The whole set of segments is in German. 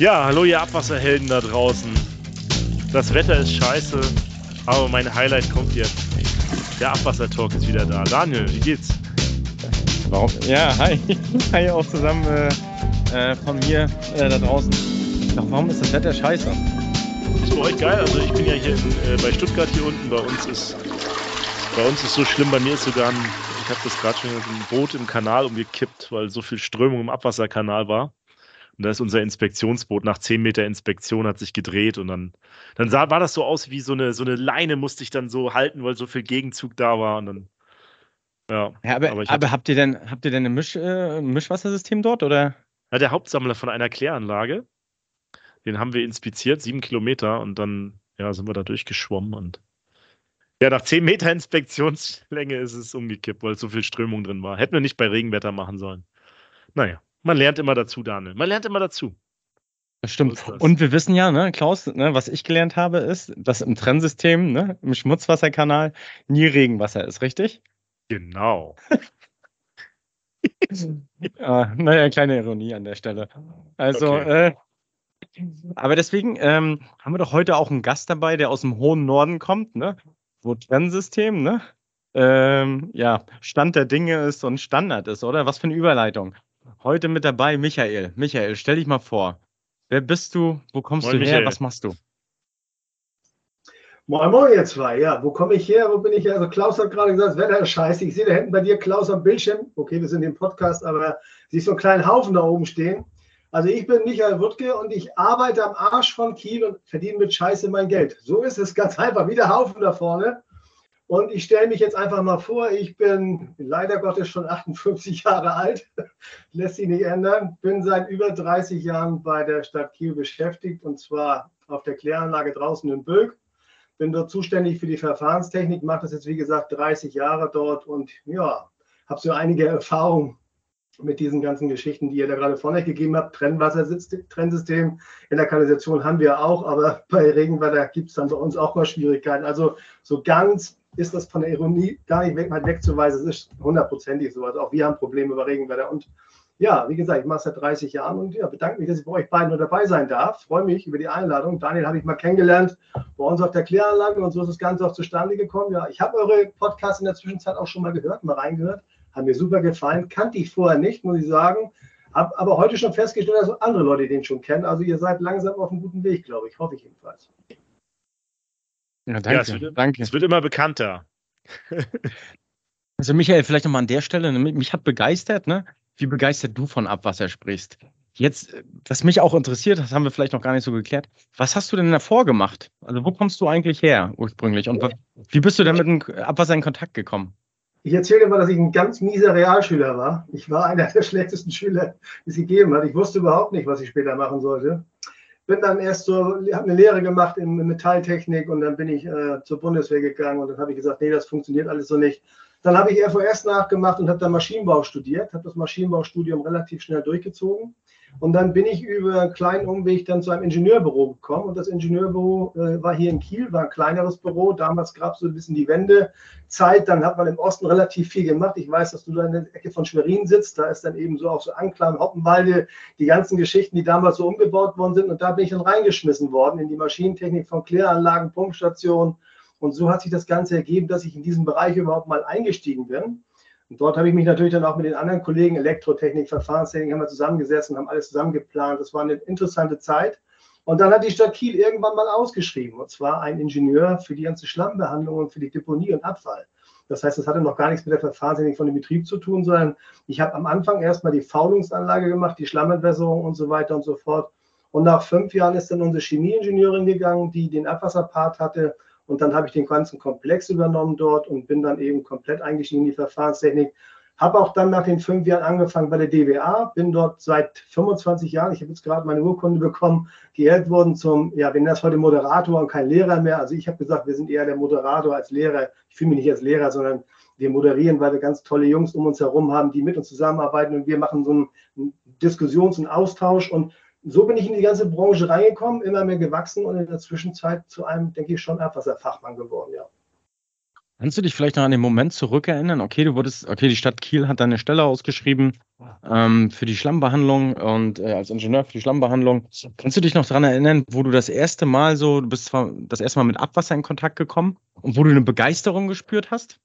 Ja, hallo ihr Abwasserhelden da draußen. Das Wetter ist scheiße, aber mein Highlight kommt jetzt. Der Abwassertalk ist wieder da. Daniel, wie geht's? Warum? Ja, hi. Hi auch zusammen äh, äh, von mir äh, da draußen. Doch, warum ist das Wetter scheiße? Ist bei euch geil? Also ich bin ja hier in, äh, bei Stuttgart hier unten. Bei uns ist bei uns ist so schlimm. Bei mir ist sogar ein, ich habe das gerade schon ein Boot im Kanal umgekippt, weil so viel Strömung im Abwasserkanal war. Und da ist unser Inspektionsboot nach 10 Meter Inspektion hat sich gedreht und dann, dann sah, war das so aus wie so eine, so eine Leine, musste ich dann so halten, weil so viel Gegenzug da war. Und dann, ja. ja aber, aber, aber habt ihr denn, habt ihr denn ein, Misch, äh, Mischwassersystem dort? Oder? Ja, der Hauptsammler von einer Kläranlage. Den haben wir inspiziert, sieben Kilometer, und dann ja, sind wir da durchgeschwommen und ja, nach 10 Meter Inspektionslänge ist es umgekippt, weil so viel Strömung drin war. Hätten wir nicht bei Regenwetter machen sollen. Naja. Man lernt immer dazu, Daniel. Man lernt immer dazu. Das stimmt. Das. Und wir wissen ja, ne, Klaus, ne, was ich gelernt habe, ist, dass im Trennsystem, ne, im Schmutzwasserkanal nie Regenwasser ist, richtig? Genau. ah, naja, kleine Ironie an der Stelle. Also, okay. äh, aber deswegen ähm, haben wir doch heute auch einen Gast dabei, der aus dem hohen Norden kommt, ne? Wo Trennsystem, ne? Ähm, ja, Stand der Dinge ist und Standard ist, oder? Was für eine Überleitung. Heute mit dabei Michael. Michael, stell dich mal vor. Wer bist du? Wo kommst moin, du her? Michael. Was machst du? Moin Moin, ihr zwei. Ja, wo komme ich her? Wo bin ich her? Also Klaus hat gerade gesagt, das Wetter ist scheiße. Ich sehe da hinten bei dir Klaus am Bildschirm. Okay, wir sind im Podcast, aber siehst so einen kleinen Haufen da oben stehen. Also ich bin Michael Wuttke und ich arbeite am Arsch von Kiel und verdiene mit Scheiße mein Geld. So ist es ganz einfach. Wie der Haufen da vorne. Und ich stelle mich jetzt einfach mal vor, ich bin leider Gottes schon 58 Jahre alt, lässt sich nicht ändern, bin seit über 30 Jahren bei der Stadt Kiel beschäftigt und zwar auf der Kläranlage draußen in Bölk. Bin dort zuständig für die Verfahrenstechnik, mache das jetzt wie gesagt 30 Jahre dort und ja, habe so einige Erfahrungen mit diesen ganzen Geschichten, die ihr da gerade euch gegeben habt. Trennwasser-Trennsystem in der Kanalisation haben wir auch, aber bei Regenwetter gibt es dann bei uns auch mal Schwierigkeiten. Also so ganz ist das von der Ironie gar nicht weg, wegzuweisen. Es ist hundertprozentig so. Also auch wir haben Probleme über Regenwetter. Und ja, wie gesagt, ich mache es seit 30 Jahren und ja, bedanke mich, dass ich bei euch beiden nur dabei sein darf. Freue mich über die Einladung. Daniel habe ich mal kennengelernt bei uns auf der Kläranlage und so ist das Ganze auch zustande gekommen. Ja, ich habe eure Podcasts in der Zwischenzeit auch schon mal gehört, mal reingehört. Hat mir super gefallen. Kannte ich vorher nicht, muss ich sagen. Habe aber heute schon festgestellt, dass andere Leute den schon kennen. Also ihr seid langsam auf einem guten Weg, glaube ich. Hoffe ich jedenfalls. Ja, danke. Ja, es, wird, danke. es wird immer bekannter. also Michael, vielleicht nochmal an der Stelle, ne, mich hat begeistert, ne, wie begeistert du von Abwasser sprichst. Jetzt, was mich auch interessiert, das haben wir vielleicht noch gar nicht so geklärt. Was hast du denn davor gemacht? Also wo kommst du eigentlich her ursprünglich und wie bist du denn mit dem Abwasser in Kontakt gekommen? Ich erzähle dir mal, dass ich ein ganz mieser Realschüler war. Ich war einer der schlechtesten Schüler, die es gegeben hat. Ich wusste überhaupt nicht, was ich später machen sollte bin dann erst so, habe eine Lehre gemacht in Metalltechnik und dann bin ich äh, zur Bundeswehr gegangen und dann habe ich gesagt, nee, das funktioniert alles so nicht. Dann habe ich FOS nachgemacht und habe dann Maschinenbau studiert, habe das Maschinenbaustudium relativ schnell durchgezogen und dann bin ich über einen kleinen Umweg dann zu einem Ingenieurbüro gekommen. Und das Ingenieurbüro äh, war hier in Kiel, war ein kleineres Büro. Damals gab es so ein bisschen die Wendezeit. Dann hat man im Osten relativ viel gemacht. Ich weiß, dass du da in der Ecke von Schwerin sitzt. Da ist dann eben so auch so Anklam, Hoppenwalde, die ganzen Geschichten, die damals so umgebaut worden sind. Und da bin ich dann reingeschmissen worden in die Maschinentechnik von Kläranlagen, Pumpstationen. Und so hat sich das Ganze ergeben, dass ich in diesem Bereich überhaupt mal eingestiegen bin. Und dort habe ich mich natürlich dann auch mit den anderen Kollegen, Elektrotechnik, Verfahrenstechnik, haben wir zusammengesessen, haben alles zusammen geplant. Das war eine interessante Zeit. Und dann hat die Stadt Kiel irgendwann mal ausgeschrieben, und zwar ein Ingenieur für die ganze Schlammbehandlung und für die Deponie und Abfall. Das heißt, das hatte noch gar nichts mit der Verfahrenstechnik von dem Betrieb zu tun, sondern ich habe am Anfang erstmal die Faulungsanlage gemacht, die Schlammentwässerung und so weiter und so fort. Und nach fünf Jahren ist dann unsere Chemieingenieurin gegangen, die den Abwasserpart hatte. Und dann habe ich den ganzen Komplex übernommen dort und bin dann eben komplett eingestiegen in die Verfahrenstechnik. Habe auch dann nach den fünf Jahren angefangen bei der DWA, bin dort seit 25 Jahren, ich habe jetzt gerade meine Urkunde bekommen, geehrt worden zum, ja, nennen das heute Moderator und kein Lehrer mehr. Also ich habe gesagt, wir sind eher der Moderator als Lehrer. Ich fühle mich nicht als Lehrer, sondern wir moderieren, weil wir ganz tolle Jungs um uns herum haben, die mit uns zusammenarbeiten und wir machen so einen Diskussions- und Austausch und so bin ich in die ganze Branche reingekommen, immer mehr gewachsen und in der Zwischenzeit zu einem, denke ich, schon Abwasserfachmann geworden, ja. Kannst du dich vielleicht noch an den Moment zurückerinnern? Okay, du wurdest, okay, die Stadt Kiel hat deine Stelle ausgeschrieben ähm, für die Schlammbehandlung und äh, als Ingenieur für die Schlammbehandlung. Kannst du dich noch daran erinnern, wo du das erste Mal so, du bist zwar das erste Mal mit Abwasser in Kontakt gekommen und wo du eine Begeisterung gespürt hast?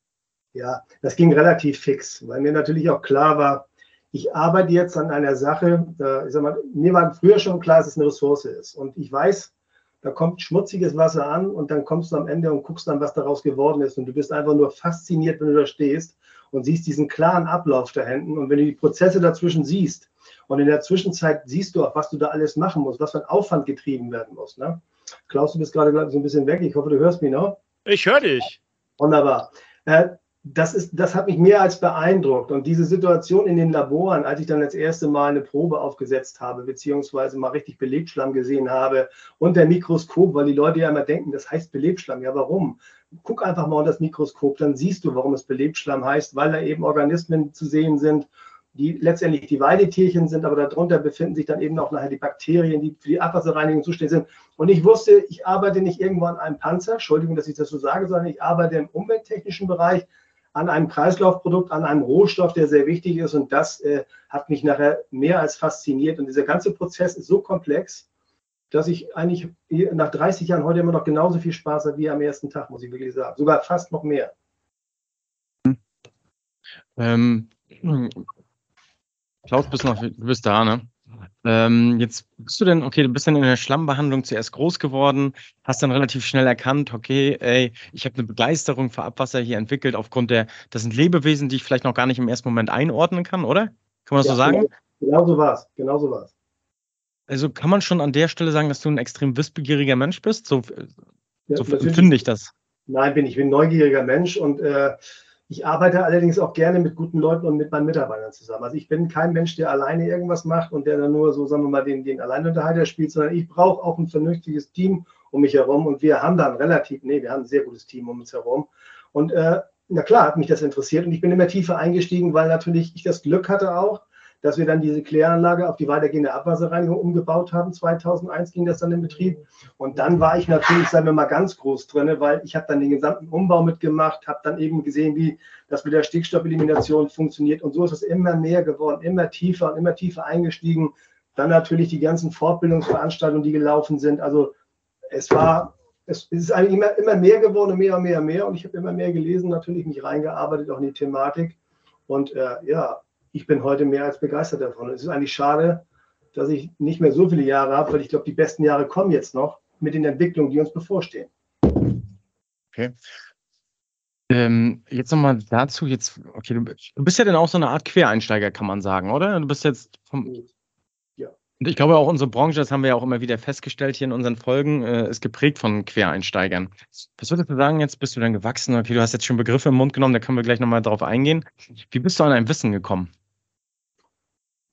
Ja, das ging relativ fix, weil mir natürlich auch klar war, ich arbeite jetzt an einer Sache, ich sag mal, mir war früher schon klar, dass es eine Ressource ist. Und ich weiß, da kommt schmutziges Wasser an und dann kommst du am Ende und guckst dann, was daraus geworden ist. Und du bist einfach nur fasziniert, wenn du da stehst und siehst diesen klaren Ablauf da hinten. Und wenn du die Prozesse dazwischen siehst und in der Zwischenzeit siehst du auch, was du da alles machen musst, was für ein Aufwand getrieben werden muss. Ne? Klaus, du bist gerade so ein bisschen weg. Ich hoffe, du hörst mich noch. Ich höre dich. Wunderbar. Äh, das, ist, das hat mich mehr als beeindruckt. Und diese Situation in den Laboren, als ich dann das erste Mal eine Probe aufgesetzt habe, beziehungsweise mal richtig Belegschlamm gesehen habe unter Mikroskop, weil die Leute ja immer denken, das heißt Belegschlamm. Ja, warum? Guck einfach mal unter das Mikroskop, dann siehst du, warum es Belegschlamm heißt, weil da eben Organismen zu sehen sind, die letztendlich die Weidetierchen sind, aber darunter befinden sich dann eben auch nachher die Bakterien, die für die Abwasserreinigung zuständig sind. Und ich wusste, ich arbeite nicht irgendwo an einem Panzer, Entschuldigung, dass ich das so sage, sondern ich arbeite im umwelttechnischen Bereich an einem Kreislaufprodukt, an einem Rohstoff, der sehr wichtig ist. Und das äh, hat mich nachher mehr als fasziniert. Und dieser ganze Prozess ist so komplex, dass ich eigentlich nach 30 Jahren heute immer noch genauso viel Spaß habe wie am ersten Tag, muss ich wirklich sagen. Sogar fast noch mehr. Ähm, Klaus, bist noch, du bist da, ne? Ähm, jetzt bist du denn, okay, du bist dann in der Schlammbehandlung zuerst groß geworden, hast dann relativ schnell erkannt, okay, ey, ich habe eine Begeisterung für Abwasser hier entwickelt, aufgrund der, das sind Lebewesen, die ich vielleicht noch gar nicht im ersten Moment einordnen kann, oder? Kann man das ja, so sagen? Genau, genau so war's, genau so war's. Also kann man schon an der Stelle sagen, dass du ein extrem wissbegieriger Mensch bist? So, ja, so empfinde ich das. Nein, bin ich. Ich bin ein neugieriger Mensch und äh, ich arbeite allerdings auch gerne mit guten Leuten und mit meinen Mitarbeitern zusammen. Also ich bin kein Mensch, der alleine irgendwas macht und der dann nur so, sagen wir mal, den, den Alleinunterhalter spielt, sondern ich brauche auch ein vernünftiges Team um mich herum und wir haben dann relativ, nee, wir haben ein sehr gutes Team um uns herum. Und äh, na klar hat mich das interessiert und ich bin immer tiefer eingestiegen, weil natürlich ich das Glück hatte auch, dass wir dann diese Kläranlage auf die weitergehende Abwasserreinigung umgebaut haben. 2001 ging das dann in Betrieb. Und dann war ich natürlich, sagen wir mal, ganz groß drin, weil ich habe dann den gesamten Umbau mitgemacht, habe dann eben gesehen, wie das mit der Stickstoffelimination funktioniert. Und so ist es immer mehr geworden, immer tiefer und immer tiefer eingestiegen. Dann natürlich die ganzen Fortbildungsveranstaltungen, die gelaufen sind. Also es war, es ist eigentlich immer, immer mehr geworden, mehr und mehr und mehr. Und ich habe immer mehr gelesen, natürlich mich reingearbeitet, auch in die Thematik. Und äh, ja, ich bin heute mehr als begeistert davon. Es ist eigentlich schade, dass ich nicht mehr so viele Jahre habe, weil ich glaube, die besten Jahre kommen jetzt noch mit den Entwicklungen, die uns bevorstehen. Okay. Ähm, jetzt nochmal dazu, jetzt, okay, du, du, bist ja dann auch so eine Art Quereinsteiger, kann man sagen, oder? Du bist jetzt vom. Ja. Ich glaube auch unsere Branche, das haben wir ja auch immer wieder festgestellt hier in unseren Folgen, äh, ist geprägt von Quereinsteigern. Was würdest du sagen, jetzt bist du dann gewachsen? Okay, du hast jetzt schon Begriffe im Mund genommen, da können wir gleich nochmal drauf eingehen. Wie bist du an dein Wissen gekommen?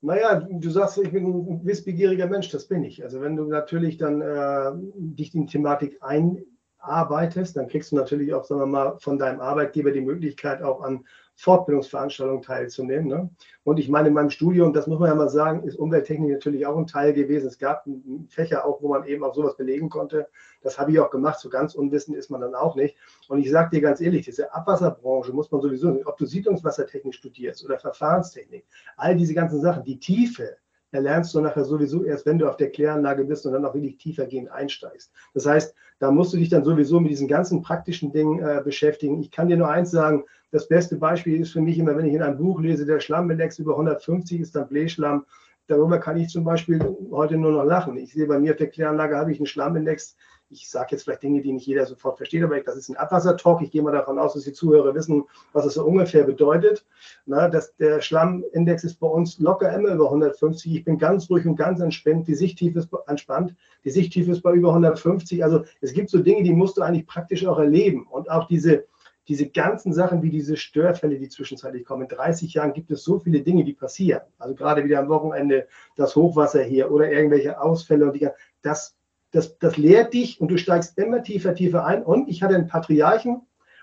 Naja, du sagst, ich bin ein wissbegieriger Mensch, das bin ich. Also wenn du natürlich dann äh, dich in Thematik einarbeitest, dann kriegst du natürlich auch, sagen wir mal, von deinem Arbeitgeber die Möglichkeit, auch an Fortbildungsveranstaltungen teilzunehmen. Ne? Und ich meine, in meinem Studium, das muss man ja mal sagen, ist Umwelttechnik natürlich auch ein Teil gewesen. Es gab Fächer auch, wo man eben auch sowas belegen konnte. Das habe ich auch gemacht. So ganz unwissend ist man dann auch nicht. Und ich sage dir ganz ehrlich, diese Abwasserbranche muss man sowieso, ob du Siedlungswassertechnik studierst oder Verfahrenstechnik, all diese ganzen Sachen, die Tiefe, erlernst du nachher sowieso erst, wenn du auf der Kläranlage bist und dann auch wirklich tiefergehend einsteigst. Das heißt, da musst du dich dann sowieso mit diesen ganzen praktischen Dingen äh, beschäftigen. Ich kann dir nur eins sagen, das beste Beispiel ist für mich immer, wenn ich in einem Buch lese, der Schlammindex über 150 ist dann Blähschlamm. Darüber kann ich zum Beispiel heute nur noch lachen. Ich sehe bei mir auf der Kläranlage habe ich einen Schlammindex. Ich sage jetzt vielleicht Dinge, die nicht jeder sofort versteht, aber das ist ein Abwassertalk. Ich gehe mal davon aus, dass die Zuhörer wissen, was es so ungefähr bedeutet. Na, dass der Schlammindex ist bei uns locker immer über 150. Ich bin ganz ruhig und ganz entspannt. Die Sichttiefe ist entspannt. Die Sichttiefe ist bei über 150. Also es gibt so Dinge, die musst du eigentlich praktisch auch erleben. Und auch diese, diese ganzen Sachen wie diese Störfälle, die zwischenzeitlich kommen. In 30 Jahren gibt es so viele Dinge, die passieren. Also gerade wieder am Wochenende das Hochwasser hier oder irgendwelche Ausfälle und die, das, das, das lehrt dich und du steigst immer tiefer, tiefer ein. Und ich hatte einen Patriarchen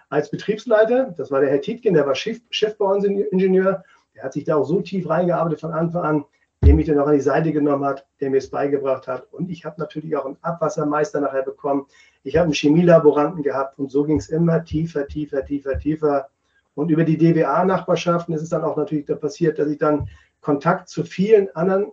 als Betriebsleiter, das war der Herr Tietgen, der war Chef, Chef bei uns Ingenieur. Der hat sich da auch so tief reingearbeitet von Anfang an. der mich dann auch an die Seite genommen hat, der mir es beigebracht hat. Und ich habe natürlich auch einen Abwassermeister nachher bekommen. Ich habe einen Chemielaboranten gehabt und so ging es immer tiefer, tiefer, tiefer, tiefer. Und über die DWA-Nachbarschaften ist es dann auch natürlich da passiert, dass ich dann Kontakt zu vielen anderen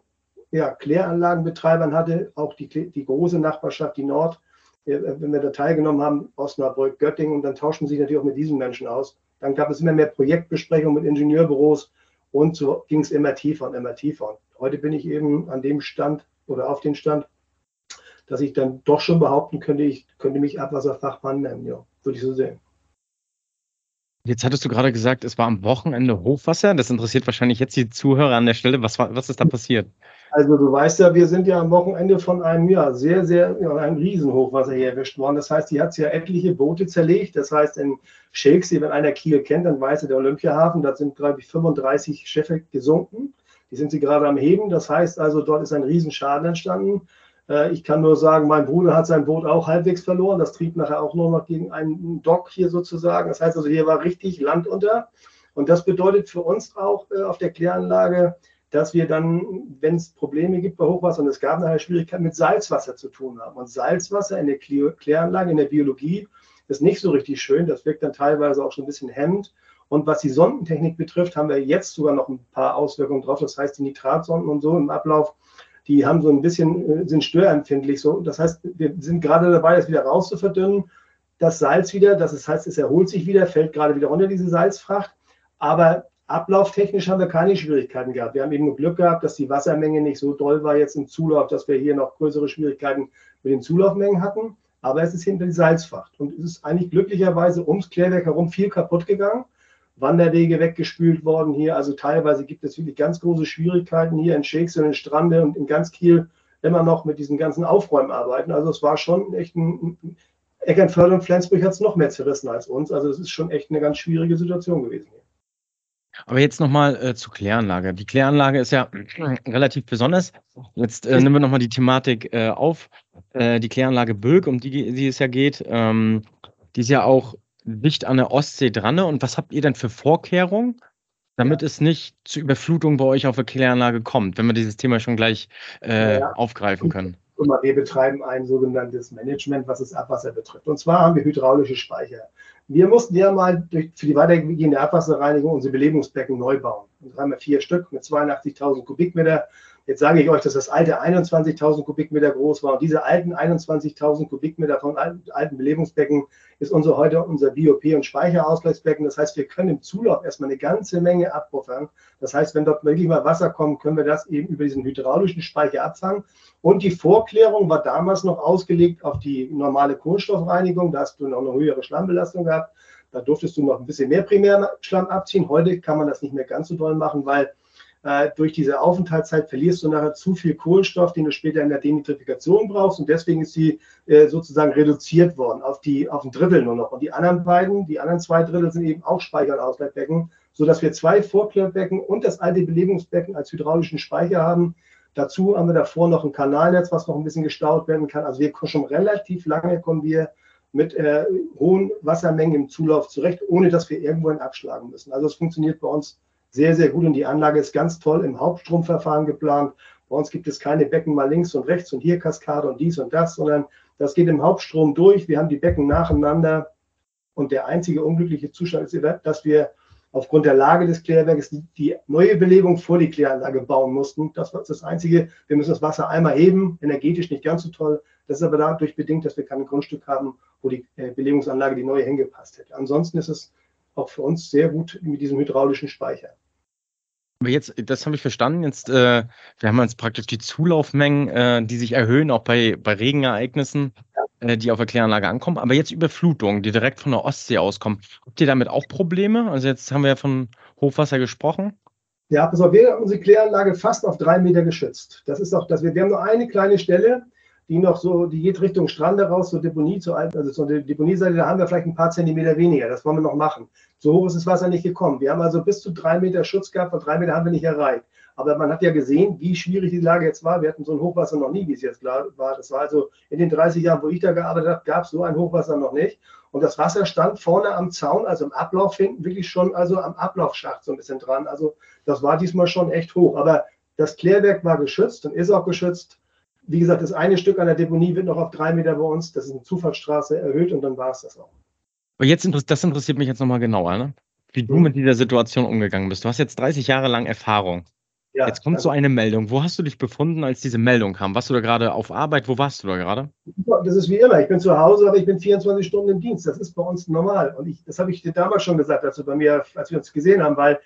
ja, Kläranlagenbetreibern hatte, auch die, die große Nachbarschaft, die Nord, äh, wenn wir da teilgenommen haben, Osnabrück, Göttingen, und dann tauschten sich natürlich auch mit diesen Menschen aus. Dann gab es immer mehr Projektbesprechungen mit Ingenieurbüros und so ging es immer tiefer und immer tiefer. Und heute bin ich eben an dem Stand oder auf dem Stand, dass ich dann doch schon behaupten könnte, ich könnte mich Abwasserfachmann nennen, ja, würde ich so sehen. Jetzt hattest du gerade gesagt, es war am Wochenende Hochwasser. Das interessiert wahrscheinlich jetzt die Zuhörer an der Stelle. Was, war, was ist da passiert? Also du weißt ja, wir sind ja am Wochenende von einem ja, sehr, sehr, ja, einem Riesenhochwasser hier erwischt worden. Das heißt, die hat ja etliche Boote zerlegt. Das heißt, in Shakespeare, wenn einer Kiel kennt, dann weiß er, der Olympiahafen, da sind, glaube ich, 35 Schiffe gesunken. Die sind sie gerade am Heben. Das heißt also, dort ist ein Riesenschaden entstanden. Äh, ich kann nur sagen, mein Bruder hat sein Boot auch halbwegs verloren. Das trieb nachher auch nur noch gegen einen Dock hier sozusagen. Das heißt also, hier war richtig Land unter. Und das bedeutet für uns auch äh, auf der Kläranlage, dass wir dann, wenn es Probleme gibt bei Hochwasser, und es gab nachher Schwierigkeiten mit Salzwasser zu tun haben. Und Salzwasser in der Kläranlage, in der Biologie, ist nicht so richtig schön. Das wirkt dann teilweise auch schon ein bisschen hemmend. Und was die Sondentechnik betrifft, haben wir jetzt sogar noch ein paar Auswirkungen drauf. Das heißt, die Nitratsonden und so im Ablauf, die haben so ein bisschen, äh, sind störempfindlich. So. Das heißt, wir sind gerade dabei, das wieder rauszuverdünnen. Das Salz wieder, das heißt, es erholt sich wieder, fällt gerade wieder runter, diese Salzfracht. Aber Ablauftechnisch haben wir keine Schwierigkeiten gehabt. Wir haben eben Glück gehabt, dass die Wassermenge nicht so doll war jetzt im Zulauf, dass wir hier noch größere Schwierigkeiten mit den Zulaufmengen hatten. Aber es ist hinter die Salzfracht. Und es ist eigentlich glücklicherweise ums Klärwerk herum viel kaputt gegangen. Wanderwege weggespült worden hier. Also teilweise gibt es wirklich ganz große Schwierigkeiten hier in Shakes und in Strande und in ganz Kiel immer noch mit diesen ganzen Aufräumarbeiten. Also es war schon echt ein, Eckernförde und Flensburg hat es noch mehr zerrissen als uns. Also es ist schon echt eine ganz schwierige Situation gewesen hier. Aber jetzt nochmal äh, zur Kläranlage. Die Kläranlage ist ja relativ besonders. Jetzt äh, nehmen wir nochmal die Thematik äh, auf. Äh, die Kläranlage Böck, um die, die es ja geht, ähm, die ist ja auch dicht an der Ostsee dran. Und was habt ihr denn für Vorkehrungen, damit ja. es nicht zu Überflutung bei euch auf der Kläranlage kommt, wenn wir dieses Thema schon gleich äh, ja. aufgreifen können? Guck mal, wir betreiben ein sogenanntes Management, was das Abwasser betrifft. Und zwar haben wir hydraulische Speicher. Wir mussten ja mal durch, für die weitergehende Abwasserreinigung unsere Belebungsbecken neu bauen. Und haben wir vier Stück mit 82.000 Kubikmeter. Jetzt sage ich euch, dass das alte 21.000 Kubikmeter groß war. Und diese alten 21.000 Kubikmeter von alten Belebungsbecken ist unser heute unser BOP- und Speicherausgleichsbecken. Das heißt, wir können im Zulauf erstmal eine ganze Menge abpuffern. Das heißt, wenn dort wirklich mal Wasser kommt, können wir das eben über diesen hydraulischen Speicher abfangen. Und die Vorklärung war damals noch ausgelegt auf die normale Kohlenstoffreinigung. Da hast du noch eine höhere Schlammbelastung gehabt. Da durftest du noch ein bisschen mehr Primärschlamm abziehen. Heute kann man das nicht mehr ganz so doll machen, weil äh, durch diese Aufenthaltszeit verlierst du nachher zu viel Kohlenstoff, den du später in der Denitrifikation brauchst. Und deswegen ist sie äh, sozusagen reduziert worden auf, die, auf ein Drittel nur noch. Und die anderen beiden, die anderen zwei Drittel sind eben auch Speicher- und Ausleitbecken, sodass wir zwei Vorklärbecken und das alte Belebungsbecken als hydraulischen Speicher haben. Dazu haben wir davor noch ein Kanalnetz, was noch ein bisschen gestaut werden kann. Also wir schon relativ lange kommen wir mit äh, hohen Wassermengen im Zulauf zurecht, ohne dass wir irgendwo abschlagen müssen. Also es funktioniert bei uns sehr, sehr gut und die Anlage ist ganz toll im Hauptstromverfahren geplant. Bei uns gibt es keine Becken mal links und rechts und hier Kaskade und dies und das, sondern das geht im Hauptstrom durch. Wir haben die Becken nacheinander und der einzige unglückliche Zustand ist, dass wir aufgrund der Lage des Klärwerkes die neue Belegung vor die Kläranlage bauen mussten. Das war das Einzige. Wir müssen das Wasser einmal heben, energetisch nicht ganz so toll. Das ist aber dadurch bedingt, dass wir kein Grundstück haben, wo die äh, Belegungsanlage die neue hingepasst hätte. Ansonsten ist es auch für uns sehr gut mit diesem hydraulischen Speicher. Aber jetzt, das habe ich verstanden. Jetzt, äh, wir haben jetzt praktisch die Zulaufmengen, äh, die sich erhöhen, auch bei, bei Regenereignissen, äh, die auf der Kläranlage ankommen. Aber jetzt Überflutungen, die direkt von der Ostsee auskommen. Habt ihr damit auch Probleme? Also jetzt haben wir ja von Hochwasser gesprochen. Ja, auf, wir haben unsere Kläranlage fast auf drei Meter geschützt. Das ist auch, dass wir, wir haben nur eine kleine Stelle, die noch so, die geht Richtung Strand raus, zur Deponie, zur alten, also zur Deponieseite, da haben wir vielleicht ein paar Zentimeter weniger. Das wollen wir noch machen. So hoch ist das Wasser nicht gekommen. Wir haben also bis zu drei Meter Schutz gehabt, von drei Meter haben wir nicht erreicht. Aber man hat ja gesehen, wie schwierig die Lage jetzt war. Wir hatten so ein Hochwasser noch nie, wie es jetzt klar war. Das war also in den 30 Jahren, wo ich da gearbeitet habe, gab es so ein Hochwasser noch nicht. Und das Wasser stand vorne am Zaun, also im Ablauf hinten, wirklich schon also am Ablaufschacht so ein bisschen dran. Also das war diesmal schon echt hoch. Aber Das Klärwerk war geschützt und ist auch geschützt. Wie gesagt, das eine Stück an der Deponie wird noch auf drei Meter bei uns, das ist eine Zufahrtsstraße, erhöht und dann war es das auch. Aber jetzt, das interessiert mich jetzt nochmal genauer, ne? wie du hm. mit dieser Situation umgegangen bist. Du hast jetzt 30 Jahre lang Erfahrung. Ja, Jetzt kommt so eine Meldung. Wo hast du dich befunden, als diese Meldung kam? Warst du da gerade auf Arbeit? Wo warst du da gerade? Das ist wie immer. Ich bin zu Hause, aber ich bin 24 Stunden im Dienst. Das ist bei uns normal. Und ich, das habe ich dir damals schon gesagt, als, du bei mir, als wir uns gesehen haben, weil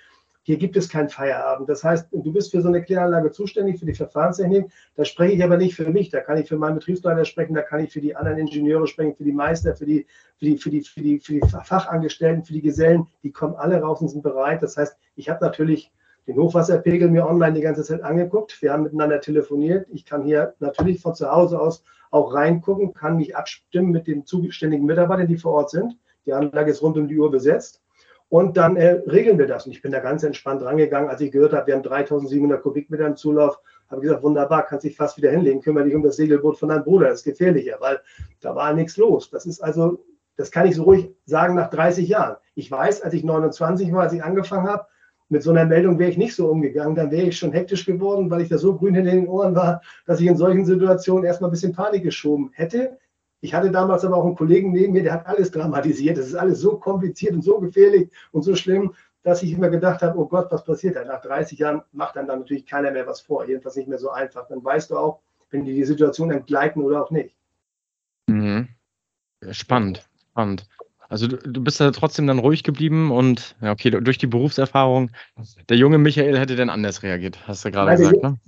hier gibt es keinen Feierabend. Das heißt, du bist für so eine Kläranlage zuständig, für die Verfahrenstechnik. Da spreche ich aber nicht für mich. Da kann ich für meinen Betriebsleiter sprechen, da kann ich für die anderen Ingenieure sprechen, für die Meister, für die, für die, für die, für die, für die Fachangestellten, für die Gesellen. Die kommen alle raus und sind bereit. Das heißt, ich habe natürlich den Hochwasserpegel mir online die ganze Zeit angeguckt. Wir haben miteinander telefoniert. Ich kann hier natürlich von zu Hause aus auch reingucken, kann mich abstimmen mit den zuständigen Mitarbeitern, die vor Ort sind. Die Anlage ist rund um die Uhr besetzt. Und dann äh, regeln wir das. Und ich bin da ganz entspannt rangegangen. Als ich gehört habe, wir haben 3700 Kubikmeter im Zulauf, habe gesagt, wunderbar, kannst dich fast wieder hinlegen, kümmere dich um das Segelboot von deinem Bruder, das ist gefährlicher, weil da war nichts los. Das ist also, das kann ich so ruhig sagen nach 30 Jahren. Ich weiß, als ich 29 war, als ich angefangen habe, mit so einer Meldung wäre ich nicht so umgegangen, dann wäre ich schon hektisch geworden, weil ich da so grün hinter den Ohren war, dass ich in solchen Situationen erstmal ein bisschen Panik geschoben hätte. Ich hatte damals aber auch einen Kollegen neben mir, der hat alles dramatisiert. Das ist alles so kompliziert und so gefährlich und so schlimm, dass ich immer gedacht habe, oh Gott, was passiert da? Nach 30 Jahren macht dann, dann natürlich keiner mehr was vor. Jedenfalls nicht mehr so einfach. Dann weißt du auch, wenn die die Situation entgleiten oder auch nicht. Mhm. Spannend, spannend. Also du, du bist da trotzdem dann ruhig geblieben und ja, okay, durch die Berufserfahrung, der junge Michael hätte dann anders reagiert, hast du gerade gesagt, ne?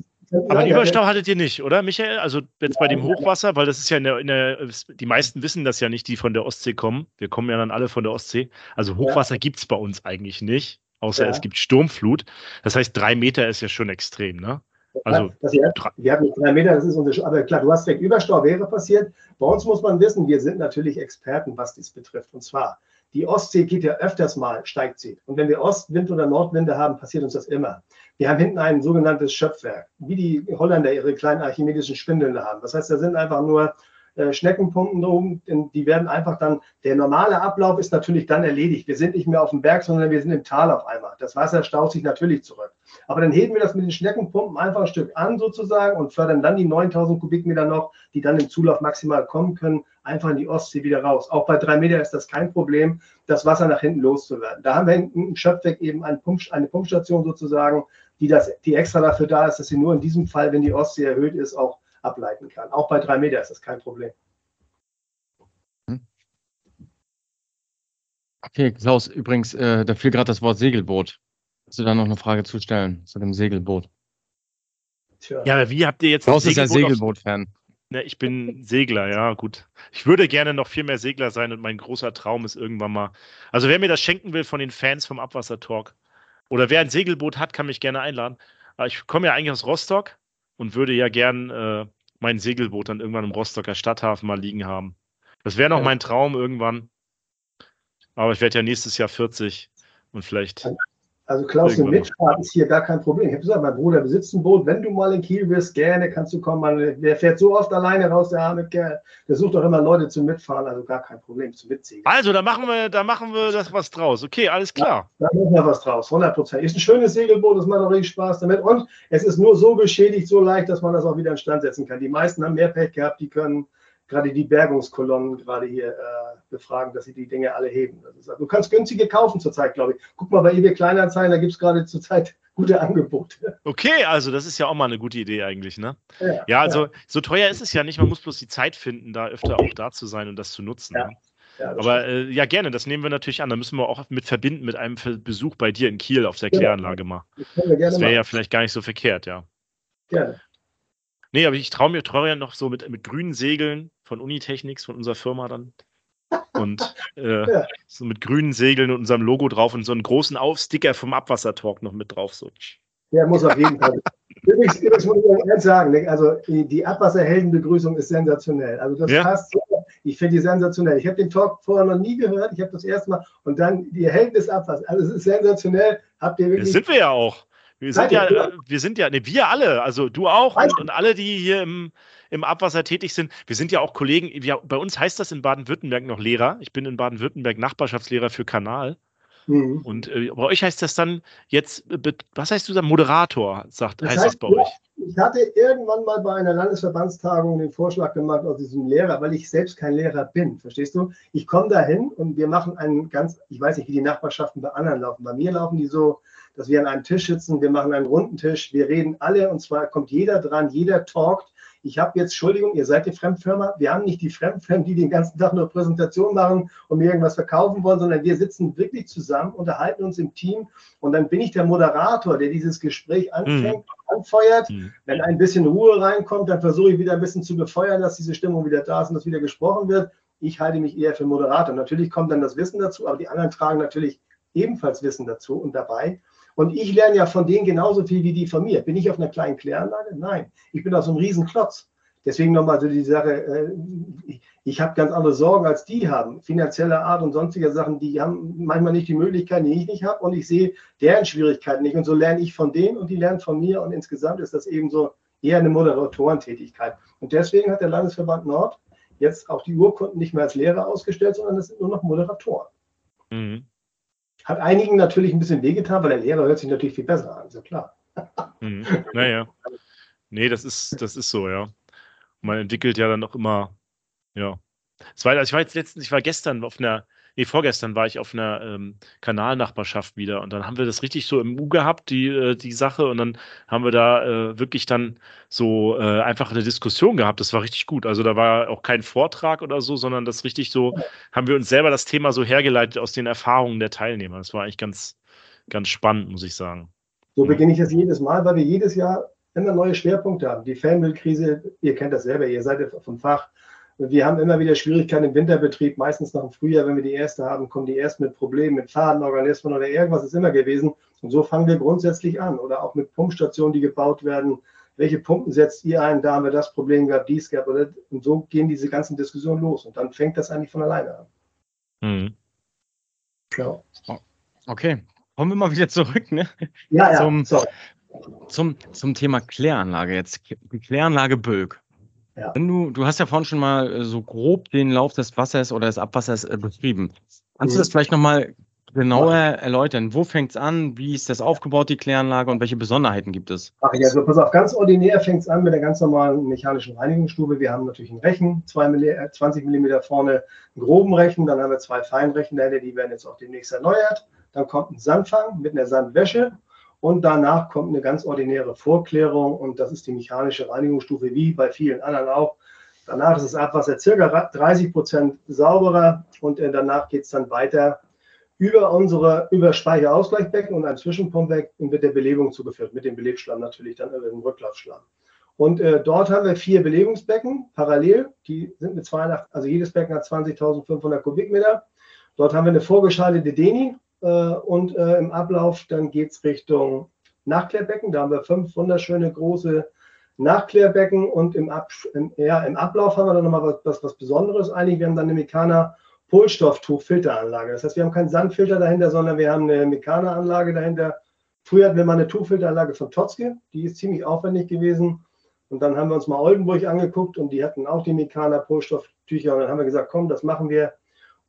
Aber einen Überstau hattet ihr nicht, oder, Michael? Also jetzt bei dem Hochwasser, weil das ist ja in der, in der, die meisten wissen das ja nicht, die von der Ostsee kommen. Wir kommen ja dann alle von der Ostsee. Also Hochwasser ja. gibt es bei uns eigentlich nicht, außer ja. es gibt Sturmflut. Das heißt, drei Meter ist ja schon extrem, ne? Also, das wir, wir haben drei Meter, das ist unsere, aber klar, du hast recht, Überstau wäre passiert. Bei uns muss man wissen, wir sind natürlich Experten, was dies betrifft. Und zwar, die Ostsee geht ja öfters mal, steigt sie. Und wenn wir Ostwind oder Nordwinde haben, passiert uns das immer. Wir haben hinten ein sogenanntes Schöpfwerk, wie die Holländer ihre kleinen archimedischen Spindeln haben. Das heißt, da sind einfach nur äh, Schneckenpumpen drum, die werden einfach dann, der normale Ablauf ist natürlich dann erledigt. Wir sind nicht mehr auf dem Berg, sondern wir sind im Tal auf einmal. Das Wasser staut sich natürlich zurück. Aber dann heben wir das mit den Schneckenpumpen einfach ein Stück an sozusagen und fördern dann die 9000 Kubikmeter noch, die dann im Zulauf maximal kommen können, einfach in die Ostsee wieder raus. Auch bei drei Meter ist das kein Problem, das Wasser nach hinten loszuwerden. Da haben wir hinten im Schöpfwerk eben eine, Pump, eine Pumpstation sozusagen, die, das, die extra dafür da ist, dass sie nur in diesem Fall, wenn die Ostsee erhöht ist, auch ableiten kann. Auch bei drei Meter ist das kein Problem. Hm. Okay, Klaus, übrigens, äh, da fiel gerade das Wort Segelboot. Hast du da noch eine Frage zu stellen zu dem Segelboot? Tja. Ja, wie habt ihr jetzt. Klaus ist ja Segelboot-Fan. Ne, ich bin Segler, ja, gut. Ich würde gerne noch viel mehr Segler sein und mein großer Traum ist irgendwann mal. Also, wer mir das schenken will von den Fans vom Abwasser-Talk oder wer ein Segelboot hat, kann mich gerne einladen. Ich komme ja eigentlich aus Rostock und würde ja gern äh, mein Segelboot dann irgendwann im Rostocker Stadthafen mal liegen haben. Das wäre noch ja. mein Traum irgendwann. Aber ich werde ja nächstes Jahr 40 und vielleicht also Klaus, eine Mitfahrt ist hier gar kein Problem. Ich habe gesagt, mein Bruder besitzt ein Boot. Wenn du mal in Kiel bist, gerne kannst du kommen. Der fährt so oft alleine raus, der arme Kerl. Der sucht doch immer Leute zum Mitfahren, also gar kein Problem zum Mitziehen. Also, da machen wir, da machen wir das was draus. Okay, alles klar. Ja, da machen wir was draus, 100 Prozent. Ist ein schönes Segelboot, das macht auch richtig Spaß damit. Und es ist nur so beschädigt, so leicht, dass man das auch wieder in Stand setzen kann. Die meisten haben mehr Pech gehabt, die können gerade die Bergungskolonnen gerade hier äh, befragen, dass sie die Dinge alle heben. Ist, du kannst günstige kaufen zurzeit, glaube ich. Guck mal bei eBay Kleinanzeigen, da gibt es gerade zurzeit gute Angebote. Okay, also das ist ja auch mal eine gute Idee eigentlich, ne? Ja, ja also ja. so teuer ist es ja nicht. Man muss bloß die Zeit finden, da öfter auch da zu sein und das zu nutzen. Ja. Ne? Aber äh, ja, gerne, das nehmen wir natürlich an. Da müssen wir auch mit verbinden mit einem Besuch bei dir in Kiel auf der Kläranlage mal. Das, das wäre ja vielleicht gar nicht so verkehrt, ja. Gerne. Nee, aber ich traue mir treu ja noch so mit, mit grünen Segeln von Unitechnics, von unserer Firma dann. Und äh, ja. so mit grünen Segeln und unserem Logo drauf und so einen großen Aufsticker vom Abwassertalk noch mit drauf. So. Ja, muss auf jeden Fall. übrigens, übrigens muss ich eins sagen, ne, also die Abwasserheldenbegrüßung ist sensationell. Also das ja. passt. Ich finde die sensationell. Ich habe den Talk vorher noch nie gehört. Ich habe das erste Mal und dann die Helden des Abwassers. Also es ist sensationell. Habt ihr wirklich. Das sind wir ja auch. Wir sind ja, äh, wir sind ja, ne, wir alle, also du auch und, und, alle, die hier im, im Abwasser tätig sind. Wir sind ja auch Kollegen. Wir, bei uns heißt das in Baden-Württemberg noch Lehrer. Ich bin in Baden-Württemberg Nachbarschaftslehrer für Kanal. Mhm. Und äh, bei euch heißt das dann jetzt, äh, was heißt du da? Moderator, sagt, das heißt, heißt das bei euch? Ich hatte irgendwann mal bei einer Landesverbandstagung den Vorschlag gemacht aus diesem Lehrer, weil ich selbst kein Lehrer bin, verstehst du? Ich komme da hin und wir machen einen ganz, ich weiß nicht, wie die Nachbarschaften bei anderen laufen. Bei mir laufen die so, dass wir an einem Tisch sitzen, wir machen einen runden Tisch, wir reden alle und zwar kommt jeder dran, jeder talkt ich habe jetzt, Entschuldigung, ihr seid die Fremdfirma, wir haben nicht die Fremdfirmen, die den ganzen Tag nur Präsentation machen und mir irgendwas verkaufen wollen, sondern wir sitzen wirklich zusammen, unterhalten uns im Team und dann bin ich der Moderator, der dieses Gespräch anfängt, mhm. anfeuert. Mhm. Wenn ein bisschen Ruhe reinkommt, dann versuche ich wieder ein bisschen zu befeuern, dass diese Stimmung wieder da ist und dass wieder gesprochen wird. Ich halte mich eher für Moderator. Natürlich kommt dann das Wissen dazu, aber die anderen tragen natürlich ebenfalls Wissen dazu und dabei. Und ich lerne ja von denen genauso viel wie die von mir. Bin ich auf einer kleinen Kläranlage? Nein. Ich bin auf so einem riesen Klotz. Deswegen nochmal so die Sache, äh, ich habe ganz andere Sorgen, als die haben. Finanzieller Art und sonstige Sachen, die haben manchmal nicht die Möglichkeiten, die ich nicht habe. Und ich sehe deren Schwierigkeiten nicht. Und so lerne ich von denen und die lernen von mir. Und insgesamt ist das eben so eher eine Moderatorentätigkeit. Und deswegen hat der Landesverband Nord jetzt auch die Urkunden nicht mehr als Lehrer ausgestellt, sondern es sind nur noch Moderatoren. Mhm. Hat einigen natürlich ein bisschen wehgetan, weil der Lehrer hört sich natürlich viel besser an, ist ja klar. Mhm. Naja. Nee, das ist, das ist so, ja. Man entwickelt ja dann auch immer, ja. War, ich war jetzt letztens, ich war gestern auf einer nee, vorgestern war ich auf einer ähm, Kanalnachbarschaft wieder und dann haben wir das richtig so im U gehabt, die, äh, die Sache, und dann haben wir da äh, wirklich dann so äh, einfach eine Diskussion gehabt. Das war richtig gut. Also da war auch kein Vortrag oder so, sondern das richtig so, haben wir uns selber das Thema so hergeleitet aus den Erfahrungen der Teilnehmer. Das war eigentlich ganz, ganz spannend, muss ich sagen. So beginne ich das jedes Mal, weil wir jedes Jahr immer neue Schwerpunkte haben. Die Fanmüllkrise, ihr kennt das selber, ihr seid vom Fach. Wir haben immer wieder Schwierigkeiten im Winterbetrieb, meistens noch im Frühjahr, wenn wir die erste haben, kommen die erst mit Problemen, mit Fadenorganismen oder irgendwas ist immer gewesen. Und so fangen wir grundsätzlich an. Oder auch mit Pumpstationen, die gebaut werden. Welche Pumpen setzt ihr ein? Da haben wir das Problem gehabt, dies gehabt. Oder, und so gehen diese ganzen Diskussionen los. Und dann fängt das eigentlich von alleine an. Mhm. Ja. Okay, kommen wir mal wieder zurück. Ne? Ja, ja. Zum, zum, zum Thema Kläranlage jetzt. Kläranlage Bölk. Ja. Wenn du, du hast ja vorhin schon mal äh, so grob den Lauf des Wassers oder des Abwassers äh, beschrieben. Kannst mhm. du das vielleicht nochmal genauer erläutern? Wo fängt es an? Wie ist das aufgebaut, die Kläranlage und welche Besonderheiten gibt es? Ach ja, also pass auf, ganz ordinär fängt es an mit der ganz normalen mechanischen Reinigungsstube. Wir haben natürlich einen Rechen, 20 mm äh, vorne einen groben Rechen, dann haben wir zwei Feinrechen dahinter, die werden jetzt auch demnächst erneuert. Dann kommt ein Sandfang mit einer Sandwäsche und danach kommt eine ganz ordinäre Vorklärung und das ist die mechanische Reinigungsstufe, wie bei vielen anderen auch. Danach ist das Abwasser circa 30 Prozent sauberer und äh, danach geht es dann weiter über unsere über Speicherausgleichbecken und ein Zwischenpumpbecken wird der Belebung zugeführt, mit dem Belebschlamm natürlich dann über den Rücklaufschlamm. Und äh, dort haben wir vier Belegungsbecken parallel, die sind mit 82, also jedes Becken hat 20.500 Kubikmeter. Dort haben wir eine vorgeschaltete Deni, äh, und äh, im Ablauf dann geht es Richtung Nachklärbecken. Da haben wir fünf wunderschöne große Nachklärbecken und im, Ab im, ja, im Ablauf haben wir dann nochmal was, was, was Besonderes eigentlich. Wir haben dann eine Mekana Polstofftuchfilteranlage. Das heißt, wir haben keinen Sandfilter dahinter, sondern wir haben eine Mekana-Anlage dahinter. Früher hatten wir mal eine Tuchfilteranlage von Totzke, die ist ziemlich aufwendig gewesen. Und dann haben wir uns mal Oldenburg angeguckt und die hatten auch die Mekana Polstofftücher. Und dann haben wir gesagt, komm, das machen wir.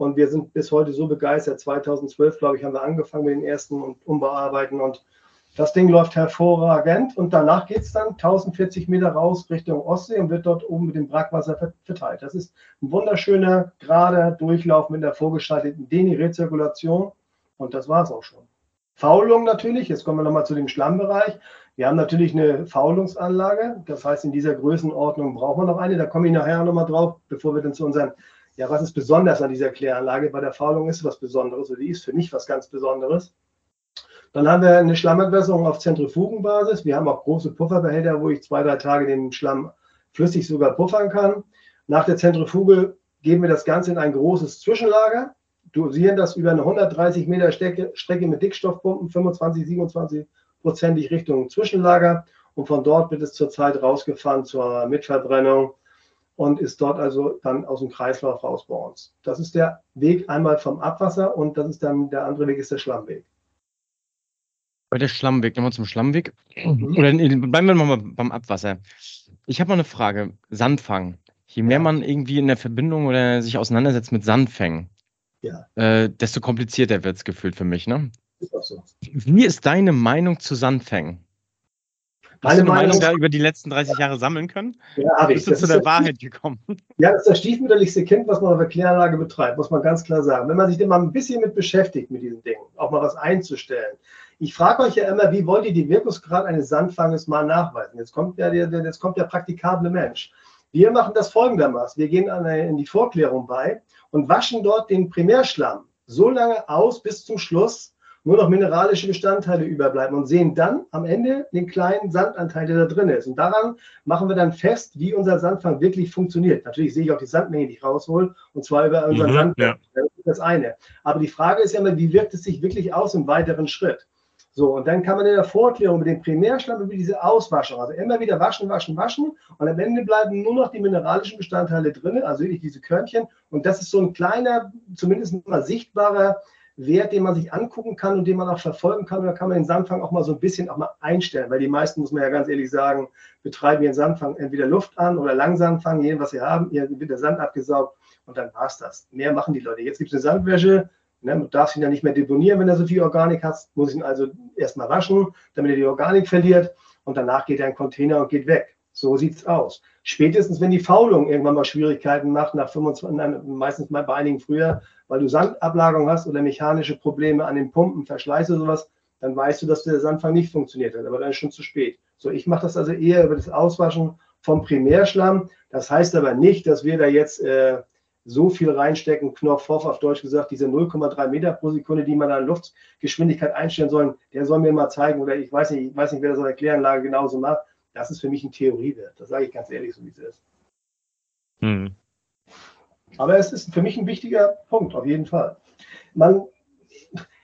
Und wir sind bis heute so begeistert. 2012, glaube ich, haben wir angefangen mit den ersten und Umbearbeiten. Und das Ding läuft hervorragend. Und danach geht es dann 1040 Meter raus Richtung Ostsee und wird dort oben mit dem Brackwasser verteilt. Das ist ein wunderschöner, gerader Durchlauf mit einer vorgeschalteten Deni-Rezirkulation. Und das war es auch schon. Faulung natürlich. Jetzt kommen wir nochmal zu dem Schlammbereich. Wir haben natürlich eine Faulungsanlage. Das heißt, in dieser Größenordnung brauchen wir noch eine. Da komme ich nachher nochmal drauf, bevor wir dann zu unseren ja, was ist besonders an dieser Kläranlage? Bei der Faulung ist was Besonderes oder die ist für mich was ganz Besonderes. Dann haben wir eine Schlammentwässerung auf Zentrifugenbasis. Wir haben auch große Pufferbehälter, wo ich zwei, drei Tage den Schlamm flüssig sogar puffern kann. Nach der Zentrifuge geben wir das Ganze in ein großes Zwischenlager, dosieren das über eine 130 Meter Strecke, Strecke mit Dickstoffpumpen, 25, 27 prozentig Richtung Zwischenlager und von dort wird es zurzeit rausgefahren zur Mitverbrennung und ist dort also dann aus dem Kreislauf raus bei uns. Das ist der Weg einmal vom Abwasser und das ist dann der andere Weg ist der Schlammweg. Bei der Schlammweg, nochmal zum Schlammweg. Mhm. Oder bleiben wir mal beim Abwasser. Ich habe mal eine Frage. Sandfang. Je mehr man irgendwie in der Verbindung oder sich auseinandersetzt mit Sandfängen, ja. äh, desto komplizierter wird es gefühlt für mich. Ne? Ist auch so. Wie ist deine Meinung zu Sandfängen? Hast du eine Meinung da über die letzten 30 Jahre sammeln können? Ja, habe ich. Bist du zu der Wahrheit gekommen? Ja, das ist das stiefmütterlichste Kind, was man auf der Kläranlage betreibt, muss man ganz klar sagen. Wenn man sich denn mal ein bisschen mit beschäftigt, mit diesen Dingen, auch mal was einzustellen. Ich frage euch ja immer, wie wollt ihr den Wirkungsgrad eines Sandfanges mal nachweisen? Jetzt kommt ja der, jetzt kommt der praktikable Mensch. Wir machen das folgendermaßen. Wir gehen in die Vorklärung bei und waschen dort den Primärschlamm so lange aus bis zum Schluss, nur noch mineralische Bestandteile überbleiben und sehen dann am Ende den kleinen Sandanteil, der da drin ist. Und daran machen wir dann fest, wie unser Sandfang wirklich funktioniert. Natürlich sehe ich auch die Sandmenge, die ich raushole, und zwar über unseren mhm, Sandfang. Ja. Das ist das eine. Aber die Frage ist ja immer, wie wirkt es sich wirklich aus im weiteren Schritt? So, und dann kann man in der Vorklärung mit dem Primärschlamm über diese Auswaschung, also immer wieder waschen, waschen, waschen und am Ende bleiben nur noch die mineralischen Bestandteile drin, also wirklich diese Körnchen und das ist so ein kleiner, zumindest mal sichtbarer Wert, den man sich angucken kann und den man auch verfolgen kann. Und da kann man den Sandfang auch mal so ein bisschen auch mal einstellen, weil die meisten, muss man ja ganz ehrlich sagen, betreiben ihren Sandfang entweder Luft an oder Langsandfang, je was sie haben, hier wird der Sand abgesaugt und dann war es das. Mehr machen die Leute. Jetzt gibt es eine Sandwäsche, ne, du darfst ihn ja nicht mehr deponieren, wenn er so viel Organik hat, muss ihn also erstmal waschen, damit er die Organik verliert und danach geht er in den Container und geht weg. So sieht es aus. Spätestens, wenn die Faulung irgendwann mal Schwierigkeiten macht, nach 25, meistens mal bei einigen früher, weil du Sandablagerung hast oder mechanische Probleme an den Pumpen, Verschleiß oder sowas, dann weißt du, dass der Sandfang nicht funktioniert hat, aber dann ist schon zu spät. So, ich mache das also eher über das Auswaschen vom Primärschlamm. Das heißt aber nicht, dass wir da jetzt äh, so viel reinstecken, Knopf auf Deutsch gesagt, diese 0,3 Meter pro Sekunde, die man an Luftgeschwindigkeit einstellen soll, der soll mir mal zeigen, oder ich weiß nicht, ich weiß nicht, wer das in der Kläranlage genauso macht, das ist für mich ein Theoriewert. Das sage ich ganz ehrlich, so wie es ist. Hm. Aber es ist für mich ein wichtiger Punkt, auf jeden Fall. Man,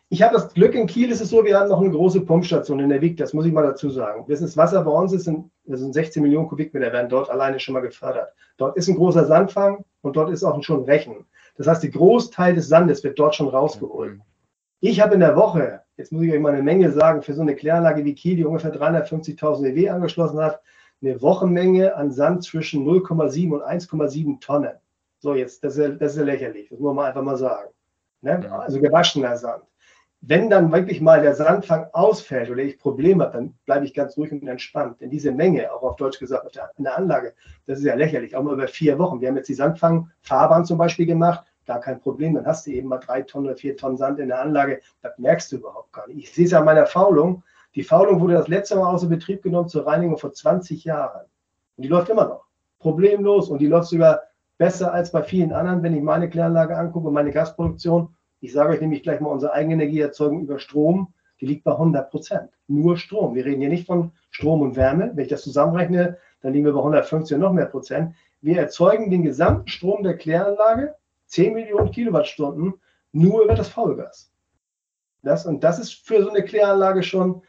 ich habe das Glück, in Kiel ist es so, wir haben noch eine große Pumpstation in der Wieg, das muss ich mal dazu sagen. Das ist Wasser bei uns, ist in, das sind 16 Millionen Kubikmeter, werden dort alleine schon mal gefördert. Dort ist ein großer Sandfang und dort ist auch schon Rechen. Das heißt, der Großteil des Sandes wird dort schon rausgeholt. Mhm. Ich habe in der Woche jetzt muss ich euch mal eine Menge sagen, für so eine Kläranlage wie Kiel, die ungefähr 350.000 EW angeschlossen hat, eine Wochenmenge an Sand zwischen 0,7 und 1,7 Tonnen. So, jetzt, das ist, ja, das ist ja lächerlich, das muss man einfach mal sagen. Ne? Ja. Also gewaschener Sand. Wenn dann wirklich mal der Sandfang ausfällt oder ich Probleme habe, dann bleibe ich ganz ruhig und entspannt. Denn diese Menge, auch auf Deutsch gesagt, auf der, in der Anlage, das ist ja lächerlich, auch mal über vier Wochen. Wir haben jetzt die Sandfangfahrbahn zum Beispiel gemacht gar kein Problem. Dann hast du eben mal drei Tonnen oder vier Tonnen Sand in der Anlage. Das merkst du überhaupt gar nicht. Ich sehe es ja an meiner Faulung. Die Faulung wurde das letzte Mal außer Betrieb genommen zur Reinigung vor 20 Jahren. Und die läuft immer noch. Problemlos. Und die läuft sogar besser als bei vielen anderen, wenn ich meine Kläranlage angucke, meine Gasproduktion. Ich sage euch nämlich gleich mal, unsere Eigenenergieerzeugung über Strom, die liegt bei 100 Prozent. Nur Strom. Wir reden hier nicht von Strom und Wärme. Wenn ich das zusammenrechne, dann liegen wir bei 150 und noch mehr Prozent. Wir erzeugen den gesamten Strom der Kläranlage 10 Millionen Kilowattstunden nur über das Faulgas. Das, und das ist für so eine Kläranlage schon,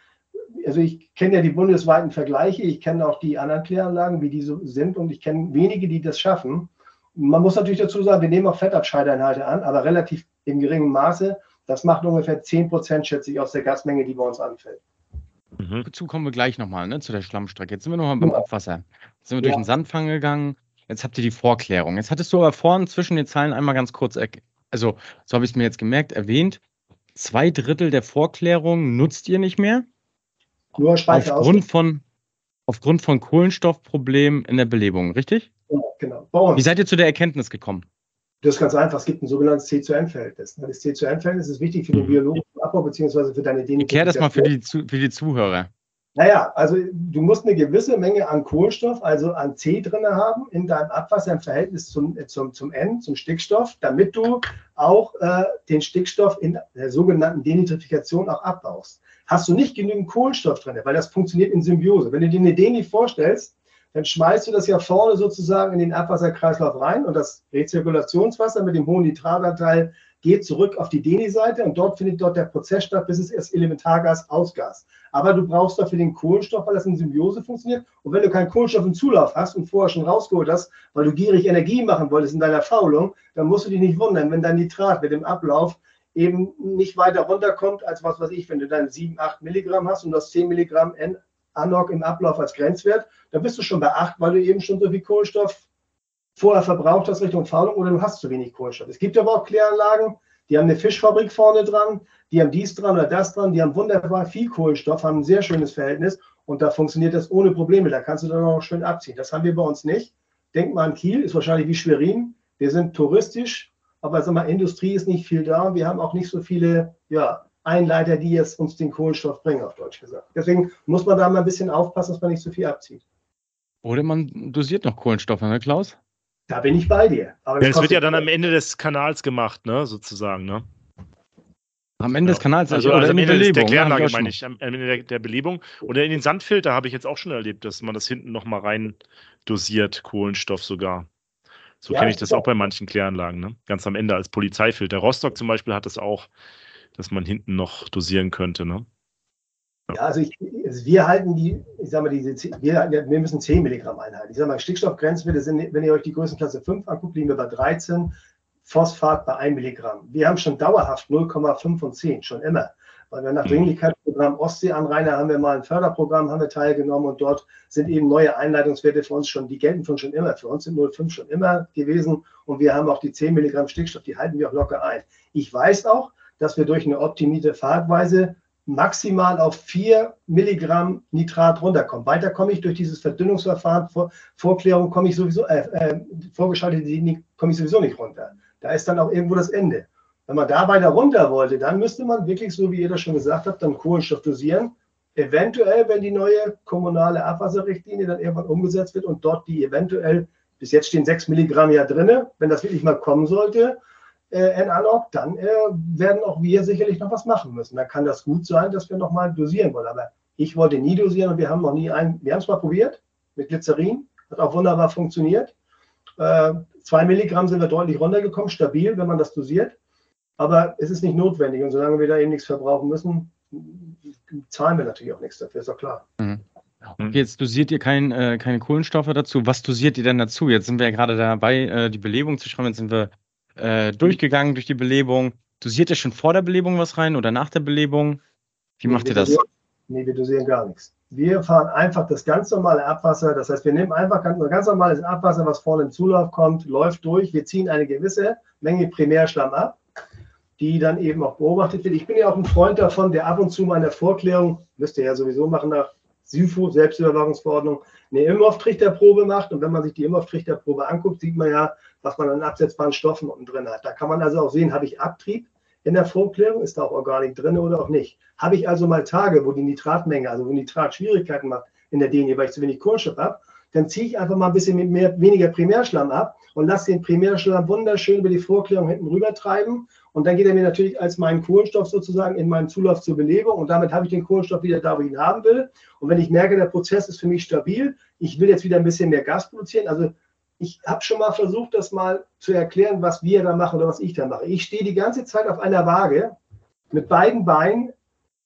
also ich kenne ja die bundesweiten Vergleiche, ich kenne auch die anderen Kläranlagen, wie die so sind und ich kenne wenige, die das schaffen. Man muss natürlich dazu sagen, wir nehmen auch Fettabscheideinhalte an, aber relativ im geringen Maße. Das macht ungefähr 10 Prozent, schätze ich, aus der Gasmenge, die bei uns anfällt. Mhm. Dazu kommen wir gleich nochmal ne, zu der Schlammstrecke. Jetzt sind wir nochmal beim Abwasser. Jetzt sind wir durch den Sandfang gegangen. Jetzt habt ihr die Vorklärung. Jetzt hattest du aber vorhin zwischen den Zeilen einmal ganz kurz, also so habe ich es mir jetzt gemerkt, erwähnt, zwei Drittel der Vorklärung nutzt ihr nicht mehr. Nur Speicher aufgrund von, aufgrund von Kohlenstoffproblemen in der Belebung, richtig? Ja, genau. Wie seid ihr zu der Erkenntnis gekommen? Das ist ganz einfach. Es gibt ein sogenanntes C zu N-Verhältnis. Das C zu N-Verhältnis ist wichtig für den mhm. biologischen Abbau bzw. für deine Denitrifikation. Erklär das mal für die, für die Zuhörer. Naja, also du musst eine gewisse Menge an Kohlenstoff, also an C drin haben in deinem Abwasser im Verhältnis zum, äh, zum, zum N, zum Stickstoff, damit du auch äh, den Stickstoff in der sogenannten Denitrifikation auch abbaust. Hast du nicht genügend Kohlenstoff drin, weil das funktioniert in Symbiose. Wenn du dir eine Deni vorstellst, dann schmeißt du das ja vorne sozusagen in den Abwasserkreislauf rein und das Rezirkulationswasser mit dem hohen Nitratanteil geht zurück auf die Deni-Seite und dort findet dort der Prozess statt, bis es erst Elementargas ausgas. Aber du brauchst dafür den Kohlenstoff, weil das in Symbiose funktioniert. Und wenn du keinen Kohlenstoff im Zulauf hast und vorher schon rausgeholt hast, weil du gierig Energie machen wolltest in deiner Faulung, dann musst du dich nicht wundern, wenn dein Nitrat mit dem Ablauf eben nicht weiter runterkommt, als was weiß ich, wenn du dann 7, 8 Milligramm hast und das 10 Milligramm N Anok im Ablauf als Grenzwert, dann bist du schon bei 8, weil du eben schon so viel Kohlenstoff vorher verbraucht hast Richtung Faulung oder du hast zu wenig Kohlenstoff. Es gibt aber auch Kläranlagen, Die haben eine Fischfabrik vorne dran, die haben dies dran oder das dran, die haben wunderbar viel Kohlenstoff, haben ein sehr schönes Verhältnis und da funktioniert das ohne Probleme. Da kannst du dann auch schön abziehen. Das haben wir bei uns nicht. Denk mal an Kiel, ist wahrscheinlich wie Schwerin. Wir sind touristisch, aber sag mal, Industrie ist nicht viel da. Wir haben auch nicht so viele ja, Einleiter, die jetzt uns den Kohlenstoff bringen, auf Deutsch gesagt. Deswegen muss man da mal ein bisschen aufpassen, dass man nicht so viel abzieht. Oder man dosiert noch Kohlenstoff, ne, Klaus? Da bin ich bei dir. Aber das, ja, das wird ja dann am Ende des Kanals gemacht, ne, sozusagen, ne? Am Ende ja. des Kanals, also, also am Ende Belebung, der Kläranlage meine ich, am Ende der, der, Belebung. Oder in den Sandfilter habe ich jetzt auch schon erlebt, dass man das hinten nochmal rein dosiert, Kohlenstoff sogar. So ja, kenne ich das auch bei manchen Kläranlagen, ne? Ganz am Ende als Polizeifilter. Rostock zum Beispiel hat das auch, dass man hinten noch dosieren könnte, ne? Ja, also, ich, also wir halten die, ich sage mal, diese, wir, wir müssen 10 Milligramm einhalten. Ich sage mal, Stickstoffgrenzwerte sind, wenn ihr euch die Größenklasse 5 anguckt, liegen wir bei 13, Phosphat bei 1 Milligramm. Wir haben schon dauerhaft 0,5 und 10, schon immer. Weil wir nach mhm. Dringlichkeitsprogramm Ostseeanrainer haben wir mal ein Förderprogramm, haben wir teilgenommen und dort sind eben neue Einleitungswerte für uns schon, die gelten von schon immer. Für uns sind 0,5 schon immer gewesen und wir haben auch die 10 Milligramm Stickstoff, die halten wir auch locker ein. Ich weiß auch, dass wir durch eine optimierte Fahrtweise maximal auf 4 Milligramm Nitrat runterkommen. Weiter komme ich durch dieses Verdünnungsverfahren, Vor Vorklärung komme ich sowieso, äh, äh, vorgeschaltete Linie komme ich sowieso nicht runter. Da ist dann auch irgendwo das Ende. Wenn man da weiter runter wollte, dann müsste man wirklich, so wie ihr das schon gesagt habt, dann Kohlenstoff dosieren. Eventuell, wenn die neue kommunale Abwasserrichtlinie dann irgendwann umgesetzt wird und dort die eventuell, bis jetzt stehen 6 Milligramm ja drin, wenn das wirklich mal kommen sollte, äh, in Anok, dann äh, werden auch wir sicherlich noch was machen müssen. Dann kann das gut sein, dass wir nochmal dosieren wollen. Aber ich wollte nie dosieren und wir haben noch nie einen, wir haben es mal probiert mit Glycerin, hat auch wunderbar funktioniert. Äh, zwei Milligramm sind wir deutlich runtergekommen, stabil, wenn man das dosiert. Aber es ist nicht notwendig und solange wir da eben nichts verbrauchen müssen, zahlen wir natürlich auch nichts dafür, ist doch klar. Mhm. Okay, jetzt dosiert ihr kein, äh, keine Kohlenstoffe dazu. Was dosiert ihr denn dazu? Jetzt sind wir ja gerade dabei, äh, die Belebung zu schreiben. Jetzt sind wir äh, durchgegangen durch die Belebung. Dosiert ihr schon vor der Belebung was rein oder nach der Belebung? Wie nee, macht ihr das? Dosieren, nee, wir dosieren gar nichts. Wir fahren einfach das ganz normale Abwasser. Das heißt, wir nehmen einfach ganz, ganz normales Abwasser, was vorne im Zulauf kommt, läuft durch. Wir ziehen eine gewisse Menge Primärschlamm ab, die dann eben auch beobachtet wird. Ich bin ja auch ein Freund davon, der ab und zu mal in der Vorklärung, müsst ihr ja sowieso machen nach SIFO, Selbstüberwachungsverordnung, eine Impftrichterprobe macht. Und wenn man sich die Impftrichterprobe anguckt, sieht man ja, was man an absetzbaren Stoffen unten drin hat. Da kann man also auch sehen, habe ich Abtrieb in der Vorklärung, ist da auch Organik drin oder auch nicht. Habe ich also mal Tage, wo die Nitratmenge, also wo Nitrat Schwierigkeiten macht in der DNA, weil ich zu wenig Kohlenstoff habe, dann ziehe ich einfach mal ein bisschen mehr, weniger Primärschlamm ab und lasse den Primärschlamm wunderschön über die Vorklärung hinten rüber treiben. Und dann geht er mir natürlich als meinen Kohlenstoff sozusagen in meinen Zulauf zur Belebung und damit habe ich den Kohlenstoff wieder da, wo ich ihn haben will. Und wenn ich merke, der Prozess ist für mich stabil, ich will jetzt wieder ein bisschen mehr Gas produzieren, also ich habe schon mal versucht, das mal zu erklären, was wir da machen oder was ich da mache. Ich stehe die ganze Zeit auf einer Waage mit beiden Beinen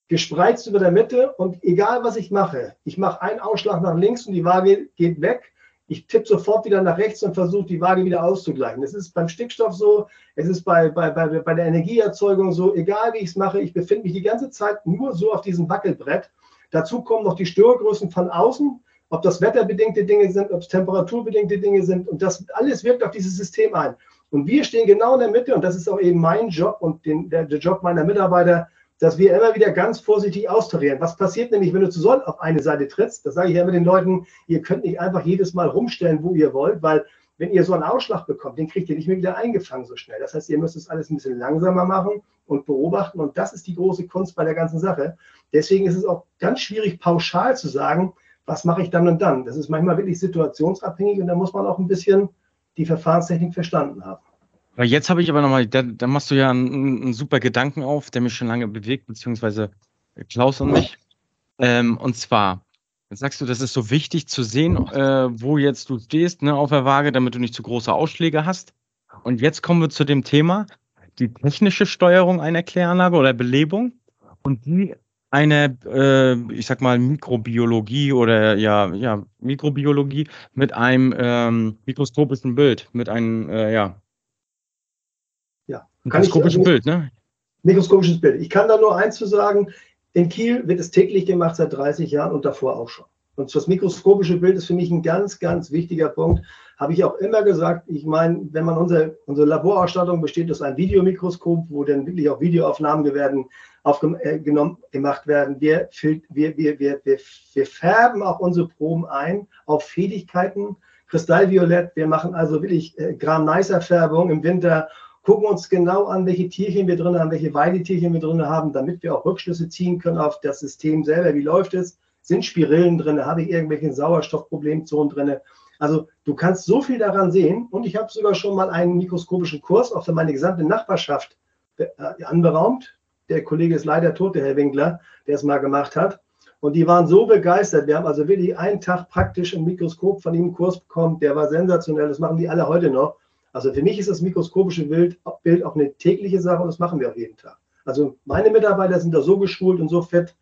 gespreizt über der Mitte und egal was ich mache, ich mache einen Ausschlag nach links und die Waage geht weg. Ich tippe sofort wieder nach rechts und versuche die Waage wieder auszugleichen. Es ist beim Stickstoff so, es ist bei, bei, bei, bei der Energieerzeugung so, egal wie ich es mache, ich befinde mich die ganze Zeit nur so auf diesem Wackelbrett. Dazu kommen noch die Störgrößen von außen, ob das wetterbedingte Dinge sind, ob es temperaturbedingte Dinge sind. Und das alles wirkt auf dieses System ein. Und wir stehen genau in der Mitte, und das ist auch eben mein Job und den, der, der Job meiner Mitarbeiter, dass wir immer wieder ganz vorsichtig austarieren. Was passiert nämlich, wenn du zu Soll auf eine Seite trittst? Das sage ich ja immer den Leuten, ihr könnt nicht einfach jedes Mal rumstellen, wo ihr wollt, weil wenn ihr so einen Ausschlag bekommt, den kriegt ihr nicht mehr wieder eingefangen so schnell. Das heißt, ihr müsst es alles ein bisschen langsamer machen und beobachten. Und das ist die große Kunst bei der ganzen Sache. Deswegen ist es auch ganz schwierig, pauschal zu sagen, was mache ich dann und dann? Das ist manchmal wirklich situationsabhängig und da muss man auch ein bisschen die Verfahrenstechnik verstanden haben. Jetzt habe ich aber nochmal, da, da machst du ja einen, einen, super Gedanken auf, der mich schon lange bewegt, beziehungsweise Klaus und mich. Ähm, und zwar, jetzt sagst du, das ist so wichtig zu sehen, äh, wo jetzt du stehst ne, auf der Waage, damit du nicht zu große Ausschläge hast. Und jetzt kommen wir zu dem Thema, die technische Steuerung einer Kläranlage oder Belebung. Und die eine, äh, ich sag mal, Mikrobiologie oder ja, ja, Mikrobiologie mit einem ähm, mikroskopischen Bild, mit einem, äh, ja. Ja. Mikroskopisches also, Bild, ne? Mikroskopisches Bild. Ich kann da nur eins zu sagen, in Kiel wird es täglich gemacht seit 30 Jahren und davor auch schon. Und das mikroskopische Bild ist für mich ein ganz, ganz wichtiger Punkt. Habe ich auch immer gesagt, ich meine, wenn man unsere, unsere Laborausstattung besteht aus einem Videomikroskop, wo dann wirklich auch Videoaufnahmen werden, aufgenommen, äh, gemacht werden. Wir, wir, wir, wir, wir, wir färben auch unsere Proben ein auf Fähigkeiten. Kristallviolett, wir machen also wirklich äh, Gram-Nicer-Färbung im Winter gucken uns genau an, welche Tierchen wir drin haben, welche Weidetierchen wir drin haben, damit wir auch Rückschlüsse ziehen können auf das System selber. Wie läuft es? Sind Spirillen drin? Habe ich irgendwelche Sauerstoffproblemzonen drin? Also du kannst so viel daran sehen und ich habe sogar schon mal einen mikroskopischen Kurs für meine gesamte Nachbarschaft äh, anberaumt. Der Kollege ist leider tot, der Herr Winkler, der es mal gemacht hat. Und die waren so begeistert. Wir haben also wirklich einen Tag praktisch im Mikroskop von ihm einen Kurs bekommen. Der war sensationell. Das machen die alle heute noch. Also für mich ist das mikroskopische Bild, Bild auch eine tägliche Sache und das machen wir auch jeden Tag. Also meine Mitarbeiter sind da so geschult und so fit.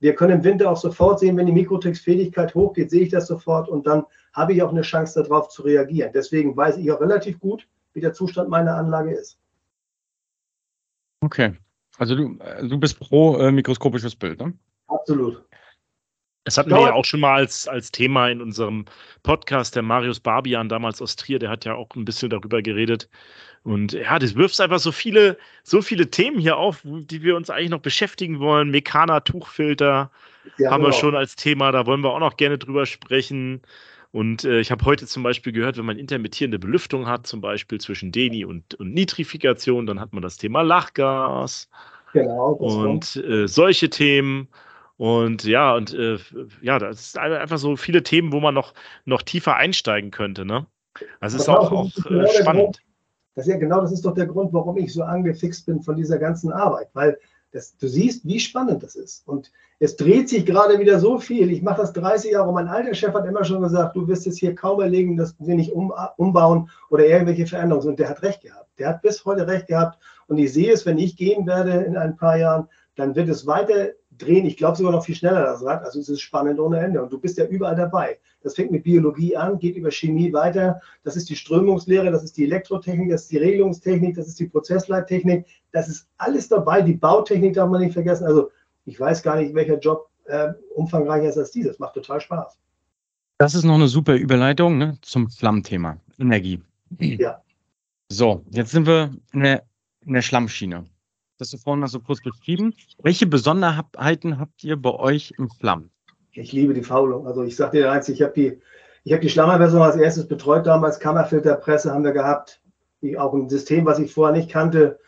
Wir können im Winter auch sofort sehen, wenn die Mikrotextfähigkeit hochgeht, sehe ich das sofort und dann habe ich auch eine Chance darauf zu reagieren. Deswegen weiß ich auch relativ gut, wie der Zustand meiner Anlage ist. Okay. Also du, äh, du bist pro äh, mikroskopisches Bild, ne? Absolut. Das hatten wir ja auch schon mal als, als Thema in unserem Podcast. Der Marius Barbian, damals aus Trier, der hat ja auch ein bisschen darüber geredet. Und ja, das wirft einfach so viele, so viele Themen hier auf, die wir uns eigentlich noch beschäftigen wollen. Mekana, Tuchfilter ja, haben genau. wir schon als Thema, da wollen wir auch noch gerne drüber sprechen. Und äh, ich habe heute zum Beispiel gehört, wenn man intermittierende Belüftung hat, zum Beispiel zwischen Deni und, und Nitrifikation, dann hat man das Thema Lachgas. Genau. Und äh, solche Themen. Und ja, und äh, ja, das ist einfach so viele Themen, wo man noch, noch tiefer einsteigen könnte. Ne? Also es ist auch, auch äh, genau spannend. Das ist ja genau, das ist doch der Grund, warum ich so angefixt bin von dieser ganzen Arbeit, weil das, du siehst, wie spannend das ist. Und es dreht sich gerade wieder so viel. Ich mache das 30 Jahre. Mein alter Chef hat immer schon gesagt, du wirst es hier kaum erlegen, dass wir nicht um, umbauen oder irgendwelche Veränderungen. Und der hat recht gehabt. Der hat bis heute recht gehabt. Und ich sehe es, wenn ich gehen werde in ein paar Jahren, dann wird es weiter drehen, ich glaube sogar noch viel schneller das Rad. Also es ist spannend ohne Ende. Und du bist ja überall dabei. Das fängt mit Biologie an, geht über Chemie weiter. Das ist die Strömungslehre, das ist die Elektrotechnik, das ist die Regelungstechnik, das ist die Prozessleittechnik. Das ist alles dabei. Die Bautechnik darf man nicht vergessen. Also ich weiß gar nicht, welcher Job äh, umfangreicher ist als dieses. Macht total Spaß. Das ist noch eine super Überleitung ne, zum Schlammthema. Energie. Ja. So, jetzt sind wir in der, in der Schlammschiene das du vorhin mal so kurz beschrieben. Welche Besonderheiten habt ihr bei euch im Flammen? Ich liebe die Faulung. Also ich sag dir eins, ich habe die, ich die Schlammerversion als erstes betreut damals, Kammerfilterpresse haben wir gehabt. Die, auch ein System, was ich vorher nicht kannte.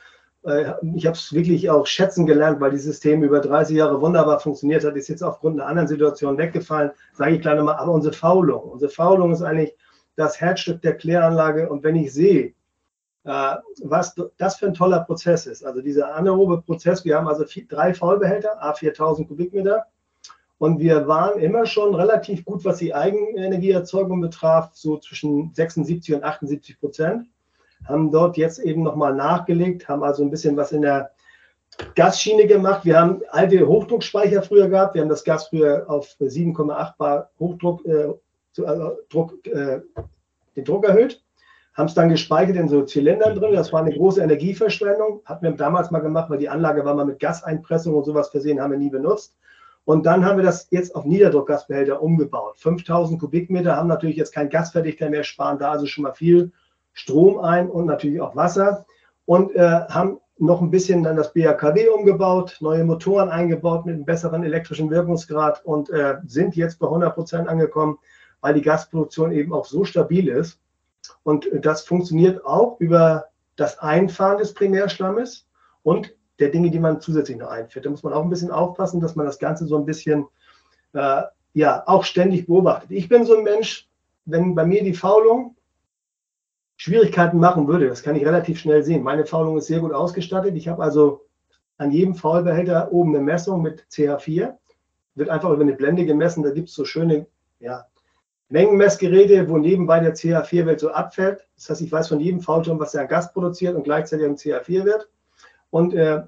Äh, ich habe es wirklich auch schätzen gelernt, weil dieses System über 30 Jahre wunderbar funktioniert hat, ist jetzt aufgrund einer anderen Situation weggefallen. Sage ich gleich nochmal, aber unsere Faulung, unsere Faulung ist eigentlich das Herzstück der Kläranlage. Und wenn ich sehe, was das für ein toller Prozess ist. Also dieser anaerobe Prozess, wir haben also vier, drei Vollbehälter, A4000 Kubikmeter. Und wir waren immer schon relativ gut, was die Eigenenergieerzeugung betraf, so zwischen 76 und 78 Prozent. Haben dort jetzt eben nochmal nachgelegt, haben also ein bisschen was in der Gasschiene gemacht. Wir haben alte Hochdruckspeicher früher gehabt. Wir haben das Gas früher auf 7,8 Bar Hochdruck, äh, also Druck, äh, den Druck erhöht haben es dann gespeichert in so Zylindern drin. Das war eine große Energieverschwendung. Hatten wir damals mal gemacht, weil die Anlage war mal mit Gaseinpressung und sowas versehen, haben wir nie benutzt. Und dann haben wir das jetzt auf Niederdruckgasbehälter umgebaut. 5000 Kubikmeter haben natürlich jetzt kein Gasverdichter mehr, sparen da also schon mal viel Strom ein und natürlich auch Wasser. Und äh, haben noch ein bisschen dann das BAKW umgebaut, neue Motoren eingebaut mit einem besseren elektrischen Wirkungsgrad und äh, sind jetzt bei 100 Prozent angekommen, weil die Gasproduktion eben auch so stabil ist, und das funktioniert auch über das Einfahren des Primärschlammes und der Dinge, die man zusätzlich noch einführt. Da muss man auch ein bisschen aufpassen, dass man das Ganze so ein bisschen, äh, ja, auch ständig beobachtet. Ich bin so ein Mensch, wenn bei mir die Faulung Schwierigkeiten machen würde, das kann ich relativ schnell sehen. Meine Faulung ist sehr gut ausgestattet. Ich habe also an jedem Faulbehälter oben eine Messung mit CH4. Wird einfach über eine Blende gemessen. Da gibt es so schöne ja, Mengenmessgeräte, wo nebenbei der CH4-Wert so abfällt. Das heißt, ich weiß von jedem Faulturm, was er an Gas produziert und gleichzeitig am CH4-Wert. Und äh,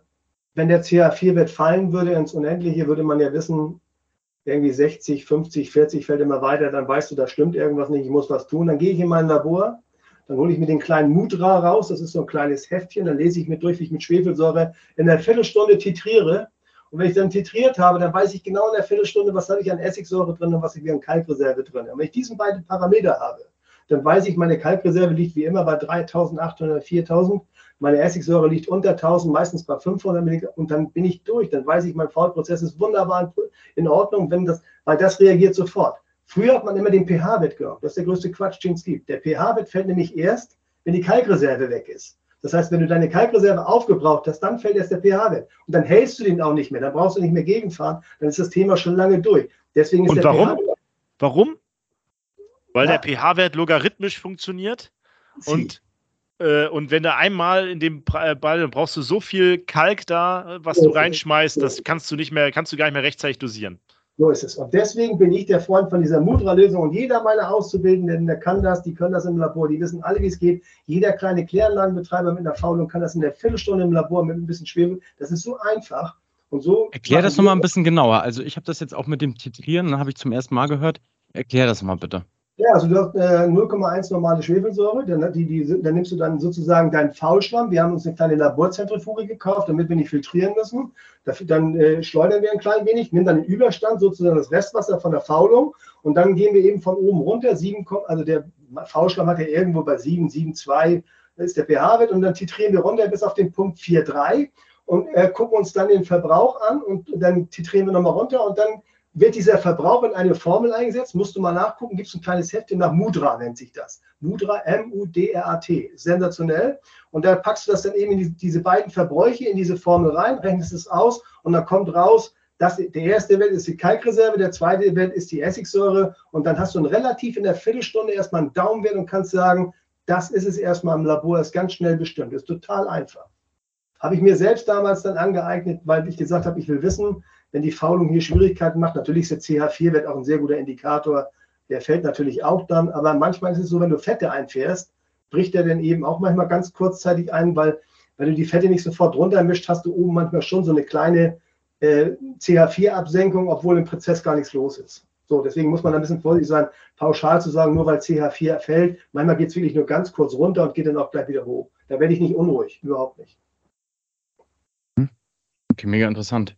wenn der CH4-Wert fallen würde ins Unendliche, würde man ja wissen, irgendwie 60, 50, 40 fällt immer weiter, dann weißt du, da stimmt irgendwas nicht, ich muss was tun. Dann gehe ich in mein Labor, dann hole ich mir den kleinen Mudra raus, das ist so ein kleines Heftchen, dann lese ich mir durch, wie ich mit Schwefelsäure in einer Viertelstunde titriere Und wenn ich dann titriert habe, dann weiß ich genau in der Viertelstunde, was habe ich an Essigsäure drin und was ich an Kalkreserve drin. Und wenn ich diesen beiden Parameter habe, dann weiß ich, meine Kalkreserve liegt wie immer bei 3800, 4000. Meine Essigsäure liegt unter 1000, meistens bei 500 Milligramm und dann bin ich durch. Dann weiß ich, mein Faulprozess ist wunderbar in Ordnung, wenn das, weil das reagiert sofort. Früher hat man immer den pH-Wert genommen. Das ist der größte Quatsch, den es gibt. Der pH-Wert fällt nämlich erst, wenn die Kalkreserve weg ist. Das heißt, wenn du deine Kalkreserve aufgebraucht hast, dann fällt erst der pH-Wert. Und dann hältst du den auch nicht mehr. Dann brauchst du nicht mehr gegenfahren. Dann ist das Thema schon lange durch. Deswegen ist Und der warum? Warum? Weil Ja. der pH-Wert logarithmisch funktioniert und, äh, und wenn du einmal in dem äh, Ball, dann brauchst du so viel Kalk da, äh, was du reinschmeißt, das kannst du nicht mehr, kannst du gar nicht mehr rechtzeitig dosieren. So ist es. Und deswegen bin ich der Freund von dieser Mudra-Lösung. Und jeder meiner Auszubildenden, der kann das, die können das im Labor, die wissen alle, wie es geht. Jeder kleine Kläranlagenbetreiber mit einer Faulung kann das in der Viertelstunde im Labor mit ein bisschen Schwefel. Das ist so einfach. Und so. Erklär das nochmal ein bisschen genauer. Also ich habe das jetzt auch mit dem Titrieren, dann habe ich zum ersten Mal gehört. Erklär das mal bitte. Ja, also du hast äh, 0,1 normale Schwefelsäure, dann, die, die, sind- dann nimmst du dann sozusagen deinen Faulschlamm. Wir haben uns eine kleine Laborzentrifuge gekauft, damit wir nicht filtrieren müssen. Dafür, dann äh, schleudern wir ein klein wenig, nimm dann den Überstand, sozusagen das Restwasser von der Faulung und dann gehen wir eben von oben runter. 7, Kom- also der Faulschlamm hat ja irgendwo bei 7, 7,2 ist der pH-Wert und dann titrieren wir runter bis auf den Punkt 4,3 und äh, gucken uns dann den Verbrauch an und dann titrieren wir nochmal runter und dann wird dieser Verbrauch in eine Formel eingesetzt. Musst du mal nachgucken, gibt es ein kleines Heftchen nach Mudra, nennt sich das. Mudra, M-U-D-R-A-T. Sensationell. Und da packst du das dann eben in die, diese beiden Verbräuche in diese Formel rein, rechnest es aus und dann kommt raus, dass der erste Wert ist die Kalkreserve, der zweite Wert ist die Essigsäure und dann hast du relativ in der Viertelstunde erstmal einen Daumenwert und kannst sagen, das ist es erstmal im Labor, ist ganz schnell bestimmt, ist total einfach. Habe ich mir selbst damals dann angeeignet, weil ich gesagt habe, ich will wissen, wenn die Faulung hier Schwierigkeiten macht, natürlich ist der CH4-Wert auch ein sehr guter Indikator, der fällt natürlich auch dann, aber manchmal ist es so, wenn du Fette einfährst, bricht er dann eben auch manchmal ganz kurzzeitig ein, weil wenn du die Fette nicht sofort runtermischt, hast du oben manchmal schon so eine kleine äh, CH4-Absenkung, obwohl im Prozess gar nichts los ist. So, deswegen muss man ein bisschen vorsichtig sein, pauschal zu sagen, nur weil CH4 fällt. Manchmal geht es wirklich nur ganz kurz runter und geht dann auch gleich wieder hoch. Da werde ich nicht unruhig, überhaupt nicht. Okay, mega interessant.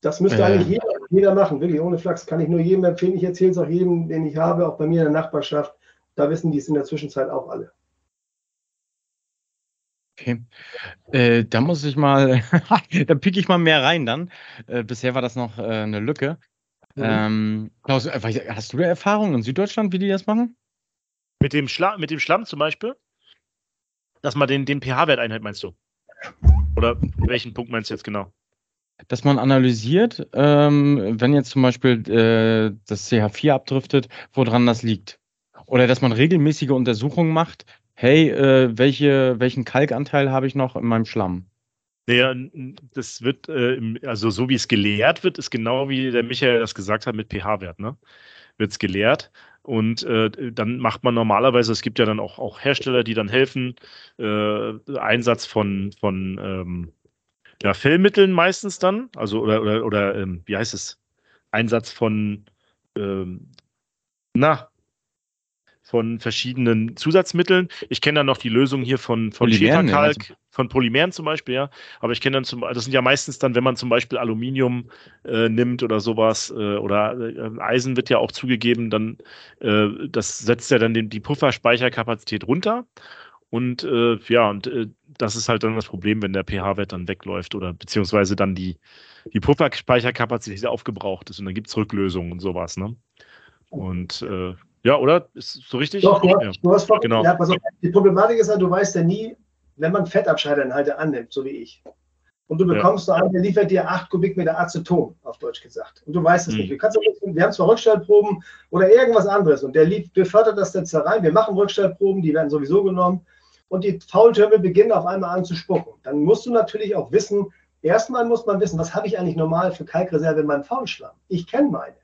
Das müsste Äh. eigentlich jeder, jeder machen, wirklich ohne Flachs. Kann ich nur jedem empfehlen. Ich erzähle es auch jedem, den ich habe, auch bei mir in der Nachbarschaft. Da wissen die es in der Zwischenzeit auch alle. Okay. Äh, da muss ich mal, da pieke ich mal mehr rein dann. Äh, bisher war das noch äh, eine Lücke. Mhm. Ähm, Klaus, äh, hast du da Erfahrung in Süddeutschland, wie die das machen? Mit dem, Schla mit dem Schlamm zum Beispiel, dass man den, den pH-Wert einhält, meinst du? Oder welchen Punkt meinst du jetzt genau? Dass man analysiert, ähm, wenn jetzt zum Beispiel äh, das CH4 abdriftet, woran das liegt. Oder dass man regelmäßige Untersuchungen macht. Hey, äh, welche, welchen Kalkanteil habe ich noch in meinem Schlamm? Naja, das wird, äh, also so wie es gelehrt wird, ist genau wie der Michael das gesagt hat mit pH-Wert, ne? Wird es gelehrt. Und äh, dann macht man normalerweise, es gibt ja dann auch, auch Hersteller, die dann helfen, äh, Einsatz von, von ähm, ja, Fellmitteln meistens dann, also oder, oder, oder ähm, wie heißt es? Einsatz von, ähm, na, von verschiedenen Zusatzmitteln. Ich kenne dann noch die Lösung hier von, von Polymeren, ja, Schäferkalk, also- von Polymeren zum Beispiel, ja. Aber ich kenne dann zum das sind ja meistens dann, wenn man zum Beispiel Aluminium äh, nimmt oder sowas, äh, oder äh, Eisen wird ja auch zugegeben, dann äh, das setzt ja dann den, die Pufferspeicherkapazität runter. Und äh, ja, und äh, das ist halt dann das Problem, wenn der pH-Wert dann wegläuft oder beziehungsweise dann die, die Pufferspeicherkapazität aufgebraucht ist und dann gibt es Rücklösungen und sowas, ne? Und äh, ja, oder? Ist so richtig? Doch, du, ja. hast, du hast voll, genau. ja, auf, die Problematik ist ja, du weißt ja nie, wenn man Fettabscheiderinhalte annimmt, so wie ich. Und du Ja. bekommst so einen, der liefert dir 8 Kubikmeter Aceton, auf Deutsch gesagt. Und du weißt es Mhm. nicht. Du kannst, auch- wir haben zwar Rückstellproben oder irgendwas anderes und der befördert das jetzt da rein. Wir machen Rückstellproben, die werden sowieso genommen. Und die Faultürme beginnen auf einmal an zu spucken. Dann musst du natürlich auch wissen, erstmal muss man wissen, was habe ich eigentlich normal für Kalkreserve in meinem Faulschlamm? Ich kenne meine.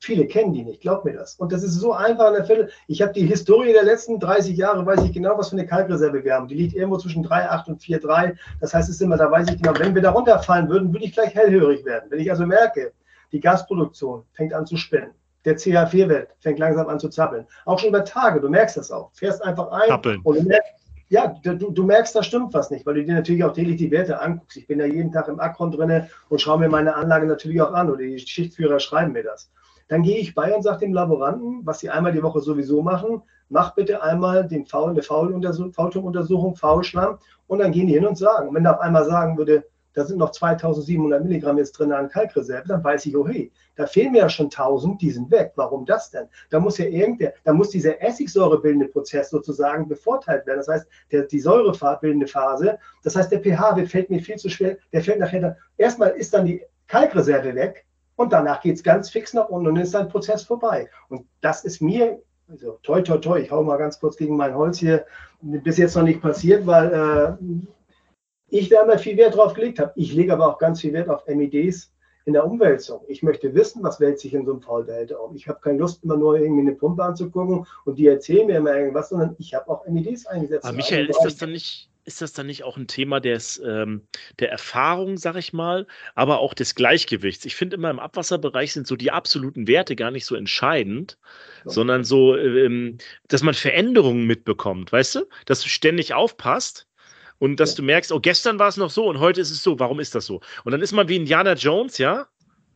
Viele kennen die nicht, glaub mir das. Und das ist so einfach in der Fälle. Ich habe die Historie der letzten 30 Jahre, weiß ich genau, was für eine Kalkreserve wir haben. Die liegt irgendwo zwischen 3,8 und 4,3. Das heißt, es ist immer, da weiß ich genau, wenn wir da runterfallen würden, würde ich gleich hellhörig werden. Wenn ich also merke, die Gasproduktion fängt an zu spinnen, der CH4-Wert fängt langsam an zu zappeln. Auch schon über Tage, du merkst das auch. Fährst einfach ein Zappeln. und merkst, ja, du, du merkst, da stimmt was nicht, weil du dir natürlich auch täglich die Werte anguckst. Ich bin ja jeden Tag im Akron drin und schaue mir meine Anlage natürlich auch an oder die Schichtführer schreiben mir das. Dann gehe ich bei und sage dem Laboranten, was sie einmal die Woche sowieso machen, mach bitte einmal den Faul, eine Faultuntersuchung, Faulschlamm und dann gehen die hin und sagen. Und wenn er auf einmal sagen würde, da sind noch 2700 Milligramm jetzt drin an Kalkreserve, dann weiß ich, oh hey, da fehlen mir ja schon 1000, die sind weg. Warum das denn? Da muss ja irgendwer, da muss dieser Essigsäurebildende Prozess sozusagen bevorteilt werden. Das heißt, der, die säurebildende Phase, das heißt, der pH fällt mir viel zu schwer, der fällt nachher, da, erstmal ist dann die Kalkreserve weg und danach geht es ganz fix nach unten und dann ist ein Prozess vorbei. Und das ist mir, also toi, toi, toi, ich hau mal ganz kurz gegen mein Holz hier, bis jetzt noch nicht passiert, weil äh, ich da immer viel Wert drauf gelegt habe. Ich lege aber auch ganz viel Wert auf MEDs in der Umwälzung. Ich möchte wissen, was wälzt sich in so einem Faulbehälter um. Ich habe keine Lust, immer nur irgendwie eine Pumpe anzugucken und die erzählen mir immer irgendwas, sondern ich habe auch MEDs eingesetzt. Aber Michael, ist das dann nicht, ist das dann nicht auch ein Thema des, ähm, der Erfahrung, sag ich mal, aber auch des Gleichgewichts? Ich finde immer im Abwasserbereich sind so die absoluten Werte gar nicht so entscheidend, ja. sondern so, ähm, dass man Veränderungen mitbekommt, weißt du? Dass du ständig aufpasst und dass ja. du merkst, oh, gestern war es noch so und heute ist es so. Warum ist das so? Und dann ist man wie Indiana Jones, ja?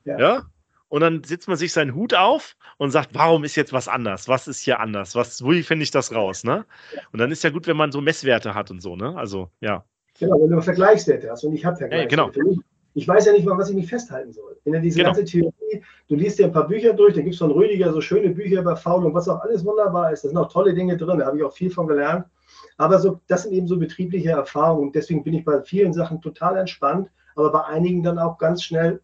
Ja. ja? Und dann setzt man sich seinen Hut auf und sagt, warum ist jetzt was anders? Was ist hier anders? Was, wie finde ich das raus? Ne? Und dann ist ja gut, wenn man so Messwerte hat und so, ne? Also, ja. Genau, wenn du Vergleichswerte hast und ich habe Vergleichswerte. Hey, genau. Ich weiß ja nicht mal, was ich mich festhalten soll. In diese genau. ganze Theorie, du liest dir ein paar Bücher durch, da gibt es von Rüdiger so schöne Bücher über Faul und was auch alles wunderbar ist. Da sind auch tolle Dinge drin, da habe ich auch viel von gelernt. Aber so, das sind eben so betriebliche Erfahrungen. Deswegen bin ich bei vielen Sachen total entspannt, aber bei einigen dann auch ganz schnell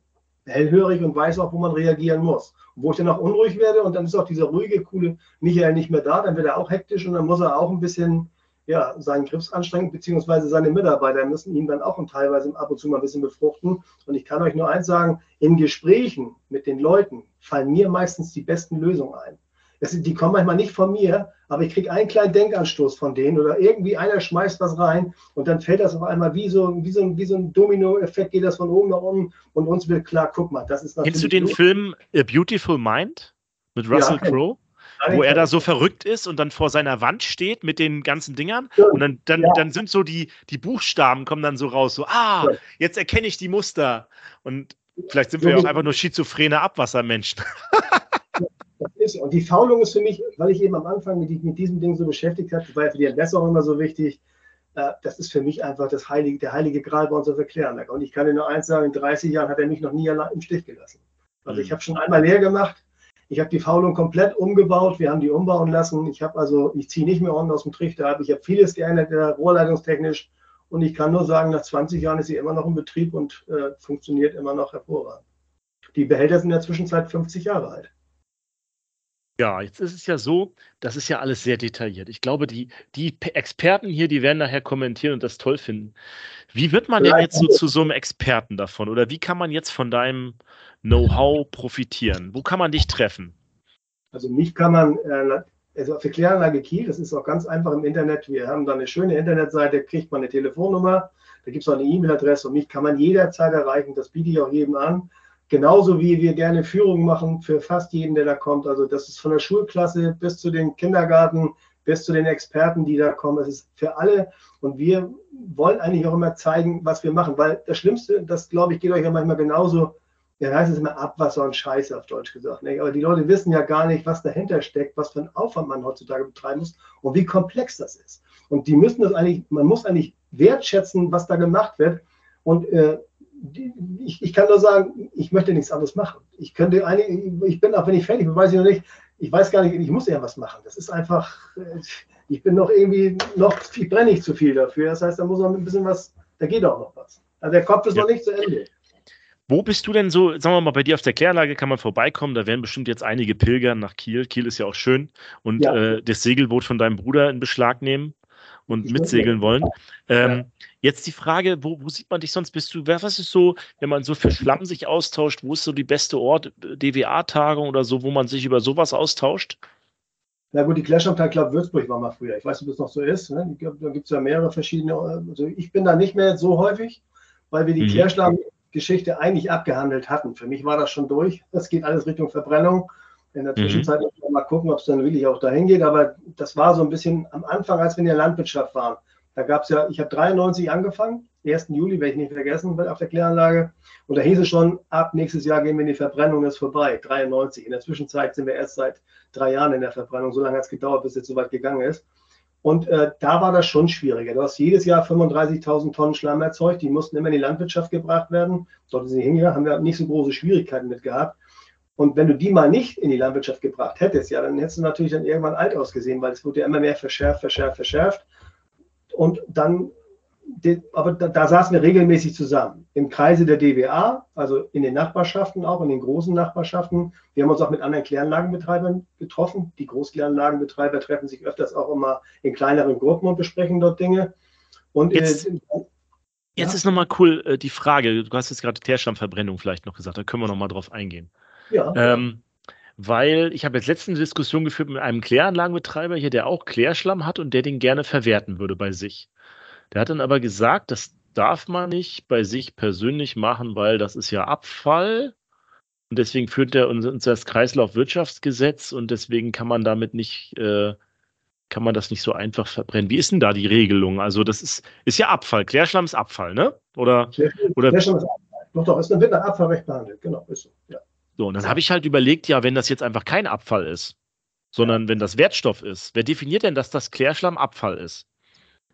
hellhörig und weiß auch, wo man reagieren muss. wo ich dann auch unruhig werde und dann ist auch dieser ruhige, coole Michael nicht mehr da, dann wird er auch hektisch und dann muss er auch ein bisschen ja, seinen Griffs anstrengen, beziehungsweise seine Mitarbeiter müssen ihn dann auch teilweise ab und zu mal ein bisschen befruchten. Und ich kann euch nur eins sagen, in Gesprächen mit den Leuten fallen mir meistens die besten Lösungen ein. Das, die kommen manchmal nicht von mir, aber ich kriege einen kleinen Denkanstoß von denen oder irgendwie einer schmeißt was rein und dann fällt das auf einmal wie so, wie so, wie so ein Domino-Effekt, geht das von oben nach unten und uns wird klar, guck mal, das ist natürlich. Kennst du den gut. Film A Beautiful Mind mit Russell ja, Crowe? wo er da so verrückt ist und dann vor seiner Wand steht mit den ganzen Dingern und dann, dann, ja. dann sind so die, die Buchstaben kommen dann so raus, so, ah, jetzt erkenne ich die Muster und vielleicht sind wir ja auch einfach nur schizophrene Abwassermenschen. ist. Und die Faulung ist für mich, weil ich eben am Anfang mit, mit diesem Ding so beschäftigt habe, war für die Entwässerung immer so wichtig. Äh, das ist für mich einfach das heilige, der heilige Gral bei uns auf Erklären. Und ich kann dir nur eins sagen, in 30 Jahren hat er mich noch nie allein im Stich gelassen. Also ich mhm. habe schon einmal leer gemacht. Ich habe die Faulung komplett umgebaut. Wir haben die umbauen lassen. Ich habe also, ich ziehe nicht mehr unten aus dem Trichter Ich habe vieles geändert, äh, rohrleitungstechnisch. Und ich kann nur sagen, nach 20 Jahren ist sie immer noch in Betrieb und äh, funktioniert immer noch hervorragend. Die Behälter sind in der Zwischenzeit 50 Jahre alt. Ja, jetzt ist es ja so, das ist ja alles sehr detailliert. Ich glaube, die, die Experten hier, die werden nachher kommentieren und das toll finden. Wie wird man denn jetzt so zu so einem Experten davon? Oder wie kann man jetzt von deinem Know-how profitieren? Wo kann man dich treffen? Also mich kann man, äh, also der Kläranlage Kiel, das ist auch ganz einfach im Internet. Wir haben da eine schöne Internetseite, kriegt man eine Telefonnummer, da gibt es auch eine E-Mail-Adresse und mich kann man jederzeit erreichen. Das biete ich auch jedem an. Genauso wie wir gerne Führungen machen für fast jeden, der da kommt. Also das ist von der Schulklasse bis zu den Kindergarten, bis zu den Experten, die da kommen. Es ist für alle. Und wir wollen eigentlich auch immer zeigen, was wir machen. Weil das Schlimmste, das glaube ich, geht euch ja manchmal genauso. Ja, heißt es immer Abwasser und Scheiße auf Deutsch gesagt. Ne? Aber die Leute wissen ja gar nicht, was dahinter steckt, was für einen Aufwand man heutzutage betreiben muss und wie komplex das ist. Und die müssen das eigentlich, man muss eigentlich wertschätzen, was da gemacht wird. Und äh, ich, ich, kann nur sagen, ich möchte nichts anderes machen. Ich könnte eine, ich bin auch, wenn ich fertig bin, weiß ich noch nicht, ich weiß gar nicht, ich muss ja was machen. Das ist einfach, ich bin noch irgendwie, noch, ich brenne nicht zu viel dafür. Das heißt, da muss noch ein bisschen was, da geht auch noch was. Also der Kopf ist ja. noch nicht zu Ende. Wo bist du denn so, sagen wir mal, bei dir auf der Kläranlage kann man vorbeikommen, da werden bestimmt jetzt einige pilgern nach Kiel. Kiel ist ja auch schön und ja. äh, das Segelboot von deinem Bruder in Beschlag nehmen und mitsegeln wollen. Ähm. Jetzt die Frage, wo, wo, sieht man dich sonst? Bist du, was ist so, wenn man so für Schlamm sich austauscht, wo ist so die beste Ort, DWA-Tagung oder so, wo man sich über sowas austauscht? Na gut, die Clash am Club Würzburg war mal früher. Ich weiß nicht, ob das noch so ist. Ne? Da gibt es ja mehrere verschiedene. Also ich bin da nicht mehr so häufig, weil wir die mhm. Klärschlamm-Geschichte eigentlich abgehandelt hatten. Für mich war das schon durch. Das geht alles Richtung Verbrennung. In der mhm. Zwischenzeit mhm. mal gucken, ob es dann wirklich auch dahin geht. Aber das war so ein bisschen am Anfang, als wir in der Landwirtschaft waren. Da gab es ja, ich habe 93 angefangen, 1. Juli, werde ich nicht vergessen, auf der Kläranlage. Und da hieß es schon, ab nächstes Jahr gehen wir in die Verbrennung, ist vorbei, 93. In der Zwischenzeit sind wir erst seit drei Jahren in der Verbrennung. So lange hat es gedauert, bis es so weit gegangen ist. Und äh, da war das schon schwieriger. Du hast jedes Jahr 35.000 Tonnen Schlamm erzeugt, die mussten immer in die Landwirtschaft gebracht werden. Dort sind sie hingegangen, haben wir nicht so große Schwierigkeiten mit gehabt. Und wenn du die mal nicht in die Landwirtschaft gebracht hättest, ja, dann hättest du natürlich dann irgendwann alt ausgesehen, weil es wurde ja immer mehr verschärft, verschärft, verschärft. Und dann aber da, da, saßen wir regelmäßig zusammen im Kreise der DWA, also in den Nachbarschaften auch, in den großen Nachbarschaften. Wir haben uns auch mit anderen Kläranlagenbetreibern getroffen. Die Großkläranlagenbetreiber treffen sich öfters auch immer in kleineren Gruppen und besprechen dort Dinge. Und jetzt, äh, jetzt ja. ist nochmal cool äh, die Frage, du hast jetzt gerade Teerstammverbrennung vielleicht noch gesagt, da können wir nochmal drauf eingehen. Ja. Ähm, weil ich habe jetzt letzte Diskussion geführt mit einem Kläranlagenbetreiber hier, der auch Klärschlamm hat und der den gerne verwerten würde bei sich. Der hat dann aber gesagt, das darf man nicht bei sich persönlich machen, weil das ist ja Abfall. Und deswegen führt er uns, das Kreislaufwirtschaftsgesetz und deswegen kann man damit nicht, äh, kann man das nicht so einfach verbrennen. Wie ist denn da die Regelung? Also das ist, ist ja Abfall. Klärschlamm ist Abfall, ne? Oder, Klärschlamm, oder Klärschlamm ist Abfall. Doch, doch, ist wird nach Abfallrecht behandelt. Genau, ist so. Ja. So, und dann habe ich halt überlegt, ja, wenn das jetzt einfach kein Abfall ist, sondern ja. wenn das Wertstoff ist, wer definiert denn, dass das Klärschlamm Abfall ist?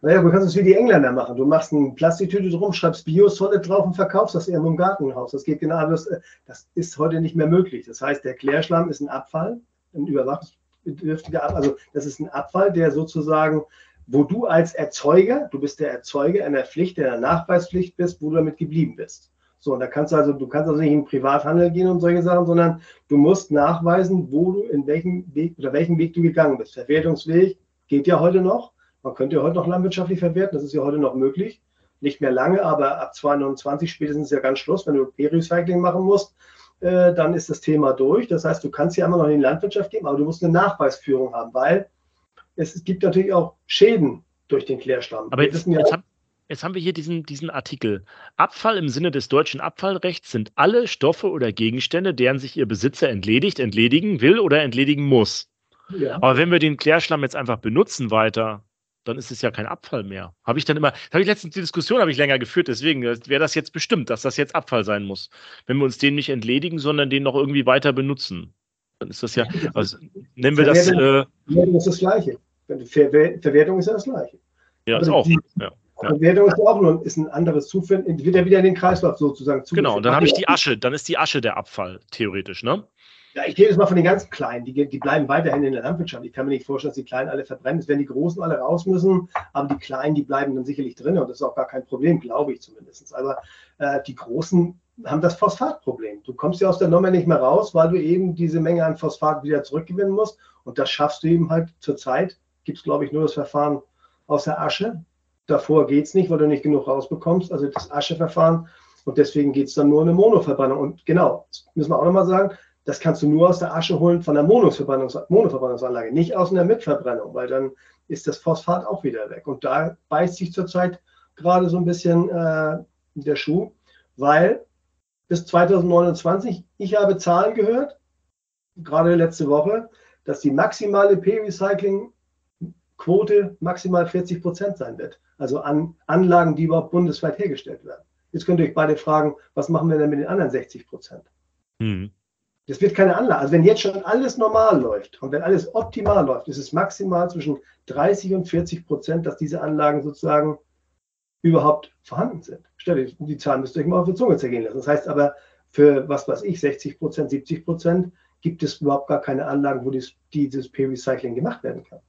Naja, du kannst es wie die Engländer machen. Du machst eine Plastiktüte drum, schreibst Biosolid drauf und verkaufst das irgendwo im Gartenhaus. Das geht genau das, das ist heute nicht mehr möglich. Das heißt, der Klärschlamm ist ein Abfall, ein überwachungsbedürftiger Abfall. Also das ist ein Abfall, der sozusagen, wo du als Erzeuger, du bist der Erzeuger einer Pflicht, der Nachweispflicht bist, wo du damit geblieben bist. So, und da kannst du also, du kannst also nicht in den Privathandel gehen und solche Sachen, sondern du musst nachweisen, wo du, in welchem Weg oder welchen Weg du gegangen bist. Verwertungsweg geht ja heute noch. Man könnte ja heute noch landwirtschaftlich verwerten, das ist ja heute noch möglich. Nicht mehr lange, aber ab 2029 spätestens ist ja ganz Schluss. Wenn du P-Recycling machen musst, äh, dann ist das Thema durch. Das heißt, du kannst ja immer noch in die Landwirtschaft geben, aber du musst eine Nachweisführung haben, weil es, gibt natürlich auch Schäden durch den Klärstamm. Aber jetzt, ja jetzt, hab, jetzt haben wir hier diesen, diesen Artikel. Abfall im Sinne des deutschen Abfallrechts sind alle Stoffe oder Gegenstände, deren sich ihr Besitzer entledigt, entledigen will oder entledigen muss. Ja. Aber wenn wir den Klärschlamm jetzt einfach benutzen weiter, dann ist es ja kein Abfall mehr. Habe ich dann immer, habe ich letztens die Diskussion habe ich länger geführt, deswegen wäre das jetzt bestimmt, dass das jetzt Abfall sein muss. Wenn wir uns den nicht entledigen, sondern den noch irgendwie weiter benutzen. Dann ist das ja, also nennen wir das. Äh, Verwertung ist das Gleiche. Verwertung ist ja das Gleiche. Ja, ist auch. Die, ja. Verwertung ist auch nur ist ein anderes Zuführen, wird ja wieder in den Kreislauf sozusagen zugeführt. Genau, und dann habe ich die Asche, dann ist die Asche der Abfall, theoretisch, ne? Ja, ich gehe jetzt mal von den ganz Kleinen, die, die bleiben weiterhin in der Landwirtschaft. Ich kann mir nicht vorstellen, dass die Kleinen alle verbrennen. Es werden die Großen alle raus müssen, aber die Kleinen, die bleiben dann sicherlich drin und das ist auch gar kein Problem, glaube ich zumindest. Aber äh, die Großen haben das Phosphatproblem. Du kommst ja aus der Nummer nicht mehr raus, weil du eben diese Menge an Phosphat wieder zurückgewinnen musst und das schaffst du eben halt zurzeit. Gibt es, glaube ich, nur das Verfahren aus der Asche. Davor geht es nicht, weil du nicht genug rausbekommst, also das Ascheverfahren. Und deswegen geht es dann nur um eine Monoverbrennung. Und genau, das müssen wir auch nochmal sagen, das kannst du nur aus der Asche holen von der Monoverbrennungs Monoverbrennungsanlage, nicht aus einer Mitverbrennung, weil dann ist das Phosphat auch wieder weg. Und da beißt sich zurzeit gerade so ein bisschen äh, der Schuh, weil bis 2029, ich habe Zahlen gehört, gerade letzte Woche, dass die maximale P-Recycling-Quote maximal 40 Prozent sein wird. Also an Anlagen, die überhaupt bundesweit hergestellt werden. Jetzt könnt ihr euch beide fragen, was machen wir denn mit den anderen 60 Prozent? Mhm. Das wird keine Anlage. Also wenn jetzt schon alles normal läuft und wenn alles optimal läuft, ist es maximal zwischen 30 und 40 Prozent, dass diese Anlagen sozusagen überhaupt vorhanden sind. Stell dir, die Zahlen müsst ihr euch mal auf die Zunge zergehen lassen. Das heißt aber, für was weiß ich, 60 Prozent, 70 Prozent gibt es überhaupt gar keine Anlagen, wo dies, dieses P-Recycling gemacht werden kann.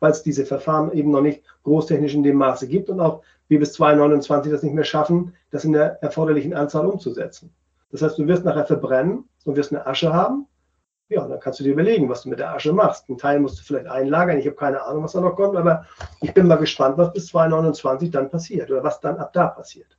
Weil es diese Verfahren eben noch nicht großtechnisch in dem Maße gibt und auch wir bis 2029 das nicht mehr schaffen, das in der erforderlichen Anzahl umzusetzen. Das heißt, du wirst nachher verbrennen und wirst eine Asche haben. Ja, dann kannst du dir überlegen, was du mit der Asche machst. Ein Teil musst du vielleicht einlagern. Ich habe keine Ahnung, was da noch kommt, aber ich bin mal gespannt, was bis 2029 dann passiert oder was dann ab da passiert.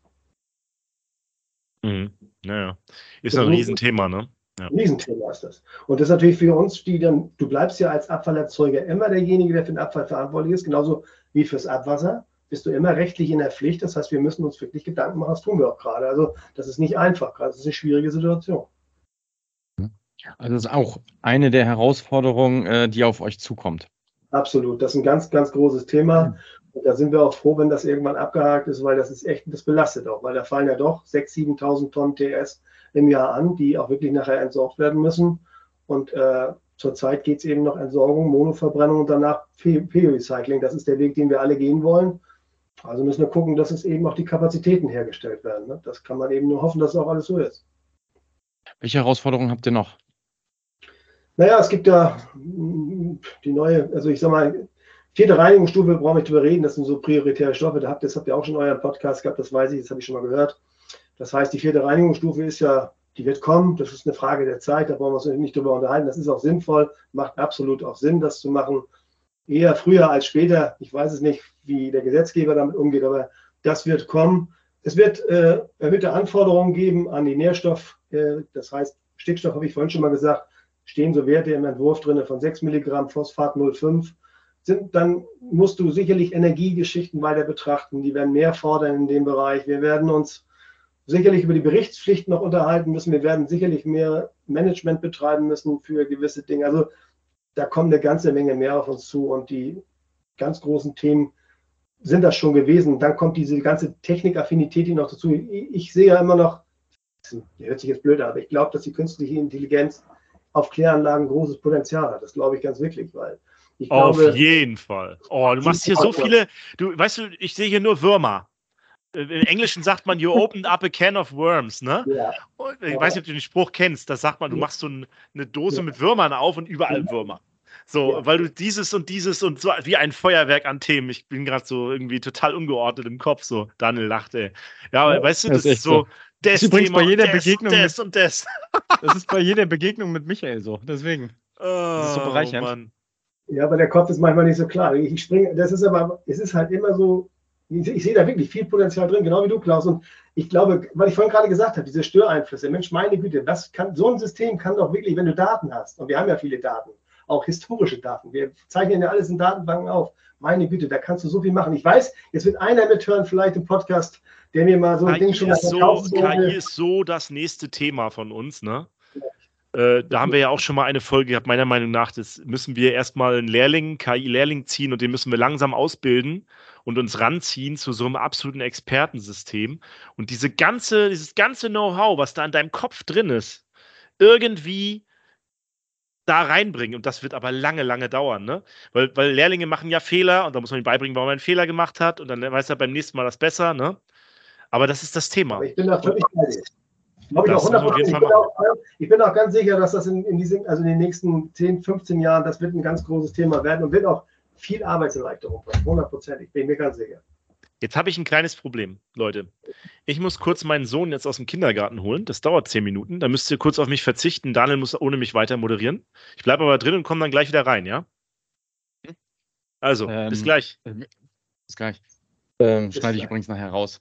Mhm. Naja, ist ein Riesenthema, ne? Ja. Riesenthema ist das. Und das ist natürlich für uns, die dann, du bleibst ja als Abfallerzeuger immer derjenige, der für den Abfall verantwortlich ist, genauso wie fürs Abwasser bist du immer rechtlich in der Pflicht. Das heißt, wir müssen uns wirklich Gedanken machen, das tun wir auch gerade. Also das ist nicht einfach, gerade das ist eine schwierige Situation. Also das ist auch eine der Herausforderungen, äh, die auf euch zukommt. Absolut, das ist ein ganz, ganz großes Thema. Und da sind wir auch froh, wenn das irgendwann abgehakt ist, weil das ist echt, das belastet auch, weil da fallen ja doch 6.000, 7.000 Tonnen TS im Jahr an, die auch wirklich nachher entsorgt werden müssen. Und äh, zurzeit geht es eben noch Entsorgung, Monoverbrennung und danach P-Recycling. Das ist der Weg, den wir alle gehen wollen. Also müssen wir gucken, dass es eben auch die Kapazitäten hergestellt werden. Ne? Das kann man eben nur hoffen, dass es auch alles so ist. Welche Herausforderungen habt ihr noch? Naja, es gibt ja die neue, also ich sag mal, vierte Reinigungsstufe, brauche ich nicht drüber reden, das sind so prioritäre Stoffe. Da habt, das habt ihr auch schon in eurem Podcast gehabt, das weiß ich, das habe ich schon mal gehört. Das heißt, die vierte Reinigungsstufe ist ja, die wird kommen, das ist eine Frage der Zeit, da brauchen wir uns nicht drüber unterhalten. Das ist auch sinnvoll, macht absolut auch Sinn, das zu machen. Eher früher als später. Ich weiß es nicht, wie der Gesetzgeber damit umgeht, aber das wird kommen. Es wird äh, erhöhte Anforderungen geben an die Nährstoff, äh, das heißt, Stickstoff habe ich vorhin schon mal gesagt, stehen so Werte im Entwurf drin von 6 Milligramm Phosphat 0,5. Sind, dann musst du sicherlich Energiegeschichten weiter betrachten. Die werden mehr fordern in dem Bereich. Wir werden uns sicherlich über die Berichtspflicht noch unterhalten müssen. Wir werden sicherlich mehr Management betreiben müssen für gewisse Dinge. Also da kommt eine ganze Menge mehr auf uns zu und die ganz großen Themen sind das schon gewesen. Dann kommt diese ganze Technikaffinität noch dazu. Ich, sehe ja immer noch, das hört sich jetzt blöd an, aber ich glaube, dass die künstliche Intelligenz auf Kläranlagen großes Potenzial hat. Das glaube ich ganz wirklich, weil ich Auf glaube, jeden Fall. Oh, du machst hier so viele, du weißt du, ich sehe hier nur Würmer. Äh, Im Englischen sagt man, you opened up a can of worms, ne? Ja. Ich weiß nicht, ob du den Spruch kennst. Da sagt man, du machst so eine Dose ja. mit Würmern auf und überall Würmer. So, ja. weil du dieses und dieses und so wie ein Feuerwerk an Themen. Ich bin gerade so irgendwie total ungeordnet im Kopf. So, Daniel lacht, ey. Ja, ja weißt du, das, das ist so. Das ist übrigens Thema bei jeder Begegnung. Das und das. das ist bei jeder Begegnung mit Michael so. Deswegen. Oh, das ist so bereichernd. Mann. Ja, aber der Kopf ist manchmal nicht so klar. Ich springe, das ist aber, es ist halt immer so, ich, ich, sehe da wirklich viel Potenzial drin, genau wie du, Klaus. Und ich glaube, weil ich vorhin gerade gesagt habe, diese Störeinflüsse, Mensch, meine Güte, das kann, so ein System kann doch wirklich, wenn du Daten hast, und wir haben ja viele Daten, auch historische Daten, wir zeichnen ja alles in Datenbanken auf. Meine Güte, da kannst du so viel machen. Ich weiß, jetzt wird einer mithören, vielleicht im Podcast, der mir mal so ein KI Ding schon mal verkauft so, KI ist so das nächste Thema von uns, ne? Äh, da haben wir ja auch schon mal eine Folge gehabt, meiner Meinung nach, das müssen wir erstmal einen Lehrling, KI-Lehrling ziehen und den müssen wir langsam ausbilden und uns ranziehen zu so einem absoluten Expertensystem. Und diese ganze, dieses ganze Know-how, was da in deinem Kopf drin ist, irgendwie da reinbringen. Und das wird aber lange, lange dauern, ne? Weil, weil Lehrlinge machen ja Fehler und da muss man ihnen beibringen, warum man einen Fehler gemacht hat und dann weiß er beim nächsten Mal das besser, ne? Aber das ist das Thema. Aber ich bin da völlig bei dir. Glaube ich, auch 100%. Ich, bin auch, ich bin auch ganz sicher, dass das in, in, diesen, also in den nächsten 10, 15 Jahren, das wird ein ganz großes Thema werden und wird auch viel Arbeitserleichterung bringen. 100%. Ich bin mir ganz sicher. Jetzt habe ich ein kleines Problem, Leute. Ich muss kurz meinen Sohn jetzt aus dem Kindergarten holen. Das dauert 10 Minuten. Da müsst ihr kurz auf mich verzichten. Daniel muss ohne mich weiter moderieren. Ich bleibe aber drin und komme dann gleich wieder rein, ja? Also, ähm, bis gleich. Äh, bis gleich. Ähm, schneide ich übrigens nachher raus.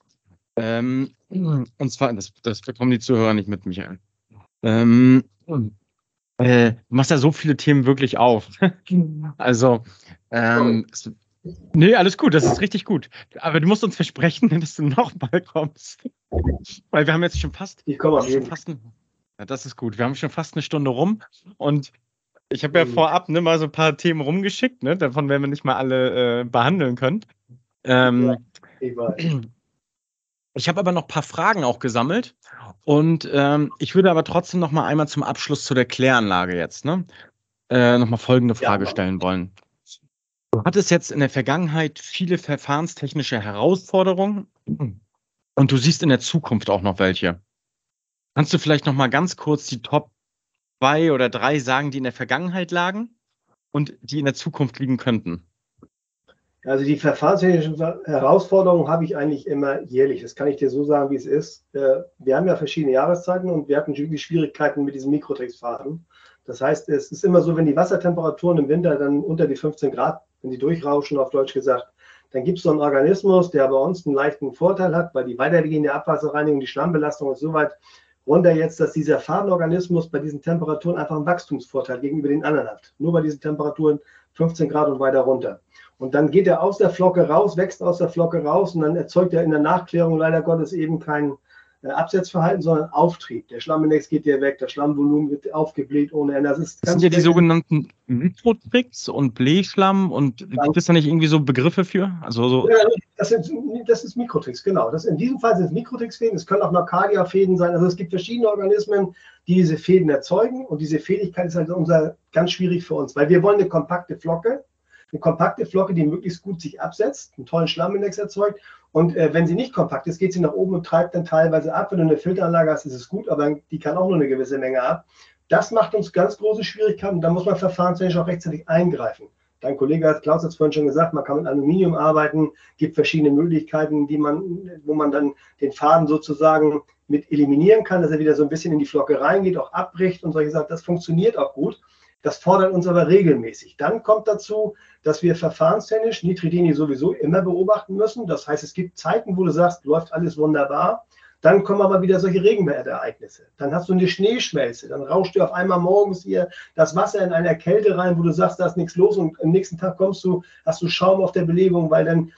Ähm, und zwar, das, das bekommen die Zuhörer nicht mit, Michael. Ähm, äh, du machst ja so viele Themen wirklich auf. also, ähm, es, nee, alles gut, das ist richtig gut. Aber du musst uns versprechen, dass du nochmal kommst. Weil wir haben jetzt schon fast. Ich komme schon fast ein, ja, Das ist gut. Wir haben schon fast eine Stunde rum und ich habe ja mhm. vorab ne, mal so ein paar Themen rumgeschickt, ne? Davon werden wir nicht mal alle äh, behandeln können. Ähm, ja, ich weiß. Ich habe aber noch ein paar Fragen auch gesammelt und ähm, ich würde aber trotzdem noch mal einmal zum Abschluss zu der Kläranlage jetzt ne, äh, noch mal folgende Frage ja, stellen wollen. Du hattest jetzt in der Vergangenheit viele verfahrenstechnische Herausforderungen und du siehst in der Zukunft auch noch welche. Kannst du vielleicht noch mal ganz kurz die Top zwei oder drei sagen, die in der Vergangenheit lagen und die in der Zukunft liegen könnten? Also die verfahrenstechnischen Herausforderungen habe ich eigentlich immer jährlich. Das kann ich dir so sagen, wie es ist. Äh, wir haben ja verschiedene Jahreszeiten und wir hatten wirklich Schwierigkeiten mit diesen Mikrotex-Faden. Das heißt, es ist immer so, wenn die Wassertemperaturen im Winter dann unter die 15 Grad, wenn die durchrauschen, auf Deutsch gesagt, dann gibt es so einen Organismus, der bei uns einen leichten Vorteil hat, weil die weitergehende Abwasserreinigung, die Schlammbelastung ist so weit runter jetzt, dass dieser Fadenorganismus bei diesen Temperaturen einfach einen Wachstumsvorteil gegenüber den anderen hat. Nur bei diesen Temperaturen 15 Grad und weiter runter. Und dann geht er aus der Flocke raus, wächst aus der Flocke raus und dann erzeugt er in der Nachklärung leider Gottes eben keinen äh, Absetzverhalten, sondern Auftrieb. Der Schlammindex geht dir weg, das Schlammvolumen wird aufgebläht ohne Ende. Das, ist das sind ja die sogenannten Mikrotricks und Blähschlamm und gibt es da nicht irgendwie so Begriffe für? Also so ja, das, sind, das ist Mikrotricks, genau. Das, in diesem Fall sind es Mikrotricks-Fäden, es können auch Nocardia-Fäden sein. Also es gibt verschiedene Organismen, die diese Fäden erzeugen und diese Fähigkeit ist halt unser, ganz schwierig für uns, weil wir wollen eine kompakte Flocke, eine kompakte Flocke, die möglichst gut sich absetzt, einen tollen Schlammindex erzeugt und äh, wenn sie nicht kompakt ist, geht sie nach oben und treibt dann teilweise ab. Wenn du eine Filteranlage hast, ist es gut, aber die kann auch nur eine gewisse Menge ab. Das macht uns ganz große Schwierigkeiten. Da muss man verfahrenstechnisch auch rechtzeitig eingreifen. Dein Kollege hat Klaus hat es vorhin schon gesagt, man kann mit Aluminium arbeiten, gibt verschiedene Möglichkeiten, die man, wo man dann den Faden sozusagen mit eliminieren kann, dass er wieder so ein bisschen in die Flocke reingeht, auch abbricht und solche Sachen. Das funktioniert auch gut. Das fordert uns aber regelmäßig. Dann kommt dazu, dass wir verfahrenstechnisch Nitridini sowieso immer beobachten müssen. Das heißt, es gibt Zeiten, wo du sagst, läuft alles wunderbar. Dann kommen aber wieder solche Regenwertereignisse. Dann hast du eine Schneeschmelze. Dann rauscht dir auf einmal morgens hier das Wasser in einer Kälte rein, wo du sagst, da ist nichts los. Und am nächsten Tag kommst du, hast du Schaum auf der Belegung, weil dann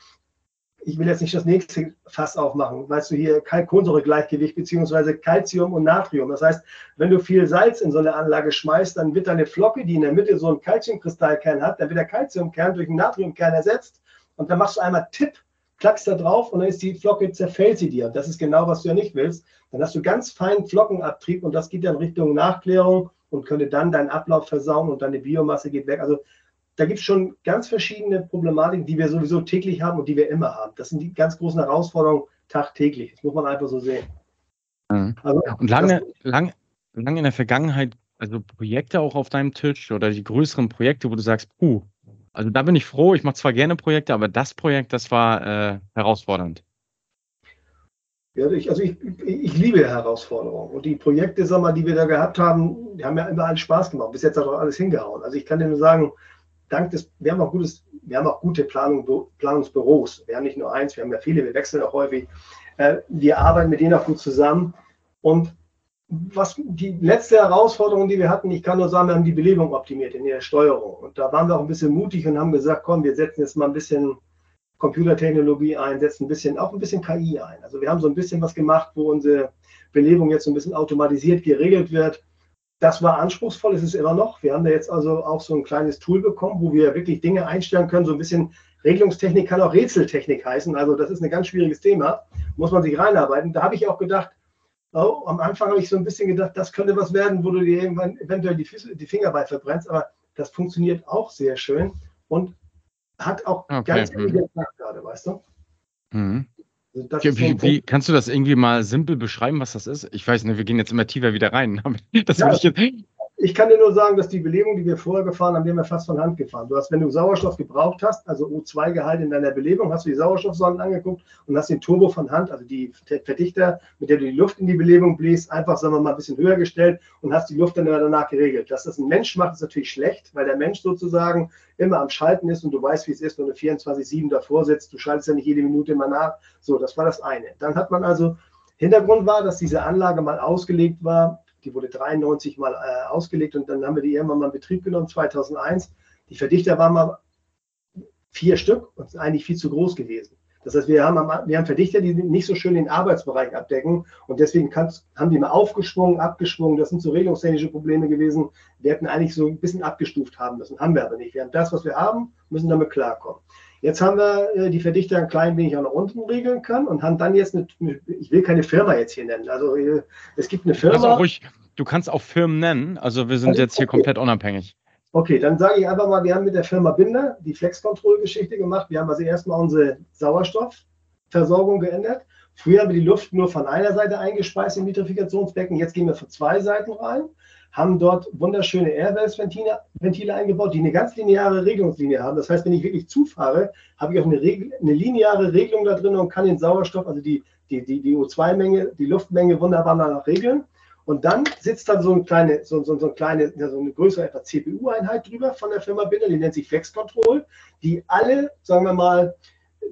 ich will jetzt nicht das nächste Fass aufmachen, weißt du hier Kalk-Kohlensäure-Gleichgewicht beziehungsweise Calcium und Natrium. Das heißt, wenn du viel Salz in so eine Anlage schmeißt, dann wird deine Flocke, die in der Mitte so einen Calciumkristallkern hat, dann wird der Calciumkern durch einen Natriumkern ersetzt und dann machst du einmal Tipp, klackst da drauf und dann ist die Flocke, zerfällt sie dir. Und das ist genau, was du ja nicht willst. Dann hast du ganz feinen Flockenabtrieb und das geht dann Richtung Nachklärung und könnte dann deinen Ablauf versauen und deine Biomasse geht weg. Also da gibt es schon ganz verschiedene Problematiken, die wir sowieso täglich haben und die wir immer haben. Das sind die ganz großen Herausforderungen tagtäglich. Das muss man einfach so sehen. Mhm. Also, und lange, lange, lange in der Vergangenheit, also Projekte auch auf deinem Tisch oder die größeren Projekte, wo du sagst, puh, also da bin ich froh, ich mache zwar gerne Projekte, aber das Projekt, das war äh, herausfordernd. Ja, ich, also ich, ich liebe Herausforderungen. Und die Projekte, sag mal, die wir da gehabt haben, die haben ja immer alles Spaß gemacht. Bis jetzt hat auch alles hingehauen. Also ich kann dir nur sagen, dank des, wir haben auch gutes, wir haben auch gute Planung, Planungsbüros. Wir haben nicht nur eins, wir haben ja viele, wir wechseln auch häufig. Äh, wir arbeiten mit denen auch gut zusammen. Und was die letzte Herausforderung, die wir hatten, ich kann nur sagen, wir haben die Belebung optimiert in der Steuerung. Und da waren wir auch ein bisschen mutig und haben gesagt, komm, wir setzen jetzt mal ein bisschen Computertechnologie ein, setzen ein bisschen, auch ein bisschen KI ein. Also wir haben so ein bisschen was gemacht, wo unsere Belebung jetzt so ein bisschen automatisiert geregelt wird das war anspruchsvoll, ist es immer noch. Wir haben da jetzt also auch so ein kleines Tool bekommen, wo wir wirklich Dinge einstellen können. So ein bisschen Regelungstechnik kann auch Rätseltechnik heißen. Also das ist ein ganz schwieriges Thema. Muss man sich reinarbeiten. Da habe ich auch gedacht, oh, am Anfang habe ich so ein bisschen gedacht, das könnte was werden, wo du dir irgendwann eventuell die, Füße, die Finger bei verbrennst. Aber das funktioniert auch sehr schön und hat auch okay. ganz viele gerade, weißt du? Mhm. Also wie, wie, kannst du das irgendwie mal simpel beschreiben, was das ist? Ich weiß nicht, wir gehen jetzt immer tiefer wieder rein. Das ja, ich, jetzt... ich, kann dir nur sagen, dass die Belebung, die wir vorher gefahren haben, die haben wir fast von Hand gefahren. Du hast, wenn du Sauerstoff gebraucht hast, also O2-Gehalt in deiner Belebung, hast du die Sauerstoffsonden angeguckt und hast den Turbo von Hand, also die Verdichter, mit der du die Luft in die Belebung bläst, einfach, sagen wir mal, ein bisschen höher gestellt und hast die Luft dann danach geregelt. Dass das ein Mensch macht, ist natürlich schlecht, weil der Mensch sozusagen immer am Schalten ist und du weißt, wie es ist, wenn du 24-7 davor sitzt. Du schaltest ja nicht jede Minute immer nach. So, das war das eine. Dann hat man also, Hintergrund war, dass diese Anlage mal ausgelegt war. Die wurde 93 mal äh, ausgelegt und dann haben wir die irgendwann mal in Betrieb genommen, 2001. Die Verdichter waren mal vier Stück und sind eigentlich viel zu groß gewesen. Das heißt, wir haben, wir haben Verdichter, die nicht so schön den Arbeitsbereich abdecken und deswegen haben die mal aufgeschwungen, abgeschwungen. Das sind so regelungstechnische Probleme gewesen. Wir hätten eigentlich so ein bisschen abgestuft haben müssen. Haben wir aber nicht. Wir haben das, was wir haben, müssen damit klarkommen. Jetzt haben wir äh, die Verdichter ein klein wenig auch nach unten regeln können und haben dann jetzt eine, ich will keine Firma jetzt hier nennen. Also äh, es gibt eine Firma. Ruhig, du kannst auch Firmen nennen. Also wir sind also, jetzt hier okay. komplett unabhängig. Okay, dann sage ich einfach mal, wir haben mit der Firma Binder die Flex-Control-Geschichte gemacht. Wir haben also erstmal unsere Sauerstoffversorgung geändert. Früher haben wir die Luft nur von einer Seite eingespeist im Nitrifikationsbecken. Jetzt gehen wir von zwei Seiten rein, haben dort wunderschöne Airways-Ventile Ventile eingebaut, die eine ganz lineare Regelungslinie haben. Das heißt, wenn ich wirklich zufahre, habe ich auch eine, Regel, eine lineare Regelung da drin und kann den Sauerstoff, also die, die, die, die O2-Menge, die Luftmenge wunderbar danach regeln. Und dann sitzt dann so, ein kleine, so, so, so, eine kleine, so eine größere etwa CPU-Einheit drüber von der Firma Binder, die nennt sich Flex Control, die alle, sagen wir mal,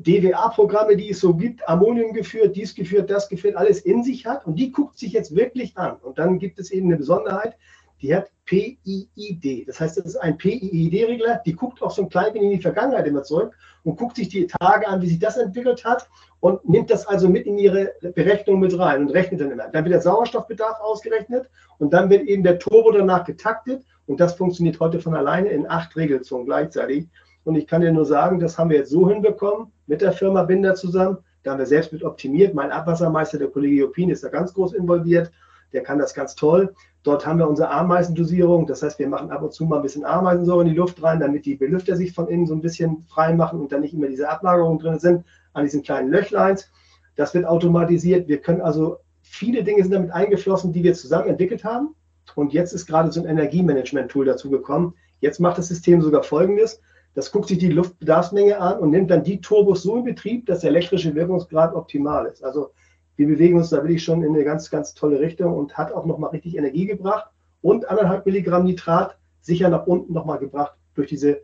DWA-Programme, die es so gibt, Ammonium geführt, dies geführt, das geführt, alles in sich hat und die guckt sich jetzt wirklich an. Und dann gibt es eben eine Besonderheit, die hat PIID. Das heißt, das ist ein PIID-Regler, die guckt auch so ein klein wenig in die Vergangenheit immer zurück und guckt sich die Tage an, wie sich das entwickelt hat und nimmt das also mit in ihre Berechnung mit rein und rechnet dann immer. Dann wird der Sauerstoffbedarf ausgerechnet und dann wird eben der Turbo danach getaktet und das funktioniert heute von alleine in acht Regelzonen gleichzeitig. Und ich kann dir nur sagen, das haben wir jetzt so hinbekommen mit der Firma Binder zusammen. Da haben wir selbst mit optimiert. Mein Abwassermeister, der Kollege Jopin, ist da ganz groß involviert. Der kann das ganz toll. Dort haben wir unsere Ameisendosierung. Das heißt, wir machen ab und zu mal ein bisschen Ameisensäure in die Luft rein, damit die Belüfter sich von innen so ein bisschen frei machen und dann nicht immer diese Ablagerungen drin sind an diesen kleinen Löchleins. Das wird automatisiert. Wir können also viele Dinge sind damit eingeflossen, die wir zusammen entwickelt haben. Und jetzt ist gerade so ein Energiemanagement-Tool dazu gekommen. Jetzt macht das System sogar Folgendes. Das guckt sich die Luftbedarfsmenge an und nimmt dann die Turbos so in Betrieb, dass der elektrische Wirkungsgrad optimal ist. Also wir bewegen uns da wirklich schon in eine ganz, ganz tolle Richtung und hat auch nochmal richtig Energie gebracht und anderthalb Milligramm Nitrat sicher nach unten nochmal gebracht durch diese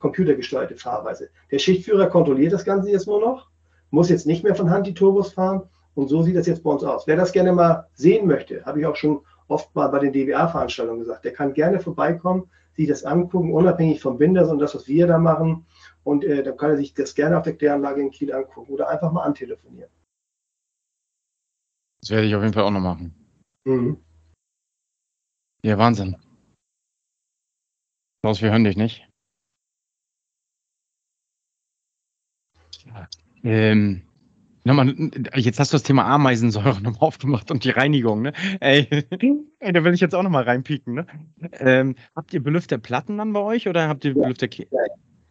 computergesteuerte Fahrweise. Der Schichtführer kontrolliert das Ganze jetzt nur noch, muss jetzt nicht mehr von Hand die Turbos fahren und so sieht das jetzt bei uns aus. Wer das gerne mal sehen möchte, habe ich auch schon oft mal bei den DWA-Veranstaltungen gesagt, der kann gerne vorbeikommen, sich das angucken, unabhängig vom Binder und das, was wir da machen. Und äh, dann kann er sich das gerne auf der Kläranlage in Kiel angucken oder einfach mal antelefonieren. Das werde ich auf jeden Fall auch noch machen. Mhm. Ja, Wahnsinn. Klaus, wir hören dich nicht. Ähm, nochmal, jetzt hast du das Thema Ameisensäure nochmal aufgemacht und die Reinigung, ne? Ey, ey da will ich jetzt auch nochmal reinpieken, ne? Ähm, habt ihr Belüfterplatten dann bei euch oder habt ihr Belüfter?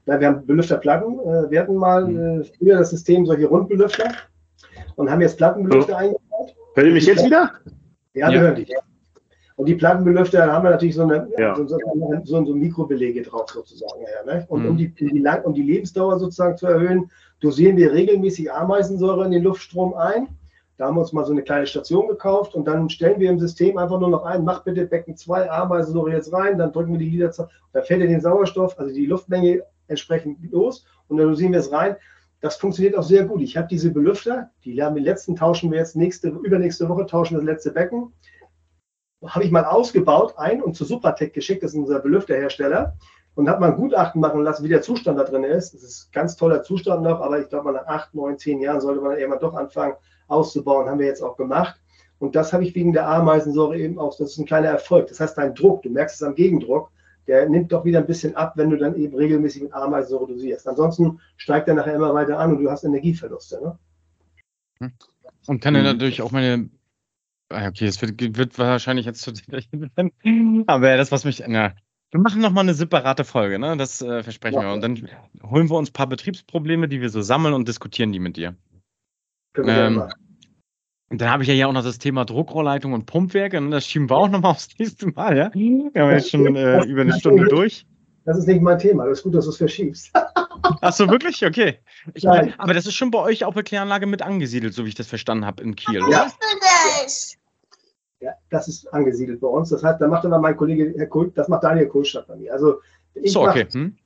Ja, wir haben Belüfterplatten. Äh, wir hatten mal mhm. früher das System solche Rundbelüfter und haben jetzt Plattenbelüfter so. eingebaut. Hört ihr mich jetzt wieder? Ja, wir ja. hören dich. Und die Plattenbelüfter, da haben wir natürlich so eine ja. so, so, so, so, Mikrobelege drauf sozusagen. Ja, ne? Und mhm. um, die, die Lang um die Lebensdauer sozusagen zu erhöhen, dosieren wir regelmäßig Ameisensäure in den Luftstrom ein. Da haben wir uns mal so eine kleine Station gekauft und dann stellen wir im System einfach nur noch ein, mach bitte Becken 2 Ameisensäure jetzt rein, dann drücken wir die Lieder, da fällt ja den Sauerstoff, also die Luftmenge entsprechend los und dann dosieren wir es rein. Das funktioniert auch sehr gut. Ich habe diese Belüfter, die haben die letzten tauschen wir jetzt nächste, übernächste Woche tauschen das letzte Becken. Habe ich mal ausgebaut, ein und zu Supratec geschickt, das ist unser Belüfterhersteller, und habe mal ein Gutachten machen lassen, wie der Zustand da drin ist. Das ist ein ganz toller Zustand noch, aber ich glaube, nach acht, neun, zehn Jahren sollte man irgendwann doch anfangen auszubauen. Haben wir jetzt auch gemacht. Und das habe ich wegen der Ameisensäure eben auch, das ist ein kleiner Erfolg. Das heißt, dein Druck, du merkst es am Gegendruck, der nimmt doch wieder ein bisschen ab, wenn du dann eben regelmäßig mit Ameisensäure dosierst. Ansonsten steigt er nachher immer weiter an und du hast Energieverluste. Ne? Hm. Und kann er natürlich auch meine. Ah, okay, es wird, wird, wahrscheinlich jetzt zu Aber das, was mich. Na, wir machen nochmal eine separate Folge, ne? Das äh, versprechen ja. wir. Und dann holen wir uns ein paar Betriebsprobleme, die wir so sammeln und diskutieren die mit dir. Können wir ähm, und dann habe ich ja hier auch noch das Thema Druckrohrleitung und Pumpwerke. Und ne? das schieben wir auch nochmal aufs nächste Mal, ja? Wir haben jetzt schon äh, über eine Stunde durch. Das ist nicht mein Thema. Das ist gut, dass du es verschiebst. Ach so, wirklich? Okay. Ich mein, aber das ist schon bei euch auch bei Kläranlage mit angesiedelt, so wie ich das verstanden habe in Kiel, ja. Das? Ja, das ist angesiedelt bei uns. Das heißt, da macht immer mein Kollege, Herr Kult, das macht Daniel Kohlstadt bei mir. Also ich so, okay. Mach, hm?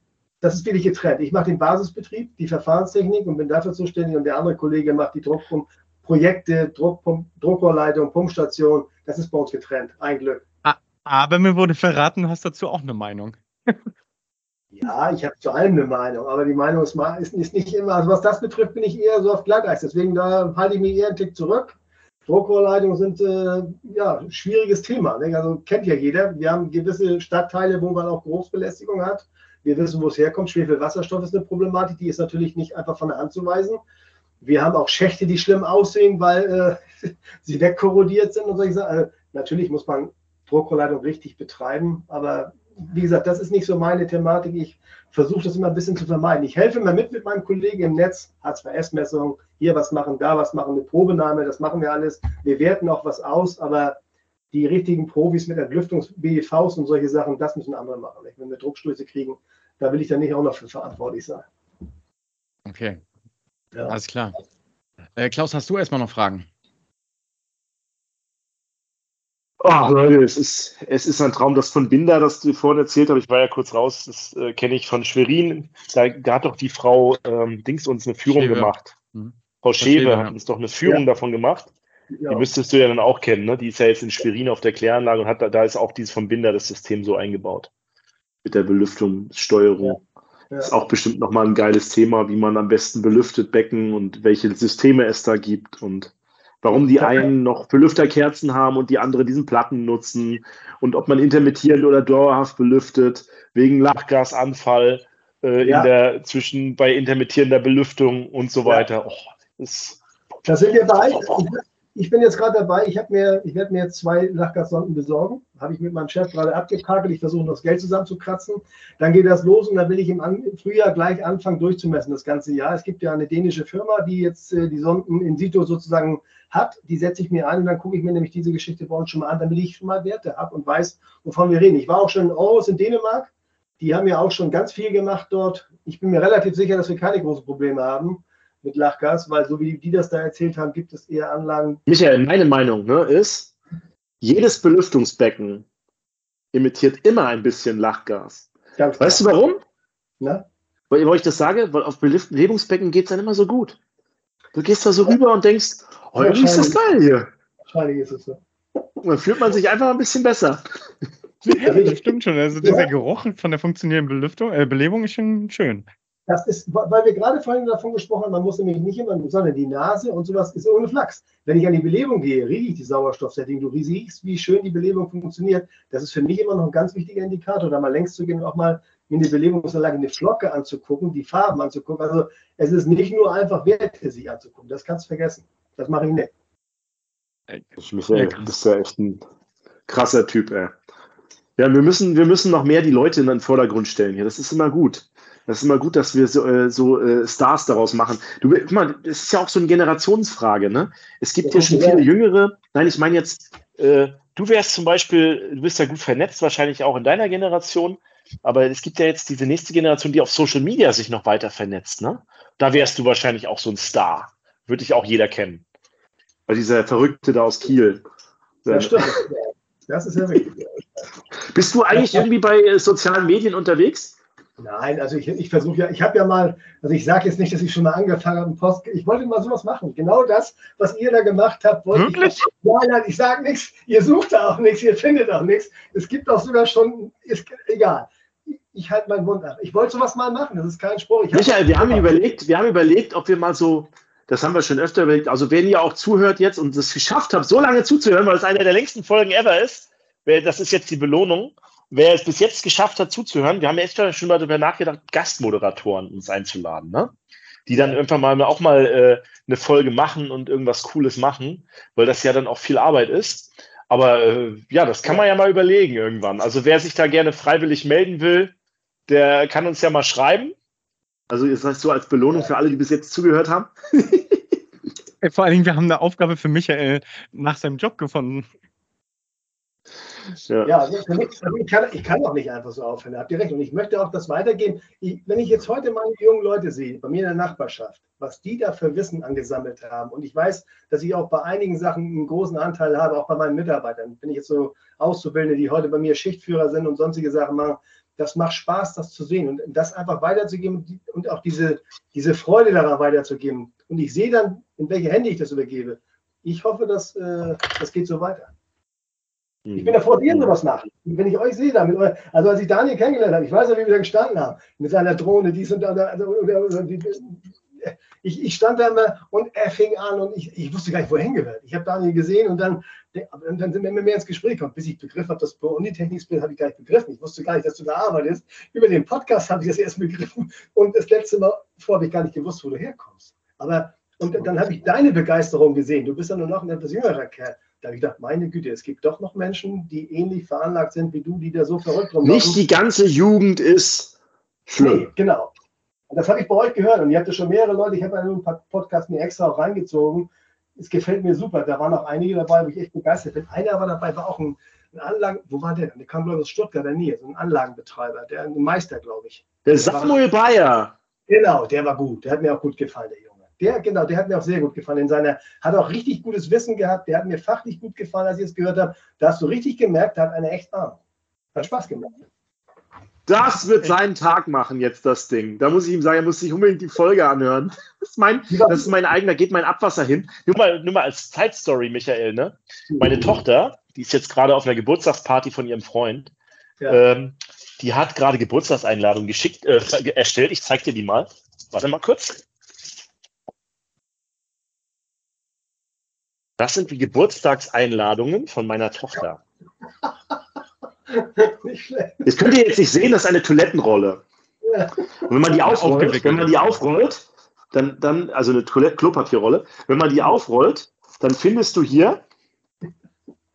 Das ist wirklich getrennt. Ich mache den Basisbetrieb, die Verfahrenstechnik und bin dafür zuständig und der andere Kollege macht die Druckpumpe Projekte, Druckpump, Druckrohrleitung, Pumpstation, das ist bei uns getrennt. Ein Glück. Aber mir wurde verraten, du hast dazu auch eine Meinung. ja, ich habe zu allem eine Meinung, aber die Meinung ist, ist, nicht immer, also was das betrifft, bin ich eher so auf Glatteis. Deswegen da halte ich mich eher einen Tick zurück. Druckrohrleitungen sind äh, ja schwieriges Thema. Ne? Also kennt ja jeder. Wir haben gewisse Stadtteile, wo man auch Geruchsbelästigung hat. Wir wissen, wo es herkommt. Schwefelwasserstoff ist eine Problematik, die ist natürlich nicht einfach von der Hand zu weisen. Wir haben auch Schächte, die schlimm aussehen, weil äh, sie wegkorrodiert sind und solche Sachen. Also, natürlich muss man Druckrohrleitung richtig betreiben, aber wie gesagt, das ist nicht so meine Thematik. Ich versuche das immer ein bisschen zu vermeiden. Ich helfe immer mit mit meinem Kollegen im Netz, H2S-Messung, hier was machen, da was machen, eine Probenahme, das machen wir alles. Wir werten auch was aus, aber die richtigen Profis mit Entlüftungs-BEVs und solche Sachen, das müssen andere machen. Wenn wir Druckstöße kriegen, da will ich dann nicht auch noch für verantwortlich sein. Okay. Ja. Alles klar. Äh, Klaus, hast du erstmal noch Fragen? Ach, Leute, es ist, es ist ein Traum, das von Binder, das du vorhin erzählt hast. Ich war ja kurz raus, das äh, kenne ich von Schwerin. Da, da, hat doch die Frau ähm, Dings uns eine Führung Schewe. gemacht. Mhm. Frau Schewe, Schewe hat uns doch eine Führung ja. davon gemacht. Ja. Die müsstest du ja dann auch kennen, ne? Die ist ja jetzt in Schwerin auf der Kläranlage und hat da, da ist auch dieses vom Binder das System so eingebaut. Mit der Belüftungssteuerung. Ja. Ist auch bestimmt nochmal ein geiles Thema, wie man am besten belüftet Becken und welche Systeme es da gibt und warum die einen noch Belüfterkerzen haben und die andere diesen Platten nutzen und ob man intermittierend oder dauerhaft belüftet, wegen Lachgasanfall äh, ja. in der, zwischen bei intermittierender Belüftung und so weiter. Oh, das, da sind wir bei ich bin jetzt gerade dabei, ich, ich werde mir jetzt zwei Lachgassonden besorgen. Habe ich mit meinem Chef gerade abgekakelt. Ich versuche das Geld zusammenzukratzen. Dann geht das los und dann will ich im, Frühjahr gleich anfangen durchzumessen, das ganze Jahr. Es gibt ja eine dänische Firma, die jetzt äh, die Sonden in situ sozusagen hat. Die setze ich mir ein und dann gucke ich mir nämlich diese Geschichte bei uns schon mal an, damit ich schon mal Werte habe und weiß, wovon wir reden. Ich war auch schon in Aarhus in Dänemark. Die haben ja auch schon ganz viel gemacht dort. Ich bin mir relativ sicher, dass wir keine großen Probleme haben mit Lachgas, weil so wie die das da erzählt haben, gibt es eher Anlagen. Michael, meine Meinung ne, ist, jedes Belüftungsbecken emittiert immer ein bisschen Lachgas. Ganz weißt klar. du warum? Na? Weil, weil ich das sage, weil auf Belebungsbecken geht es dann immer so gut. Du gehst da so ja. rüber und denkst, oh, irgendwie ist das geil hier. Wahrscheinlich ist es so. Und dann fühlt man sich einfach ein bisschen besser. Ja, das stimmt schon. Also dieser ja. Geruch von der funktionierenden Belüftung, äh, Belebung ist schon schön. Das ist, weil wir gerade vorhin davon gesprochen haben, man muss nämlich nicht immer, sondern die Nase und sowas ist ohne Flachs. Wenn ich an die Belebung gehe, rieche ich die Sauerstoffsetting, du riechst, wie schön die Belebung funktioniert. Das ist für mich immer noch ein ganz wichtiger Indikator, da mal längst zu gehen und auch mal in die Belebungsanlage eine Flocke anzugucken, die Farben anzugucken. Also es ist nicht nur einfach Werte sich anzugucken, das kannst du vergessen. Das mache ich nicht. Ich, Michael, du bist ja echt ein krasser Typ, ey. Ja, wir müssen, wir müssen noch mehr die Leute in den Vordergrund stellen hier. Das ist immer gut. Das ist immer gut, dass wir so, äh, so äh, Stars daraus machen. Du, guck mal, es ist ja auch so eine Generationsfrage, ne? Es gibt ja schon viele Jüngere. Nein, ich meine jetzt, äh, du wärst zum Beispiel, du bist ja gut vernetzt, wahrscheinlich auch in deiner Generation. Aber es gibt ja jetzt diese nächste Generation, die auf Social Media sich noch weiter vernetzt, ne? Da wärst du wahrscheinlich auch so ein Star. Würde dich auch jeder kennen. Weil dieser Verrückte da aus Kiel. Ja, stimmt. Das ist ja wichtig. Bist du eigentlich irgendwie bei äh, sozialen Medien unterwegs? Nein, also ich, ich versuche ja, ich habe ja mal, also ich sage jetzt nicht, dass ich schon mal angefangen habe, Post, ich wollte mal sowas machen. Genau das, was ihr da gemacht habt, wollte Wirklich? ich. Nein, nein, ich sage nichts, ihr sucht da auch nichts, ihr findet auch nichts. Es gibt auch sogar schon, ist egal. Ich halte meinen Mund ab. Ich wollte sowas mal machen, das ist kein Spruch. Ich Michael, wir haben überlegt, wir haben überlegt, ob wir mal so, das haben wir schon öfter überlegt, also wenn ihr auch zuhört jetzt und es geschafft habt, so lange zuzuhören, weil es eine der längsten Folgen ever ist, das ist jetzt die Belohnung wer es bis jetzt geschafft hat zuzuhören, wir haben ja echt schon mal darüber nachgedacht, Gastmoderatoren uns einzuladen, ne? Die dann irgendwann mal auch mal äh, eine Folge machen und irgendwas Cooles machen, weil das ja dann auch viel Arbeit ist. Aber äh, ja, das kann man ja mal überlegen irgendwann. Also wer sich da gerne freiwillig melden will, der kann uns ja mal schreiben. Also das so als Belohnung für alle, die bis jetzt zugehört haben? Vor allen Dingen, wir haben eine Aufgabe für Michael nach seinem Job gefunden. Ja, ja also ich, kann, ich kann auch nicht einfach so aufhören, habt ihr recht. Und ich möchte auch das weitergeben. Ich, wenn ich jetzt heute meine jungen Leute sehe, bei mir in der Nachbarschaft, was die da für Wissen angesammelt haben, und ich weiß, dass ich auch bei einigen Sachen einen großen Anteil habe, auch bei meinen Mitarbeitern, wenn ich jetzt so Auszubildende, die heute bei mir Schichtführer sind und sonstige Sachen machen, das macht Spaß, das zu sehen und das einfach weiterzugeben und auch diese, diese Freude daran weiterzugeben. Und ich sehe dann, in welche Hände ich das übergebe. Ich hoffe, dass äh, das geht so weiter. Ich bin ja vor dir sowas nach. Wenn ich euch sehe, damit, also als ich Daniel kennengelernt habe, ich weiß ja, wie wir da gestanden haben, mit seiner Drohne, dies und das. Also, ich, ich, stand da immer und er fing an und ich, ich wusste gar nicht, wohin gehört. Ich habe Daniel gesehen und dann, und dann sind wir mehr ins Gespräch gekommen, bis ich begriffen habe, das Unitechnik-Spiel habe ich gar nicht begriffen. Ich wusste gar nicht, dass du da arbeitest. Über den Podcast habe ich das erst begriffen und das letzte Mal vor habe ich gar nicht gewusst, wo du herkommst. Aber und dann habe ich deine Begeisterung gesehen. Du bist ja nur noch ein etwas jüngerer Kerl. Da habe ich gedacht, meine Güte, es gibt doch noch Menschen, die ähnlich veranlagt sind wie du, die da so verrückt rumlaufen. Nicht die ganze Jugend ist schlimm. Nee, genau. Und das habe ich bei euch gehört. Und ihr habt ja schon mehrere Leute, ich habe einen Podcast mir extra auch reingezogen. Es gefällt mir super. Da waren auch einige dabei, wo ich echt begeistert bin. Einer war dabei, war auch ein, ein Anlagen, wo war der? Der kam, glaube ich, aus Stuttgarter Nähe, so ein Anlagenbetreiber, der ein Meister, glaube ich. Der Samuel Bayer. Genau, der war gut. Der hat mir auch gut gefallen, der. Der, genau, der hat mir auch sehr gut gefallen. In seiner, hat auch richtig gutes Wissen gehabt. Der hat mir fachlich gut gefallen, als ich es gehört habe. Da hast du richtig gemerkt, der hat eine echt Ahnung. Hat Spaß gemacht. Das wird seinen Tag machen jetzt, das Ding. Da muss ich ihm sagen, er muss sich unbedingt die Folge anhören. Das ist mein, das ist mein eigener, geht mein Abwasser hin. Nur mal, nur mal als Zeitstory, Michael, ne? Meine Tochter, die ist jetzt gerade auf einer Geburtstagsparty von ihrem Freund. Ja. Ähm, die hat gerade Geburtstagseinladungen geschickt, äh, erstellt. Ich zeig dir die mal. Warte mal kurz. Das sind die Geburtstagseinladungen von meiner Tochter. nicht schlecht. Das könnt ihr jetzt nicht sehen, das ist eine Toilettenrolle. Ja. Und wenn man die aufrollt, wenn man die aufrollt, dann, dann also eine Toilett Klopapierrolle, wenn man die aufrollt, dann findest du hier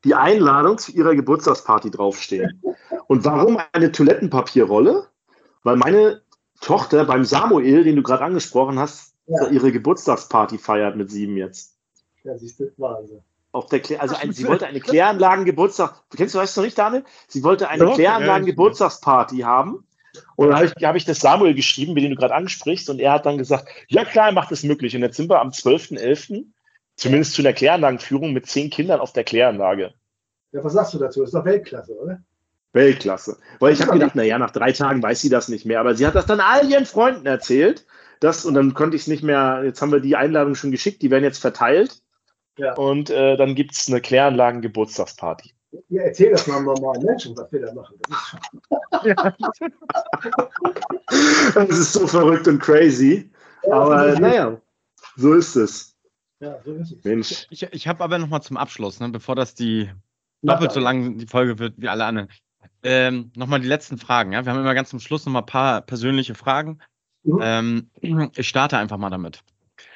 die Einladung zu ihrer Geburtstagsparty draufstehen. Und warum eine Toilettenpapierrolle? Weil meine Tochter beim Samuel, den du gerade angesprochen hast, ja. ihre Geburtstagsparty feiert mit sieben jetzt. Ja, siehst du, Wahnsinn. Auf der Klär, also ein, sie wollte eine Kläranlagen-Geburtstag. Kennst du weißt noch nicht, Daniel? Sie wollte eine okay, Kläranlagen-Geburtstagsparty haben. Und da habe ich, hab ich das Samuel geschrieben, mit dem du gerade ansprichst, und er hat dann gesagt, ja klar, er macht es möglich. Und jetzt sind wir am 12.11., zumindest zu einer Kläranlagenführung mit zehn Kindern auf der Kläranlage. Ja, was sagst du dazu? Das ist doch Weltklasse, oder? Weltklasse. Weil ich habe gedacht, naja, nach drei Tagen weiß sie das nicht mehr. Aber sie hat das dann all ihren Freunden erzählt. Das, und dann konnte ich es nicht mehr, jetzt haben wir die Einladung schon geschickt, die werden jetzt verteilt. Ja. Und äh, dann gibt es eine Kläranlagen-Geburtstagsparty. Ja, erzähl das mal normalen Menschen, was wir da machen. Das ist, das ist so verrückt und crazy. Ja, aber naja, so ist es. Ja, so ist es. Mensch. Ich, ich habe aber nochmal zum Abschluss, ne, bevor das die doppelt so lang die Folge wird wie alle anderen. Ähm, nochmal die letzten Fragen. Ja? Wir haben immer ganz zum Schluss nochmal ein paar persönliche Fragen. Mhm. Ähm, ich starte einfach mal damit.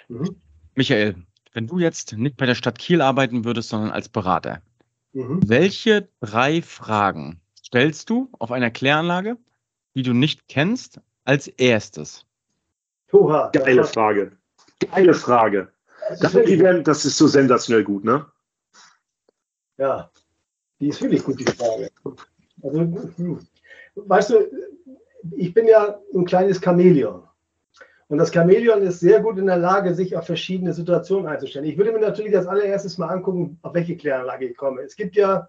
Mhm. Michael, wenn du jetzt nicht bei der Stadt Kiel arbeiten würdest, sondern als Berater, mhm. welche drei Fragen stellst du auf einer Kläranlage, die du nicht kennst, als erstes? Oha, Geile Frage. Geile Frage. Das, das, das ist so sensationell gut, ne? Ja, die ist wirklich gut, die Frage. Also, hm. weißt du, ich bin ja ein kleines Chamäleon. Und das Chamäleon ist sehr gut in der Lage, sich auf verschiedene Situationen einzustellen. Ich würde mir natürlich als allererstes mal angucken, auf welche Kläranlage ich komme. Es gibt ja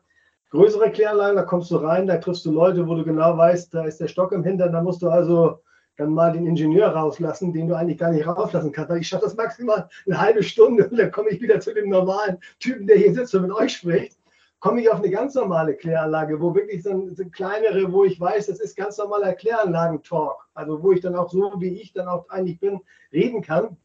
größere Kläranlagen, da kommst du rein, da triffst du Leute, wo du genau weißt, da ist der Stock im Hintern, da musst du also dann mal den Ingenieur rauslassen, den du eigentlich gar nicht rauslassen kannst. Weil ich schaffe das maximal eine halbe Stunde und dann komme ich wieder zu dem normalen Typen, der hier sitzt und mit euch spricht komme ich auf eine ganz normale Kläranlage, wo wirklich so, so kleinere, wo ich weiß, das ist ganz normaler Kläranlagentalk, also wo ich dann auch so, wie ich dann auch eigentlich bin, reden kann,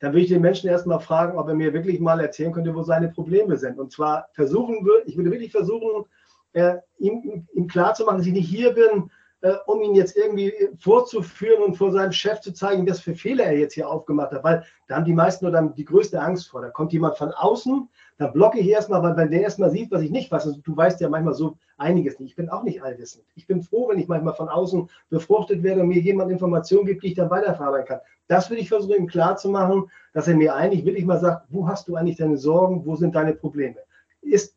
dann würde ich den Menschen erstmal fragen, ob er mir wirklich mal erzählen könnte, wo seine Probleme sind. Und zwar versuchen würde, ich würde wirklich versuchen, äh, ihm, ihm klarzumachen, dass ich nicht hier bin, äh, um ihn jetzt irgendwie vorzuführen und vor seinem Chef zu zeigen, was für Fehler er jetzt hier aufgemacht hat. Weil da haben die meisten nur dann die größte Angst vor. Da kommt jemand von außen, dann blocke ich erstmal, weil, weil der erstmal sieht, was ich nicht weiß. Also du weißt ja manchmal so einiges nicht. Ich bin auch nicht allwissend. Ich bin froh, wenn ich manchmal von außen befruchtet werde und mir jemand Informationen gibt, die ich dann weiterverarbeiten kann. Das würde ich versuchen, ihm klarzumachen, dass er mir eigentlich wirklich mal sagt, wo hast du eigentlich deine Sorgen, wo sind deine Probleme? Ist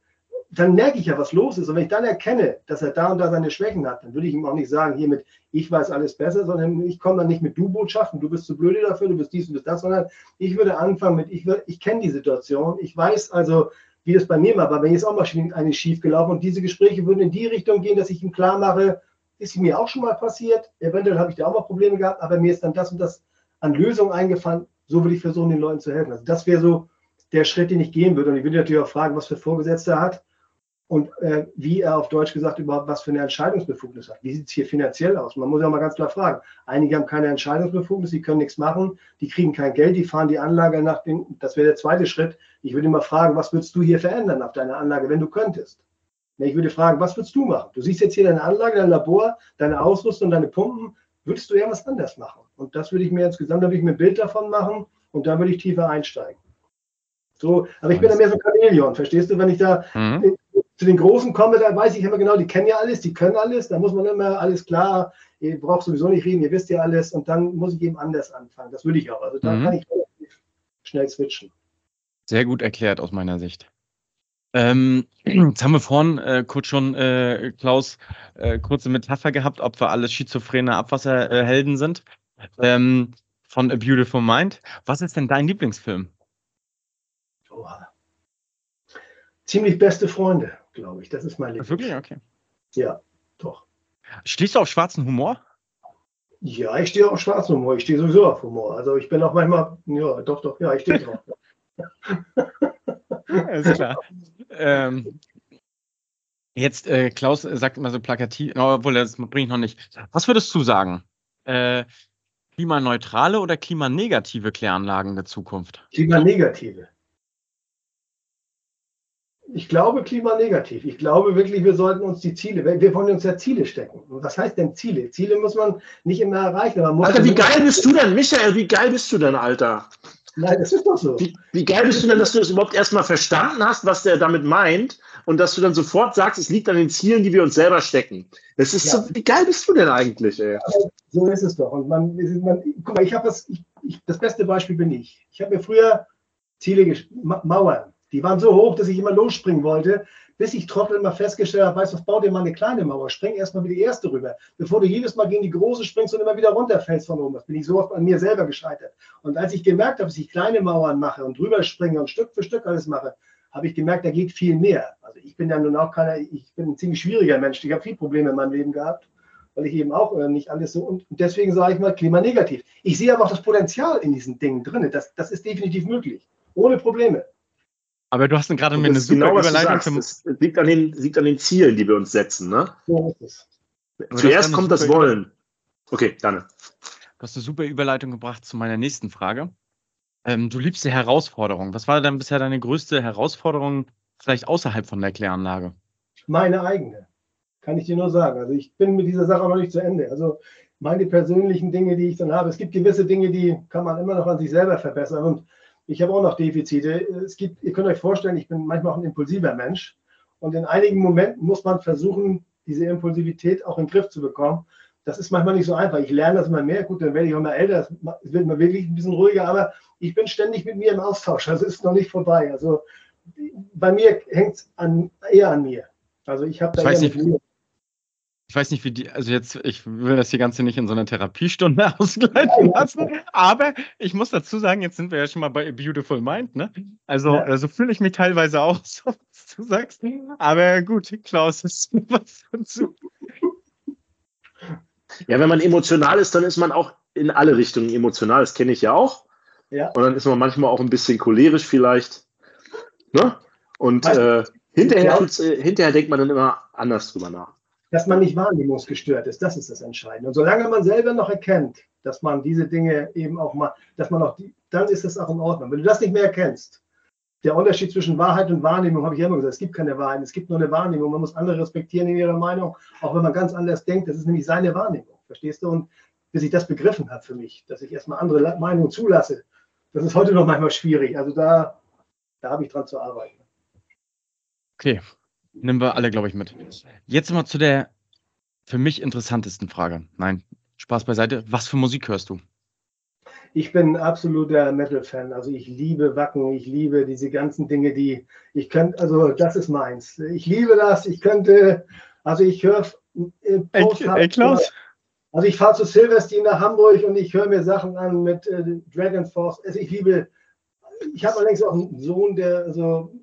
dann merke ich ja, was los ist. Und wenn ich dann erkenne, dass er da und da seine Schwächen hat, dann würde ich ihm auch nicht sagen, hiermit, ich weiß alles besser, sondern ich komme dann nicht mit Du-Botschaften, du bist zu blöde dafür, du bist dies und bist das, sondern ich würde anfangen mit, ich, ich kenne die Situation, ich weiß also, wie das bei mir war, aber wenn jetzt auch mal eine schief gelaufen und diese Gespräche würden in die Richtung gehen, dass ich ihm klar mache, ist mir auch schon mal passiert, eventuell habe ich da auch mal Probleme gehabt, aber mir ist dann das und das an Lösungen eingefallen, so würde ich versuchen, den Leuten zu helfen. Also das wäre so der Schritt, den ich gehen würde. Und ich würde natürlich auch fragen, was für Vorgesetzte er hat und äh, wie er auf Deutsch gesagt überhaupt was für eine Entscheidungsbefugnis hat. Wie sieht es hier finanziell aus? Man muss ja mal ganz klar fragen. Einige haben keine Entscheidungsbefugnis, die können nichts machen, die kriegen kein Geld, die fahren die Anlage nach den, das wäre der zweite Schritt. Ich würde immer fragen, was würdest du hier verändern auf deiner Anlage, wenn du könntest? Ich würde fragen, was würdest du machen? Du siehst jetzt hier deine Anlage, dein Labor, deine Ausrüstung, deine Pumpen. Würdest du irgendwas anders machen? Und das würde ich mir insgesamt, da würde ich mir ein Bild davon machen und da würde ich tiefer einsteigen. So, aber ich bin da mehr so Chamäleon, verstehst du? Wenn ich da mhm zu den Großen komme, da weiß ich immer genau, die kennen ja alles, die können alles, da muss man immer alles klar, ihr braucht sowieso nicht reden, ihr wisst ja alles und dann muss ich eben anders anfangen. Das würde ich auch. Also da mhm. kann ich relativ schnell switchen. Sehr gut erklärt aus meiner Sicht. Ähm, jetzt haben wir vorhin äh, kurz schon, äh, Klaus, äh, kurze Metapher gehabt, ob wir alle schizophrene Abwasserhelden sind. Ähm, von A Beautiful Mind. Was ist denn dein Lieblingsfilm? Oha. Ziemlich beste Freunde glaube ich. Das ist mein Lieblings. Wirklich? Okay. Ja, doch. Stehst du auf schwarzen Humor? Ja, ich stehe auf schwarzen Humor. Ich stehe sowieso auf Humor. Also ich bin auch manchmal, ja, doch, doch, ja, ich stehe drauf. Alles klar. ähm, jetzt, äh, Klaus sagt immer so plakativ, obwohl das bringe ich noch nicht. Was würdest du sagen? Äh, klimaneutrale oder klimanegative Kläranlagen der Zukunft? Klimanegative. Ich glaube klimanegativ. Ich glaube wirklich, wir sollten uns die Ziele, wir wollen uns ja Ziele stecken. Und was heißt denn Ziele? Ziele muss man nicht immer erreichen. Alter, wie geil bist du denn, Michael? Wie geil bist du denn, Alter? Nein, das ist doch so. Wie, wie geil bist du denn, dass du das überhaupt erstmal verstanden hast, was der damit meint und dass du dann sofort sagst, es liegt an den Zielen, die wir uns selber stecken. Das ist ja. so, wie geil bist du denn eigentlich, ey? so ist es doch. Und man, man guck mal, ich habe das, ich, ich, das beste Beispiel bin ich. Ich habe mir früher Ziele, Mauern, die waren so hoch, dass ich immer losspringen wollte bis ich Trottel mal festgestellt habe, weißt du, bau dir mal eine kleine Mauer, spring erstmal mit die erste rüber, bevor du jedes Mal gegen die große springst und immer wieder runterfällst von oben. Das bin ich so oft an mir selber gescheitert. Und als ich gemerkt habe, dass ich kleine Mauern mache und drüber springe und Stück für Stück alles mache, habe ich gemerkt, da geht viel mehr. Also ich bin ja nun auch keiner, ich bin ein ziemlich schwieriger Mensch. Ich habe viele Probleme in meinem Leben gehabt, weil ich eben auch äh, nicht alles so und deswegen sage ich mal klimanegativ. Ich sehe aber auch das Potenzial in diesen Dingen drin. Das, das ist definitiv möglich. Ohne Probleme. Aber du hast gerade mir eine super genau, Überleitung. Es liegt an, den, liegt an den Zielen, die wir uns setzen, ne? So ist es. Zuerst kommt das Wollen. Okay, dann. Du hast eine super Überleitung gebracht zu meiner nächsten Frage. Ähm, du liebst die Herausforderung. Was war denn bisher deine größte Herausforderung, vielleicht außerhalb von der Kläranlage? Meine eigene. Kann ich dir nur sagen. Also ich bin mit dieser Sache noch nicht zu Ende. Also meine persönlichen Dinge, die ich dann habe. Es gibt gewisse Dinge, die kann man immer noch an sich selber verbessern. Und ich habe auch noch Defizite. Es gibt, ihr könnt euch vorstellen, ich bin manchmal auch ein impulsiver Mensch. Und in einigen Momenten muss man versuchen, diese Impulsivität auch in den Griff zu bekommen. Das ist manchmal nicht so einfach. Ich lerne das immer mehr. Gut, dann werde ich auch mal älter. Es wird mir wirklich ein bisschen ruhiger. Aber ich bin ständig mit mir im Austausch. Also ist noch nicht vorbei. Also bei mir hängt es eher an mir. Also ich habe da ich weiß nicht, ich weiß nicht, wie die, also jetzt, ich will das hier Ganze nicht in so einer Therapiestunde ausgleiten lassen, aber ich muss dazu sagen, jetzt sind wir ja schon mal bei A Beautiful Mind, ne? Also, ja. also fühle ich mich teilweise auch so, was du sagst. Aber gut, Klaus, ist was dazu. Ja, wenn man emotional ist, dann ist man auch in alle Richtungen emotional. Das kenne ich ja auch. Ja. Und dann ist man manchmal auch ein bisschen cholerisch vielleicht. Ne? Und äh, hinterher, äh, hinterher denkt man dann immer anders drüber nach dass man nicht wahrnehmungsgestört ist. Das ist das Entscheidende. Und solange man selber noch erkennt, dass man diese Dinge eben auch mal, dass man auch, die, dann ist das auch in Ordnung. Wenn du das nicht mehr erkennst, der Unterschied zwischen Wahrheit und Wahrnehmung, habe ich immer gesagt, es gibt keine Wahrheit, es gibt nur eine Wahrnehmung. Man muss andere respektieren in ihrer Meinung, auch wenn man ganz anders denkt. Das ist nämlich seine Wahrnehmung. Verstehst du? Und bis ich das begriffen habe für mich, dass ich erstmal andere Meinungen zulasse, das ist heute noch manchmal schwierig. Also da, da habe ich dran zu arbeiten. Okay, Nehmen wir alle, glaube ich, mit. Jetzt mal zu der für mich interessantesten Frage. Nein, Spaß beiseite. Was für Musik hörst du? Ich bin absoluter Metal-Fan. Also ich liebe Wacken, ich liebe diese ganzen Dinge, die ich könnte, also das ist meins. Ich liebe das. Ich könnte, also ich höre. Äh, ey, ey, Klaus. Also ich fahre zu Silvestin nach Hamburg und ich höre mir Sachen an mit äh, Dragon Force. Also ich liebe, ich habe allerdings auch einen Sohn, der so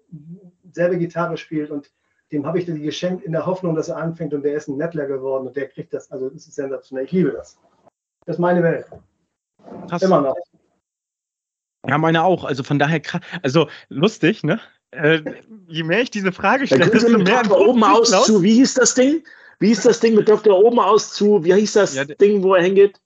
selber Gitarre spielt und dem habe ich die geschenkt in der Hoffnung, dass er anfängt und der ist ein Nettler geworden und der kriegt das. Also das ist sensationell. Ich liebe das. Das ist meine Welt. Krass. Immer noch. Ja, meine auch. Also von daher, also lustig, ne? Äh, je mehr ich diese Frage stelle, desto mehr Dr. oben aus zu, wie hieß das Ding? Wie hieß das Ding mit Dr. oben aus zu, wie hieß das ja, Ding, wo er hingeht?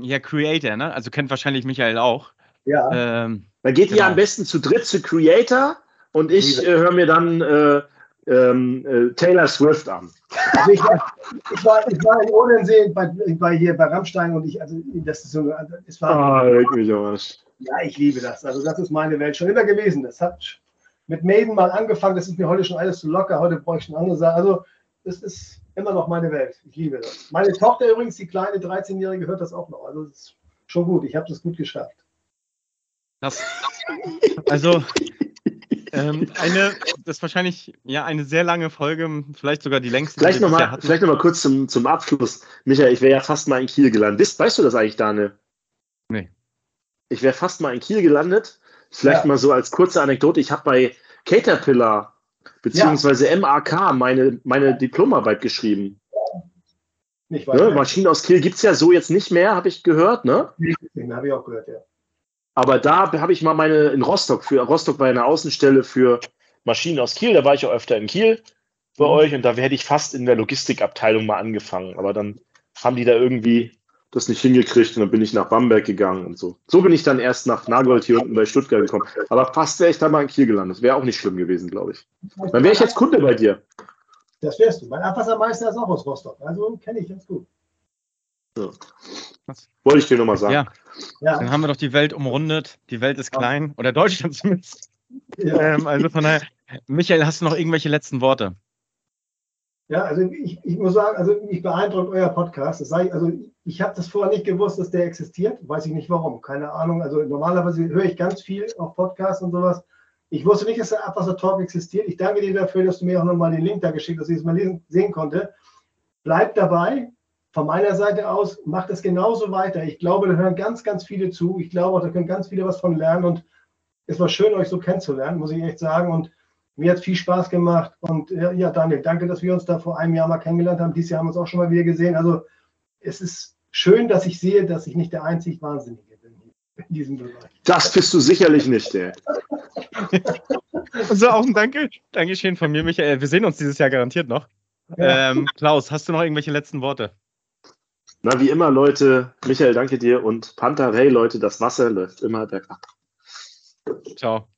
Ja, Creator, ne? Also kennt wahrscheinlich Michael auch. Ja. Ähm, da geht genau. ihr am besten zu dritt zu Creator und ich äh, höre mir dann äh, ähm, äh, Taylor Swift an. Also ich, war, ich, war, ich war in Odensee bei, bei, hier bei Rammstein und ich, also das ist so, es war. Ah, wirklich was. Ja, ich liebe das. Also das ist meine Welt schon immer gewesen. Das hat mit Maiden mal angefangen, das ist mir heute schon alles zu locker, heute brauche ich schon andere Sachen. Also das ist immer noch meine Welt. Ich liebe das. Meine Tochter übrigens, die kleine 13-Jährige, hört das auch noch. Also das ist schon gut. Ich habe das gut geschafft. Das, also ähm, eine, das ist wahrscheinlich ja eine sehr lange Folge, vielleicht sogar die längste. Vielleicht nochmal noch, kurz zum, zum Abschluss. Michael, ich wäre ja fast mal in Kiel gelandet. Weißt, weißt du das eigentlich, Daniel? Nee. Ich wäre fast mal in Kiel gelandet. Vielleicht ja. mal so als kurze Anekdote. Ich habe bei Caterpillar beziehungsweise ja. MAK meine, meine Diplomarbeit geschrieben. Nicht ne? Maschinen aus Kiel gibt es ja so jetzt nicht mehr, habe ich gehört, ne? Nee, habe ich auch gehört, ja. Aber da habe ich mal meine in Rostock, für Rostock war eine Außenstelle für Maschinen aus Kiel, da war ich auch öfter in Kiel bei mhm. euch und da werde ich fast in der Logistikabteilung mal angefangen. Aber dann haben die da irgendwie das nicht hingekriegt und dann bin ich nach Bamberg gegangen und so. So bin ich dann erst nach Nagold hier unten bei Stuttgart gekommen. Aber fast wäre ich da mal in Kiel gelandet. Wäre auch nicht schlimm gewesen, glaube ich. Dann wäre ich jetzt Kunde bei dir. Das wärst du. Mein Abwassermeister ist auch aus Rostock. Also kenne ich ganz gut. Ja. Wollte ich dir nochmal sagen. Ja. ja. Dann haben wir doch die Welt umrundet. Die Welt ist klein. Oder Deutschland zumindest. Ja. Ähm, also von daher, Michael, hast du noch irgendwelche letzten Worte? Ja, also ich, ich muss sagen, also mich beeindruckt euer Podcast. Das ich, also ich habe das vorher nicht gewusst, dass der existiert. Weiß ich nicht warum. Keine Ahnung. Also normalerweise höre ich ganz viel auf Podcasts und sowas. Ich wusste nicht, dass der Abwasser Talk existiert. Ich danke dir dafür, dass du mir auch nochmal den Link da geschickt hast, dass ich es mal lesen, sehen konnte. Bleibt dabei. Von meiner Seite aus, macht es genauso weiter. Ich glaube, da hören ganz, ganz viele zu. Ich glaube, da können ganz viele was von lernen. Und es war schön, euch so kennenzulernen, muss ich echt sagen. Und mir hat es viel Spaß gemacht. Und ja, Daniel, danke, dass wir uns da vor einem Jahr mal kennengelernt haben. Dieses Jahr haben wir uns auch schon mal wieder gesehen. Also es ist schön, dass ich sehe, dass ich nicht der einzig Wahnsinnige bin in diesem Bereich. Das bist du sicherlich nicht, ey. also auch ein Danke, Dankeschön von mir, Michael. Wir sehen uns dieses Jahr garantiert noch. Ja. Ähm, Klaus, hast du noch irgendwelche letzten Worte? Na, wie immer, Leute, Michael, danke dir und Panther, hey Leute, das Wasser läuft immer bergab. Ciao.